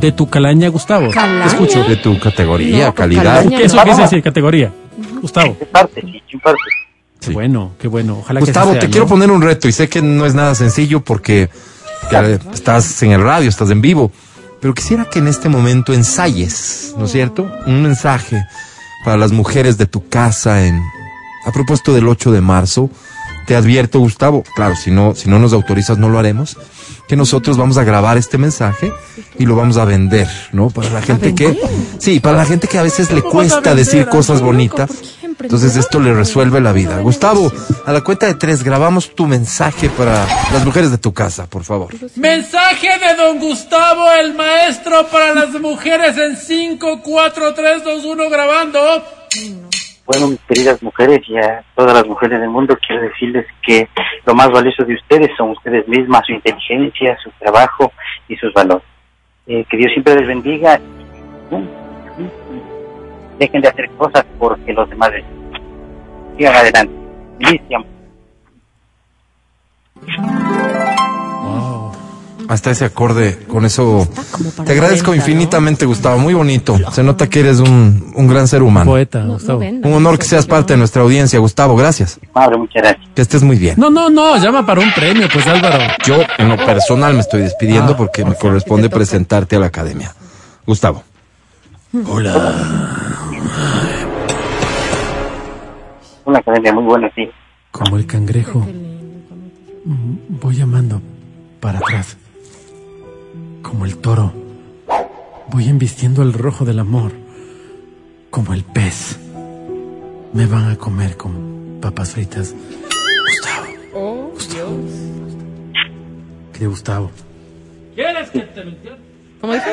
De tu calaña, Gustavo. Te escucho. De tu categoría, No, calidad. ¿Qué- ¿Eso qué es decir, categoría? Gustavo. parte, sí, en parte. Qué bueno, qué bueno. Ojalá Gustavo, que así te sea, quiero poner un reto y sé que no es nada sencillo porque estás en el radio, estás en vivo, pero quisiera que en este momento ensayes, ¿no es cierto? Un mensaje para las mujeres de tu casa en a propósito del 8 de marzo. Te advierto, Gustavo, claro, si no si no nos autorizas no lo haremos, que nosotros vamos a grabar este mensaje y lo vamos a vender, ¿no? Para la gente que sí, para la gente que a veces le cuesta decir cosas bonitas. Entonces esto le resuelve la vida. Gustavo, a la cuenta de tres grabamos tu mensaje para las mujeres de tu casa, por favor. Mensaje de don Gustavo, el maestro para las mujeres en 5, 4, 3, 2, 1 grabando. Bueno, mis queridas mujeres y a todas las mujeres del mundo, quiero decirles que lo más valioso de ustedes son ustedes mismas, su inteligencia, su trabajo y sus valores. Eh, que Dios siempre les bendiga. Dejen de hacer cosas porque los demás les sigan adelante. Amor. Hasta ese acorde, con eso te agradezco 90, ¿no? infinitamente, Gustavo. Muy bonito. Se nota que eres un, un gran ser humano. Poeta, Gustavo. Un honor que seas parte de nuestra audiencia, Gustavo. Gracias. Madre, muchas gracias. Que estés muy bien. No, no, no, llama para un premio, pues Álvaro. Yo, en lo personal, me estoy Ah, despidiendo porque me corresponde presentarte a la academia. Gustavo. Hola. Una academia muy buena, sí. Como el cangrejo. Voy llamando para atrás. Como el toro. Voy embistiendo el rojo del amor. Como el pez. Me van a comer con papas fritas. Oh, Dios. ¿Qué Gustavo? ¿Quieres que te ¿Cómo dijo?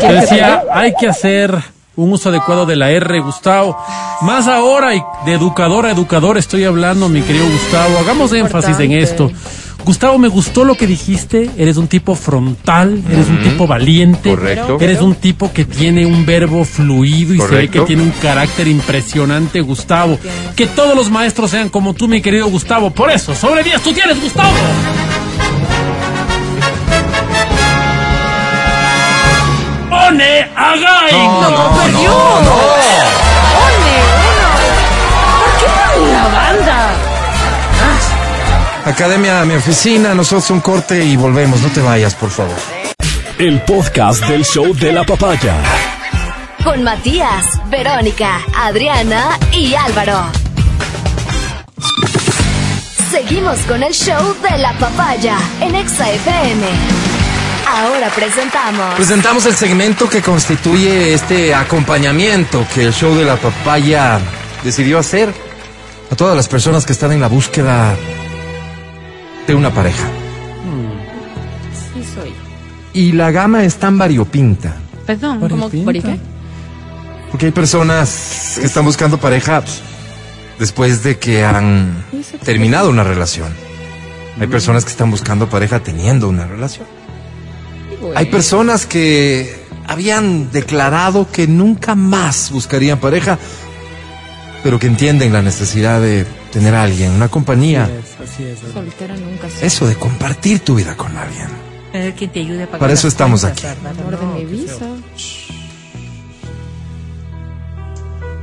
Te decía, hay que hacer un uso adecuado de la R, Gustavo. Más ahora y de educador a educador estoy hablando, mi querido Gustavo. Hagamos énfasis en esto. Gustavo, me gustó lo que dijiste. Eres un tipo frontal, eres un tipo valiente. Correcto. Eres un tipo que tiene un verbo fluido y se ve Correcto. que tiene un carácter impresionante, Gustavo. Que todos los maestros sean como tú, mi querido Gustavo. Por eso, sobre 10 tú tienes, Gustavo. No, no, perdió. no, no. ¡Ole, uno! ¿Por qué con la banda? Academia, mi oficina, nosotros un corte y volvemos. No te vayas, por favor. El podcast del show de la papaya. Con Matías, Verónica, Adriana y Álvaro. Seguimos con el show de la papaya en Exa FM. Ahora presentamos. Presentamos el segmento que constituye este acompañamiento que el show de la papaya decidió hacer a todas las personas que están en la búsqueda de una pareja. Sí, soy. Y la gama es tan variopinta, Perdón, ¿Cómo? ¿Por qué? porque hay personas que están buscando pareja después de que han terminado una relación. Hay personas que están buscando pareja teniendo una relación. Hay personas que habían declarado que nunca más buscarían pareja, pero que entienden la necesidad de tener a alguien, una compañía. Así es. Soltera nunca soy. Eso de compartir tu vida con alguien. Tener quien te ayude a pagar Para eso estamos cuentas, aquí. Álvaro. Amor de No, mi qué visa. feo.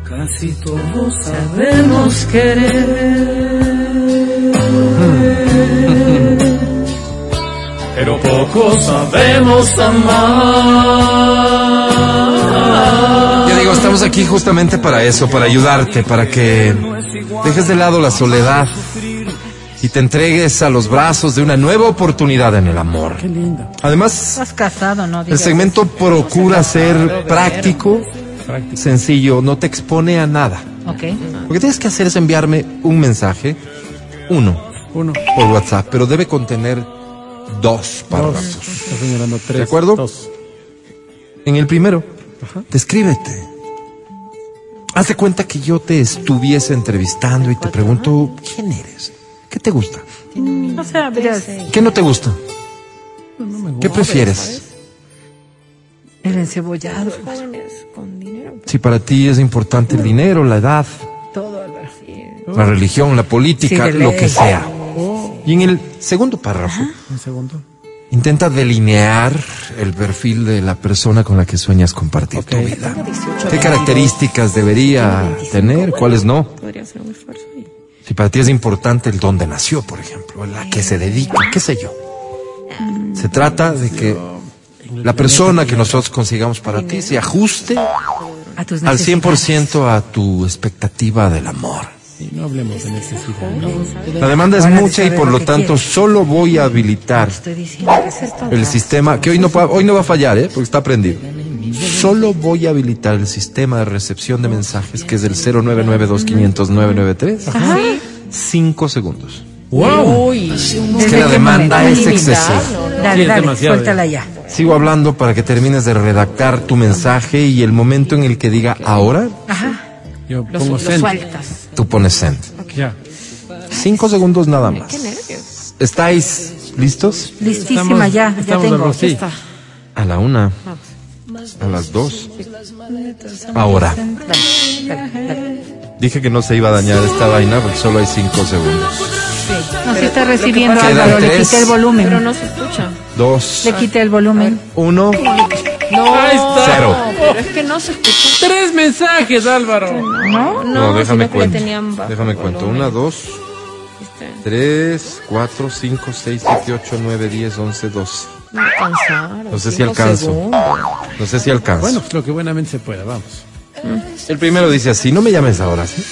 Casi todos sabemos querer. Pero pocos sabemos amar. Yo digo, estamos aquí justamente para eso, para ayudarte, para que dejes de lado la soledad y te entregues a los brazos de una nueva oportunidad en el amor. Qué lindo. Además, Estás casado, ¿no? el segmento procura ser práctico, sencillo, no te expone a nada. Lo que tienes que hacer es enviarme un mensaje, uno, Uno, por WhatsApp, pero debe contener dos párrafos. Está señalando tres. ¿De acuerdo? Dos. En el primero, descríbete. Haz de cuenta que yo te estuviese entrevistando y te pregunto, ¿quién eres? ¿Qué te gusta? O sea, verás, ¿Qué no te gusta? ¿Qué prefieres? el encebollado. Jóvenes con dinero. Si para ti es importante el dinero, la edad, Todo, la religión, la política, lo que sea. Y en el segundo párrafo, Un segundo. intenta delinear el perfil de la persona con la que sueñas compartir tu vida. ¿Qué características debería tener? ¿Cuáles no? Podría ser un esfuerzo. y- Si para ti es importante el dónde nació, por ejemplo, la que se dedica, qué sé yo. Se trata de que la persona que nosotros consigamos para ti se ajuste al necesidades. 100% a tu expectativa del amor. Y no hablemos de necesidad. ¿no? La demanda es mucha y por lo tanto solo voy a habilitar el sistema, que hoy no, hoy no va a fallar, ¿eh? porque está prendido. Solo voy a habilitar el sistema de recepción de mensajes que es el 0992500993. Ajá. Cinco segundos. Uy, Es que la demanda es excesiva. Dale, dale, suéltala ya. Sigo hablando para que termines de redactar tu mensaje y el momento en el que diga ahora, Ajá. Yo pongo lo sueltas. Tú pones send. Ya. Cinco segundos nada más. qué nervios. ¿Estáis listos? Listísima Estamos- ya, ya tengo. Sí. Está. A la una. A las dos. Ahora. Dije que no se iba a dañar esta vaina porque solo hay cinco segundos. No se está recibiendo, Álvaro. Le quité el volumen. Pero no se escucha. Dos. Le quité el volumen. Uno. No, Ahí está. Cero. pero es que no se escucha. Tres mensajes, Álvaro. ¿No? No, déjame que le cuento. Déjame cuento. Una, dos, ¿Viste? tres, cuatro, cinco, seis, siete, ocho, nueve, diez, once, doce. No alcanzaron. No sé si alcanzo. segundos. No sé si alcanzo. Bueno, pues lo que buenamente se pueda, vamos. El primero dice así, no me llames ahora, ¿sí?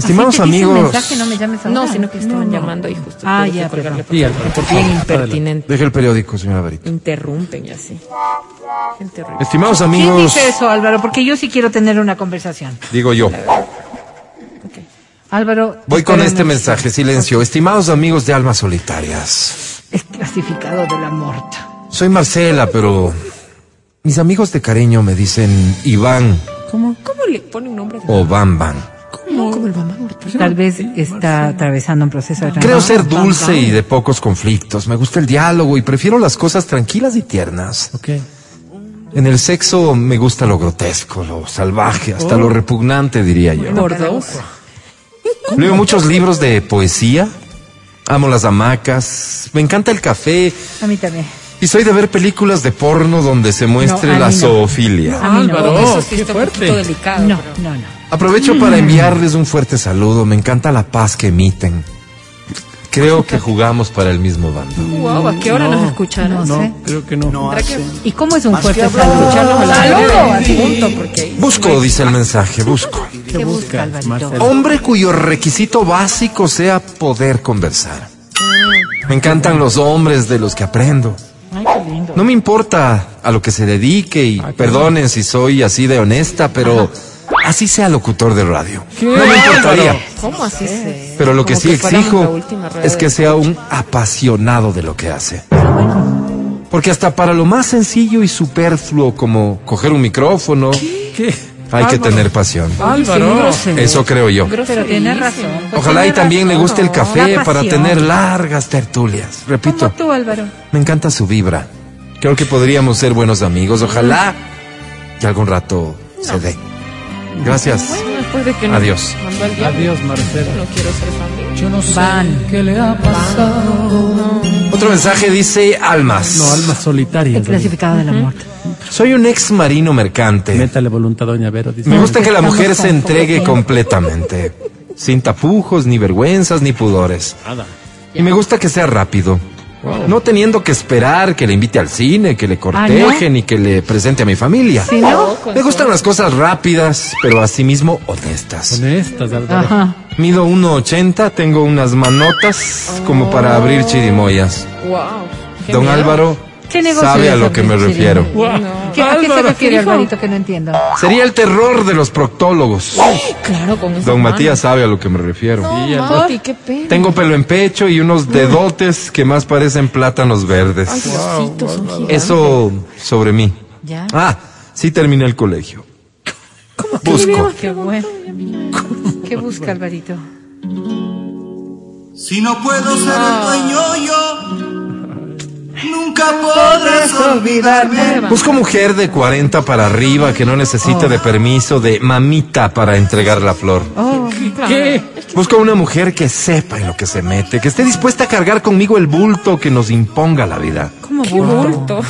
Estimados amigos, mensaje, no me llames ahora. No, sino que estaban llamando y justo. Ah, ya, por Bien impertinente. deje el periódico, señora Barito. Interrumpen y así. Estimados ¿Quién amigos, dice eso, Álvaro? Porque yo sí quiero tener una conversación. digo yo, Álvaro. voy con este mensaje, silencio. Estimados amigos de almas solitarias, Es clasificado de la muerte. soy Marcela, pero mis amigos de cariño me dicen Iván ¿Cómo? ¿Cómo le pone un nombre? de- o Bam Bam. No, como el mamá. Tal vez está atravesando un proceso de Creo ser dulce y de pocos conflictos. Me gusta el diálogo y prefiero las cosas tranquilas y tiernas. Ok. En el sexo me gusta lo grotesco, lo salvaje, hasta lo repugnante, diría yo. Por dos. Leo muchos libros de poesía. Amo las hamacas. Me encanta el café. A mí también. Y soy de ver películas de porno donde se muestre No, la no. zoofilia. A mí no. Álvaro, Eso sí qué está un fuerte. poquito delicado. No, pero- no, no. Aprovecho para enviarles un fuerte saludo. Me encanta la paz que emiten. Creo que jugamos para el mismo bando. Wow, ¿a qué hora nos escucharon? No sé. Creo que no. ¿Será que ¿Y cómo es un fuerte saludo? Porque Busco, dice el mensaje, busco. ¿Qué busca, Alvarito? Hombre cuyo requisito básico sea poder conversar. Me encantan los hombres de los que aprendo. Ay, qué lindo. No me importa a lo que se dedique y perdonen si soy así de honesta, pero así sea locutor de radio. No me importaría. ¿Cómo así se? Pero lo que sí exijo es que sea un apasionado de lo que hace. Porque hasta para lo más sencillo y superfluo como coger un micrófono, ¿Qué? hay que tener pasión. Álvaro. Eso creo yo. Pero tienes razón. Pues Ojalá y también le guste el café para tener largas tertulias. Repito, Como tú, Álvaro. me encanta su vibra. Creo que podríamos ser buenos amigos. Ojalá que algún rato se dé. Gracias. Bueno, de que nos Adiós. mandó al diablo, Adiós, Marcelo. No quiero ser amigo. Yo no sé Van. qué le ha pasado. Otro mensaje dice almas. No, alma solitaria. El clasificado de la muerte. Soy un ex marino mercante. Métale voluntad, doña Vero. dice. Me gusta que la mujer se entregue completamente, sin tapujos, ni vergüenzas, ni pudores. Nada. Y me gusta que sea rápido. No teniendo que esperar que le invite al cine, que le corteje, ni que le presente a mi familia. ¿Sí, no? Me gustan las cosas rápidas, pero asimismo honestas. Honestas, Álvaro. Ajá. Mido 1.80, tengo unas manotas como para abrir chirimoyas. Wow. Don Álvaro ¿Qué negocio sabe a lo que me refiero. ¿Qué, ¿A qué se refiere, Alvarito, que no entiendo? Sería el terror de los proctólogos. Claro, con eso. Don Matías sabe a lo que me refiero. Mati, qué pena. Tengo pelo en pecho y unos dedotes que más parecen plátanos verdes. Ay, son gigantes. Eso sobre mí. ¿Ya? Ah, sí terminé el colegio. Busco. Qué bueno. ¿Qué busca, Alvarito? Si no puedo ser el dueño yo, nunca podrás olvidarme. Busco mujer de 40 para arriba que no necesite de permiso de mamita para entregar la flor. Oh, ¿Qué? Busco una mujer que sepa en lo que se mete, que esté dispuesta a cargar conmigo el bulto que nos imponga la vida. ¿cómo Qué bulto.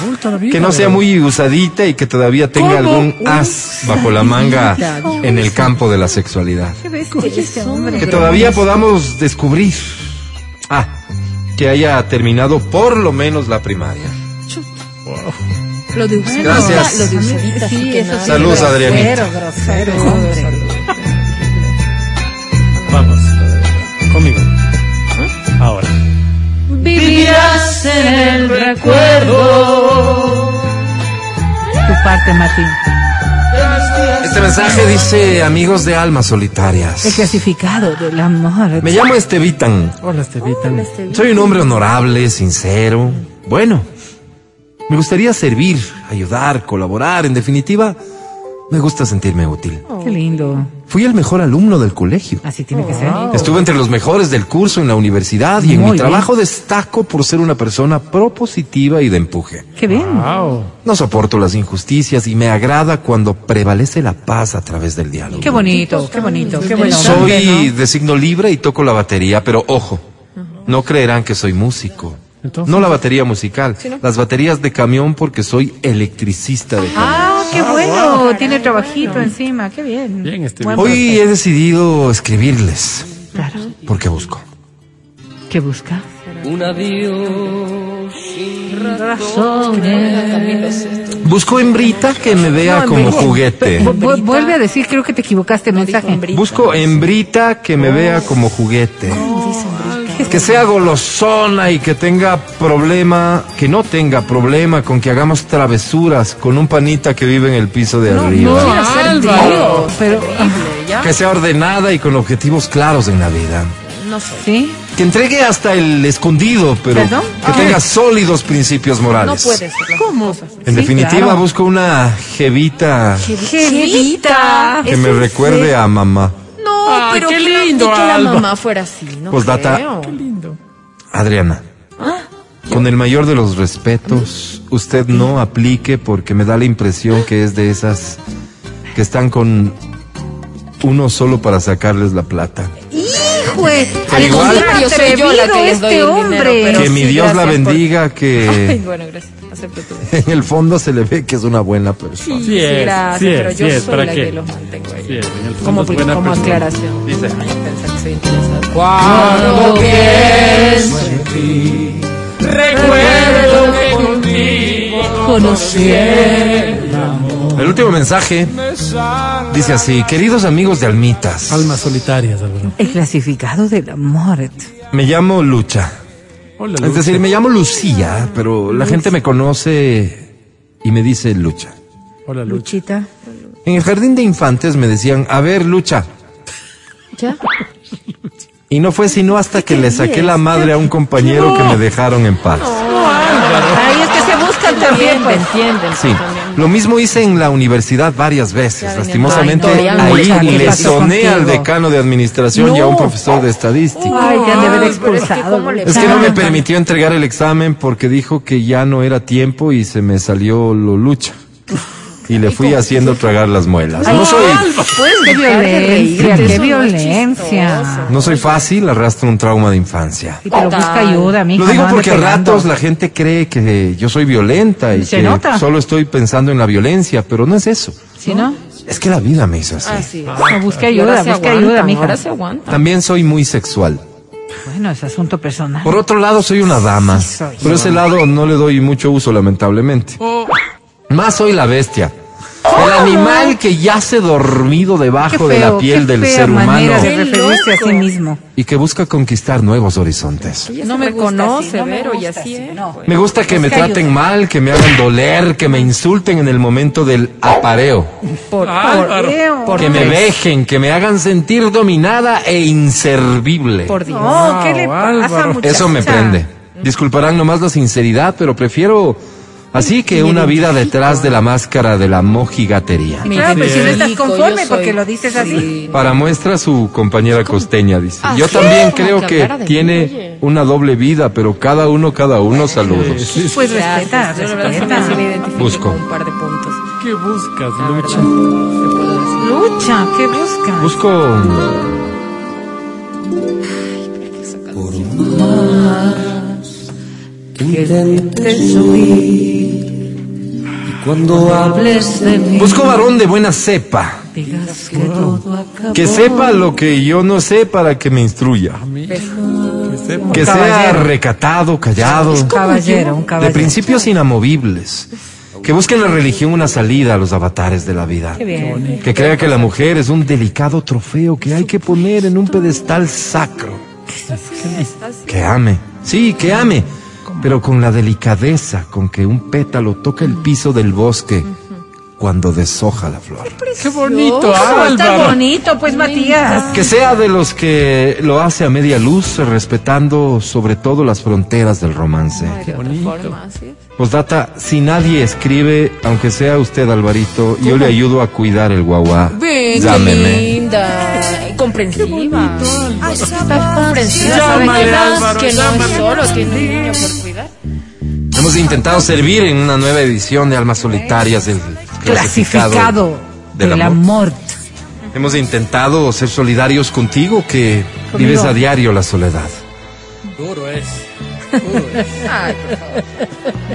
Que no sea muy usadita y que todavía tenga algún as bajo la manga en el campo de la sexualidad. Qué bestia este hombre. Que todavía podamos descubrir. Ah, que haya terminado por lo menos la primaria. Lo de usadita, Gracias. lo de usadita. sí eso sí. Saludos, Adrianita. Grosero. Vamos. Conmigo. Ahora. Vivirás en el recuerdo. Tu parte, Martín. Este mensaje dice amigos de almas El solitarias. clasificado del amor. Me llamo Estevitan. Hola, Estevitan. Soy un hombre honorable, sincero. Bueno, me gustaría servir, ayudar, colaborar. En definitiva, me gusta sentirme útil. Qué lindo. Fui el mejor alumno del colegio. Así tiene que ser. Estuve entre los mejores del curso en la universidad y en mi bien. trabajo destaco por ser una persona propositiva y de empuje. Qué bien. Wow. No soporto las injusticias y me agrada cuando prevalece la paz a través del diálogo. Qué bonito, qué bonito, qué bueno. Soy de signo libre y toco la batería, pero ojo, no creerán que soy músico. Entonces- No la batería musical, las baterías de camión porque soy electricista de camión. Ah, qué bueno. Tiene trabajito encima. Qué bien. Bien, este Buen Hoy he decidido escribirles Claro. porque busco. ¿Qué busca? Un adiós sin Razones. Busco hembrita que me vea como juguete. Vu- vu- Vuelve a decir, creo que te equivocaste el mensaje. Busco hembrita que me vea como juguete. Que sea golosona y que tenga problema, que no tenga problema con que hagamos travesuras con un panita que vive en el piso de arriba. Quiero ser Dios. Pero. Que sea ordenada y con objetivos claros en la vida. No sé. ¿sí? Que entregue hasta el escondido, pero ¿Perdón? que tenga sólidos principios No morales. puede ser. ¿Cómo? En Sí, definitiva, claro. busco una jevita Jevita. que me recuerde a mamá. No, Ay, pero qué que lindo, que la Alba. mamá fuera así, ¿no? Postdata. creo. Adriana, con el mayor de los respetos, usted no aplique porque me da la impresión que es de esas que están con uno solo para sacarles la plata. Hijo, Al igual- Yo soy yo la que les doy este el dinero, hombre. pero- que mi sí, Dios la por- bendiga, Ay, que bueno, gracias. Acepto tu en el fondo se le ve que es una buena persona. Sí, Sí es, gracias, sí es, pero sí yo es, soy ¿para la qué? que los mantengo ahí. Sí, es, en el fondo como es buena como persona. aclaración. Dice. Ay, pensar que soy interesada. Cuando pienso en ti, recuerdo que contigo conocí el amor. El último mensaje dice así, queridos amigos de Almitas, Almas solitarias, Álvaro. El clasificado del amor. me llamo Lucha. Hola, Es decir, me llamo Lucía, pero la gente me conoce y me dice Lucha. Hola, Lucha. Luchita. En el jardín de infantes me decían, a ver, Lucha. ¿Ya? Y no fue sino hasta que le saqué la madre a un compañero que me dejaron en paz. Ahí es que se buscan también, entienden. Sí, lo mismo hice en la universidad varias veces. Lastimosamente, Ay, ahí mucha, ¿qué le soné al decano de administración y a un profesor de estadística. Ay, han de haber pero es que expulsado. ¿cómo le Es que no me permitió entregar el examen porque dijo que ya no era tiempo y se me salió lo lucha. Y le fui haciendo tragar las muelas. Ay, No soy, Pues qué violencia, qué violencia. no soy fácil, arrastro un trauma de infancia. Y pero busca ayuda, mija. Lo digo no porque a ratos la gente cree que yo soy violenta y Se que nota. solo estoy pensando en la violencia, pero no es eso. ¿Sí, no? Es que la vida me hizo así. Así No, busque ayuda, busque ayuda, mija. Ahora se aguanta. También soy muy sexual. Bueno, es asunto personal. Por otro lado, soy una dama. Sí soy. Por ese lado no le doy mucho uso, lamentablemente. Más soy la bestia. El animal que yace dormido debajo de la piel del ser humano manera de Qué referirse a sí loco. mismo. y que busca conquistar nuevos horizontes. No me conoce, Vero, y así es. Me gusta que me traten ayuda. mal, que me hagan doler, que me insulten en el momento del apareo. Por, por Que me dejen, que me hagan sentir dominada e inservible. Por Dios. No, ¿qué le pasa? Eso me prende. Disculparán nomás la sinceridad, pero prefiero así que una vida detrás de la máscara de la mojigatería. Claro, pero si no estás conforme porque lo dices así. Sí. Para muestra su compañera costeña, dice. Ah, Yo también creo que tiene una doble vida, pero cada uno, cada uno, saludos. Pues respeta, respeta. sí me identifico Busco. un par de puntos. ¿Qué buscas, Lucha? Lucha, ¿qué buscas? Busco cuando hables de mí busco varón de buena cepa, digas que todo acabó. que sepa lo que yo no sé para que me instruya. Que sea caballero. recatado, callado, Un caballero, un de caballero. principios inamovibles. Que busque en la religión una salida a los avatares de la vida. Qué bien. Que crea que la mujer es un delicado trofeo que hay que poner en un pedestal sacro. Que ame. Sí, que ame. Pero con la delicadeza con que un pétalo toca el piso del bosque cuando deshoja la flor. Qué bonito, ¿Cómo Álvaro. bonito, pues, Matías? Que sea de los que lo hace a media luz, respetando sobre todo las fronteras del romance. De otra forma, sí. Postdata, si nadie escribe, aunque sea usted, Alvarito, yo le ayudo a cuidar el guagua. Ven, qué Llámeme. linda. Comprensiva. Ay, está comprensiva. Llámale, que, no- Álvaro, que no es solo, tiene un niño por cuidar. Hemos intentado servir en una nueva edición de Almas Solitarias del Clasificado del del amor. amor. Hemos intentado ser solidarios contigo que vives a diario la soledad. Duro es. Ay, por favor.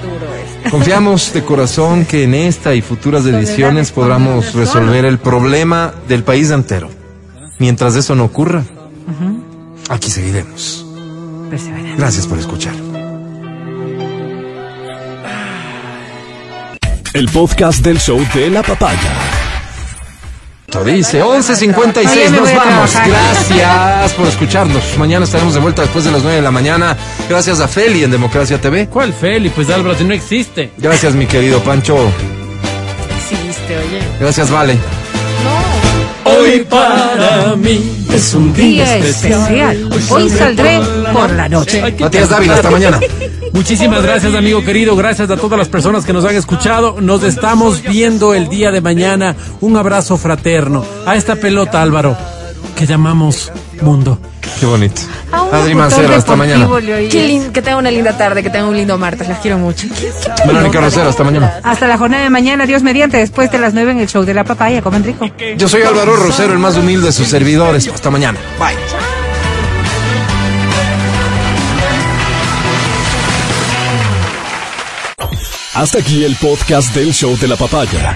Duro es. Confiamos de corazón que en esta y futuras ediciones podamos resolver el problema del país entero. Mientras eso no ocurra, aquí seguiremos. Gracias por escuchar. El podcast del show de la papaya. Dice 11.56, Oye, me nos vamos. Gracias por escucharnos. Mañana estaremos de vuelta después de las 9 de la mañana. Gracias a Feli en Democracia TV. ¿Cuál Feli? Pues Álvaro, si no existe. Gracias, mi querido Pancho. Existe, oye. Gracias, Vale. Hoy para mí es un Día especial. Hoy saldré por la noche. Matías Dávila, hasta mañana. Muchísimas gracias, amigo querido. Gracias a todas las personas que nos han escuchado. Nos estamos viendo el día de mañana. Un abrazo fraterno a esta pelota, Álvaro, que llamamos mundo. Qué bonito. A un Adri Mancero, hasta mañana. Qué que tenga una linda tarde, que tenga un lindo martes. Las quiero mucho. Verónica Rosero, hasta mañana. Hasta la jornada de mañana, Dios mediante, después de las nueve en el show de la papaya. Coman rico. Yo soy Álvaro Rosero, el más humilde de sus servidores. Hasta mañana. Bye. Hasta aquí el podcast del show de la papaya.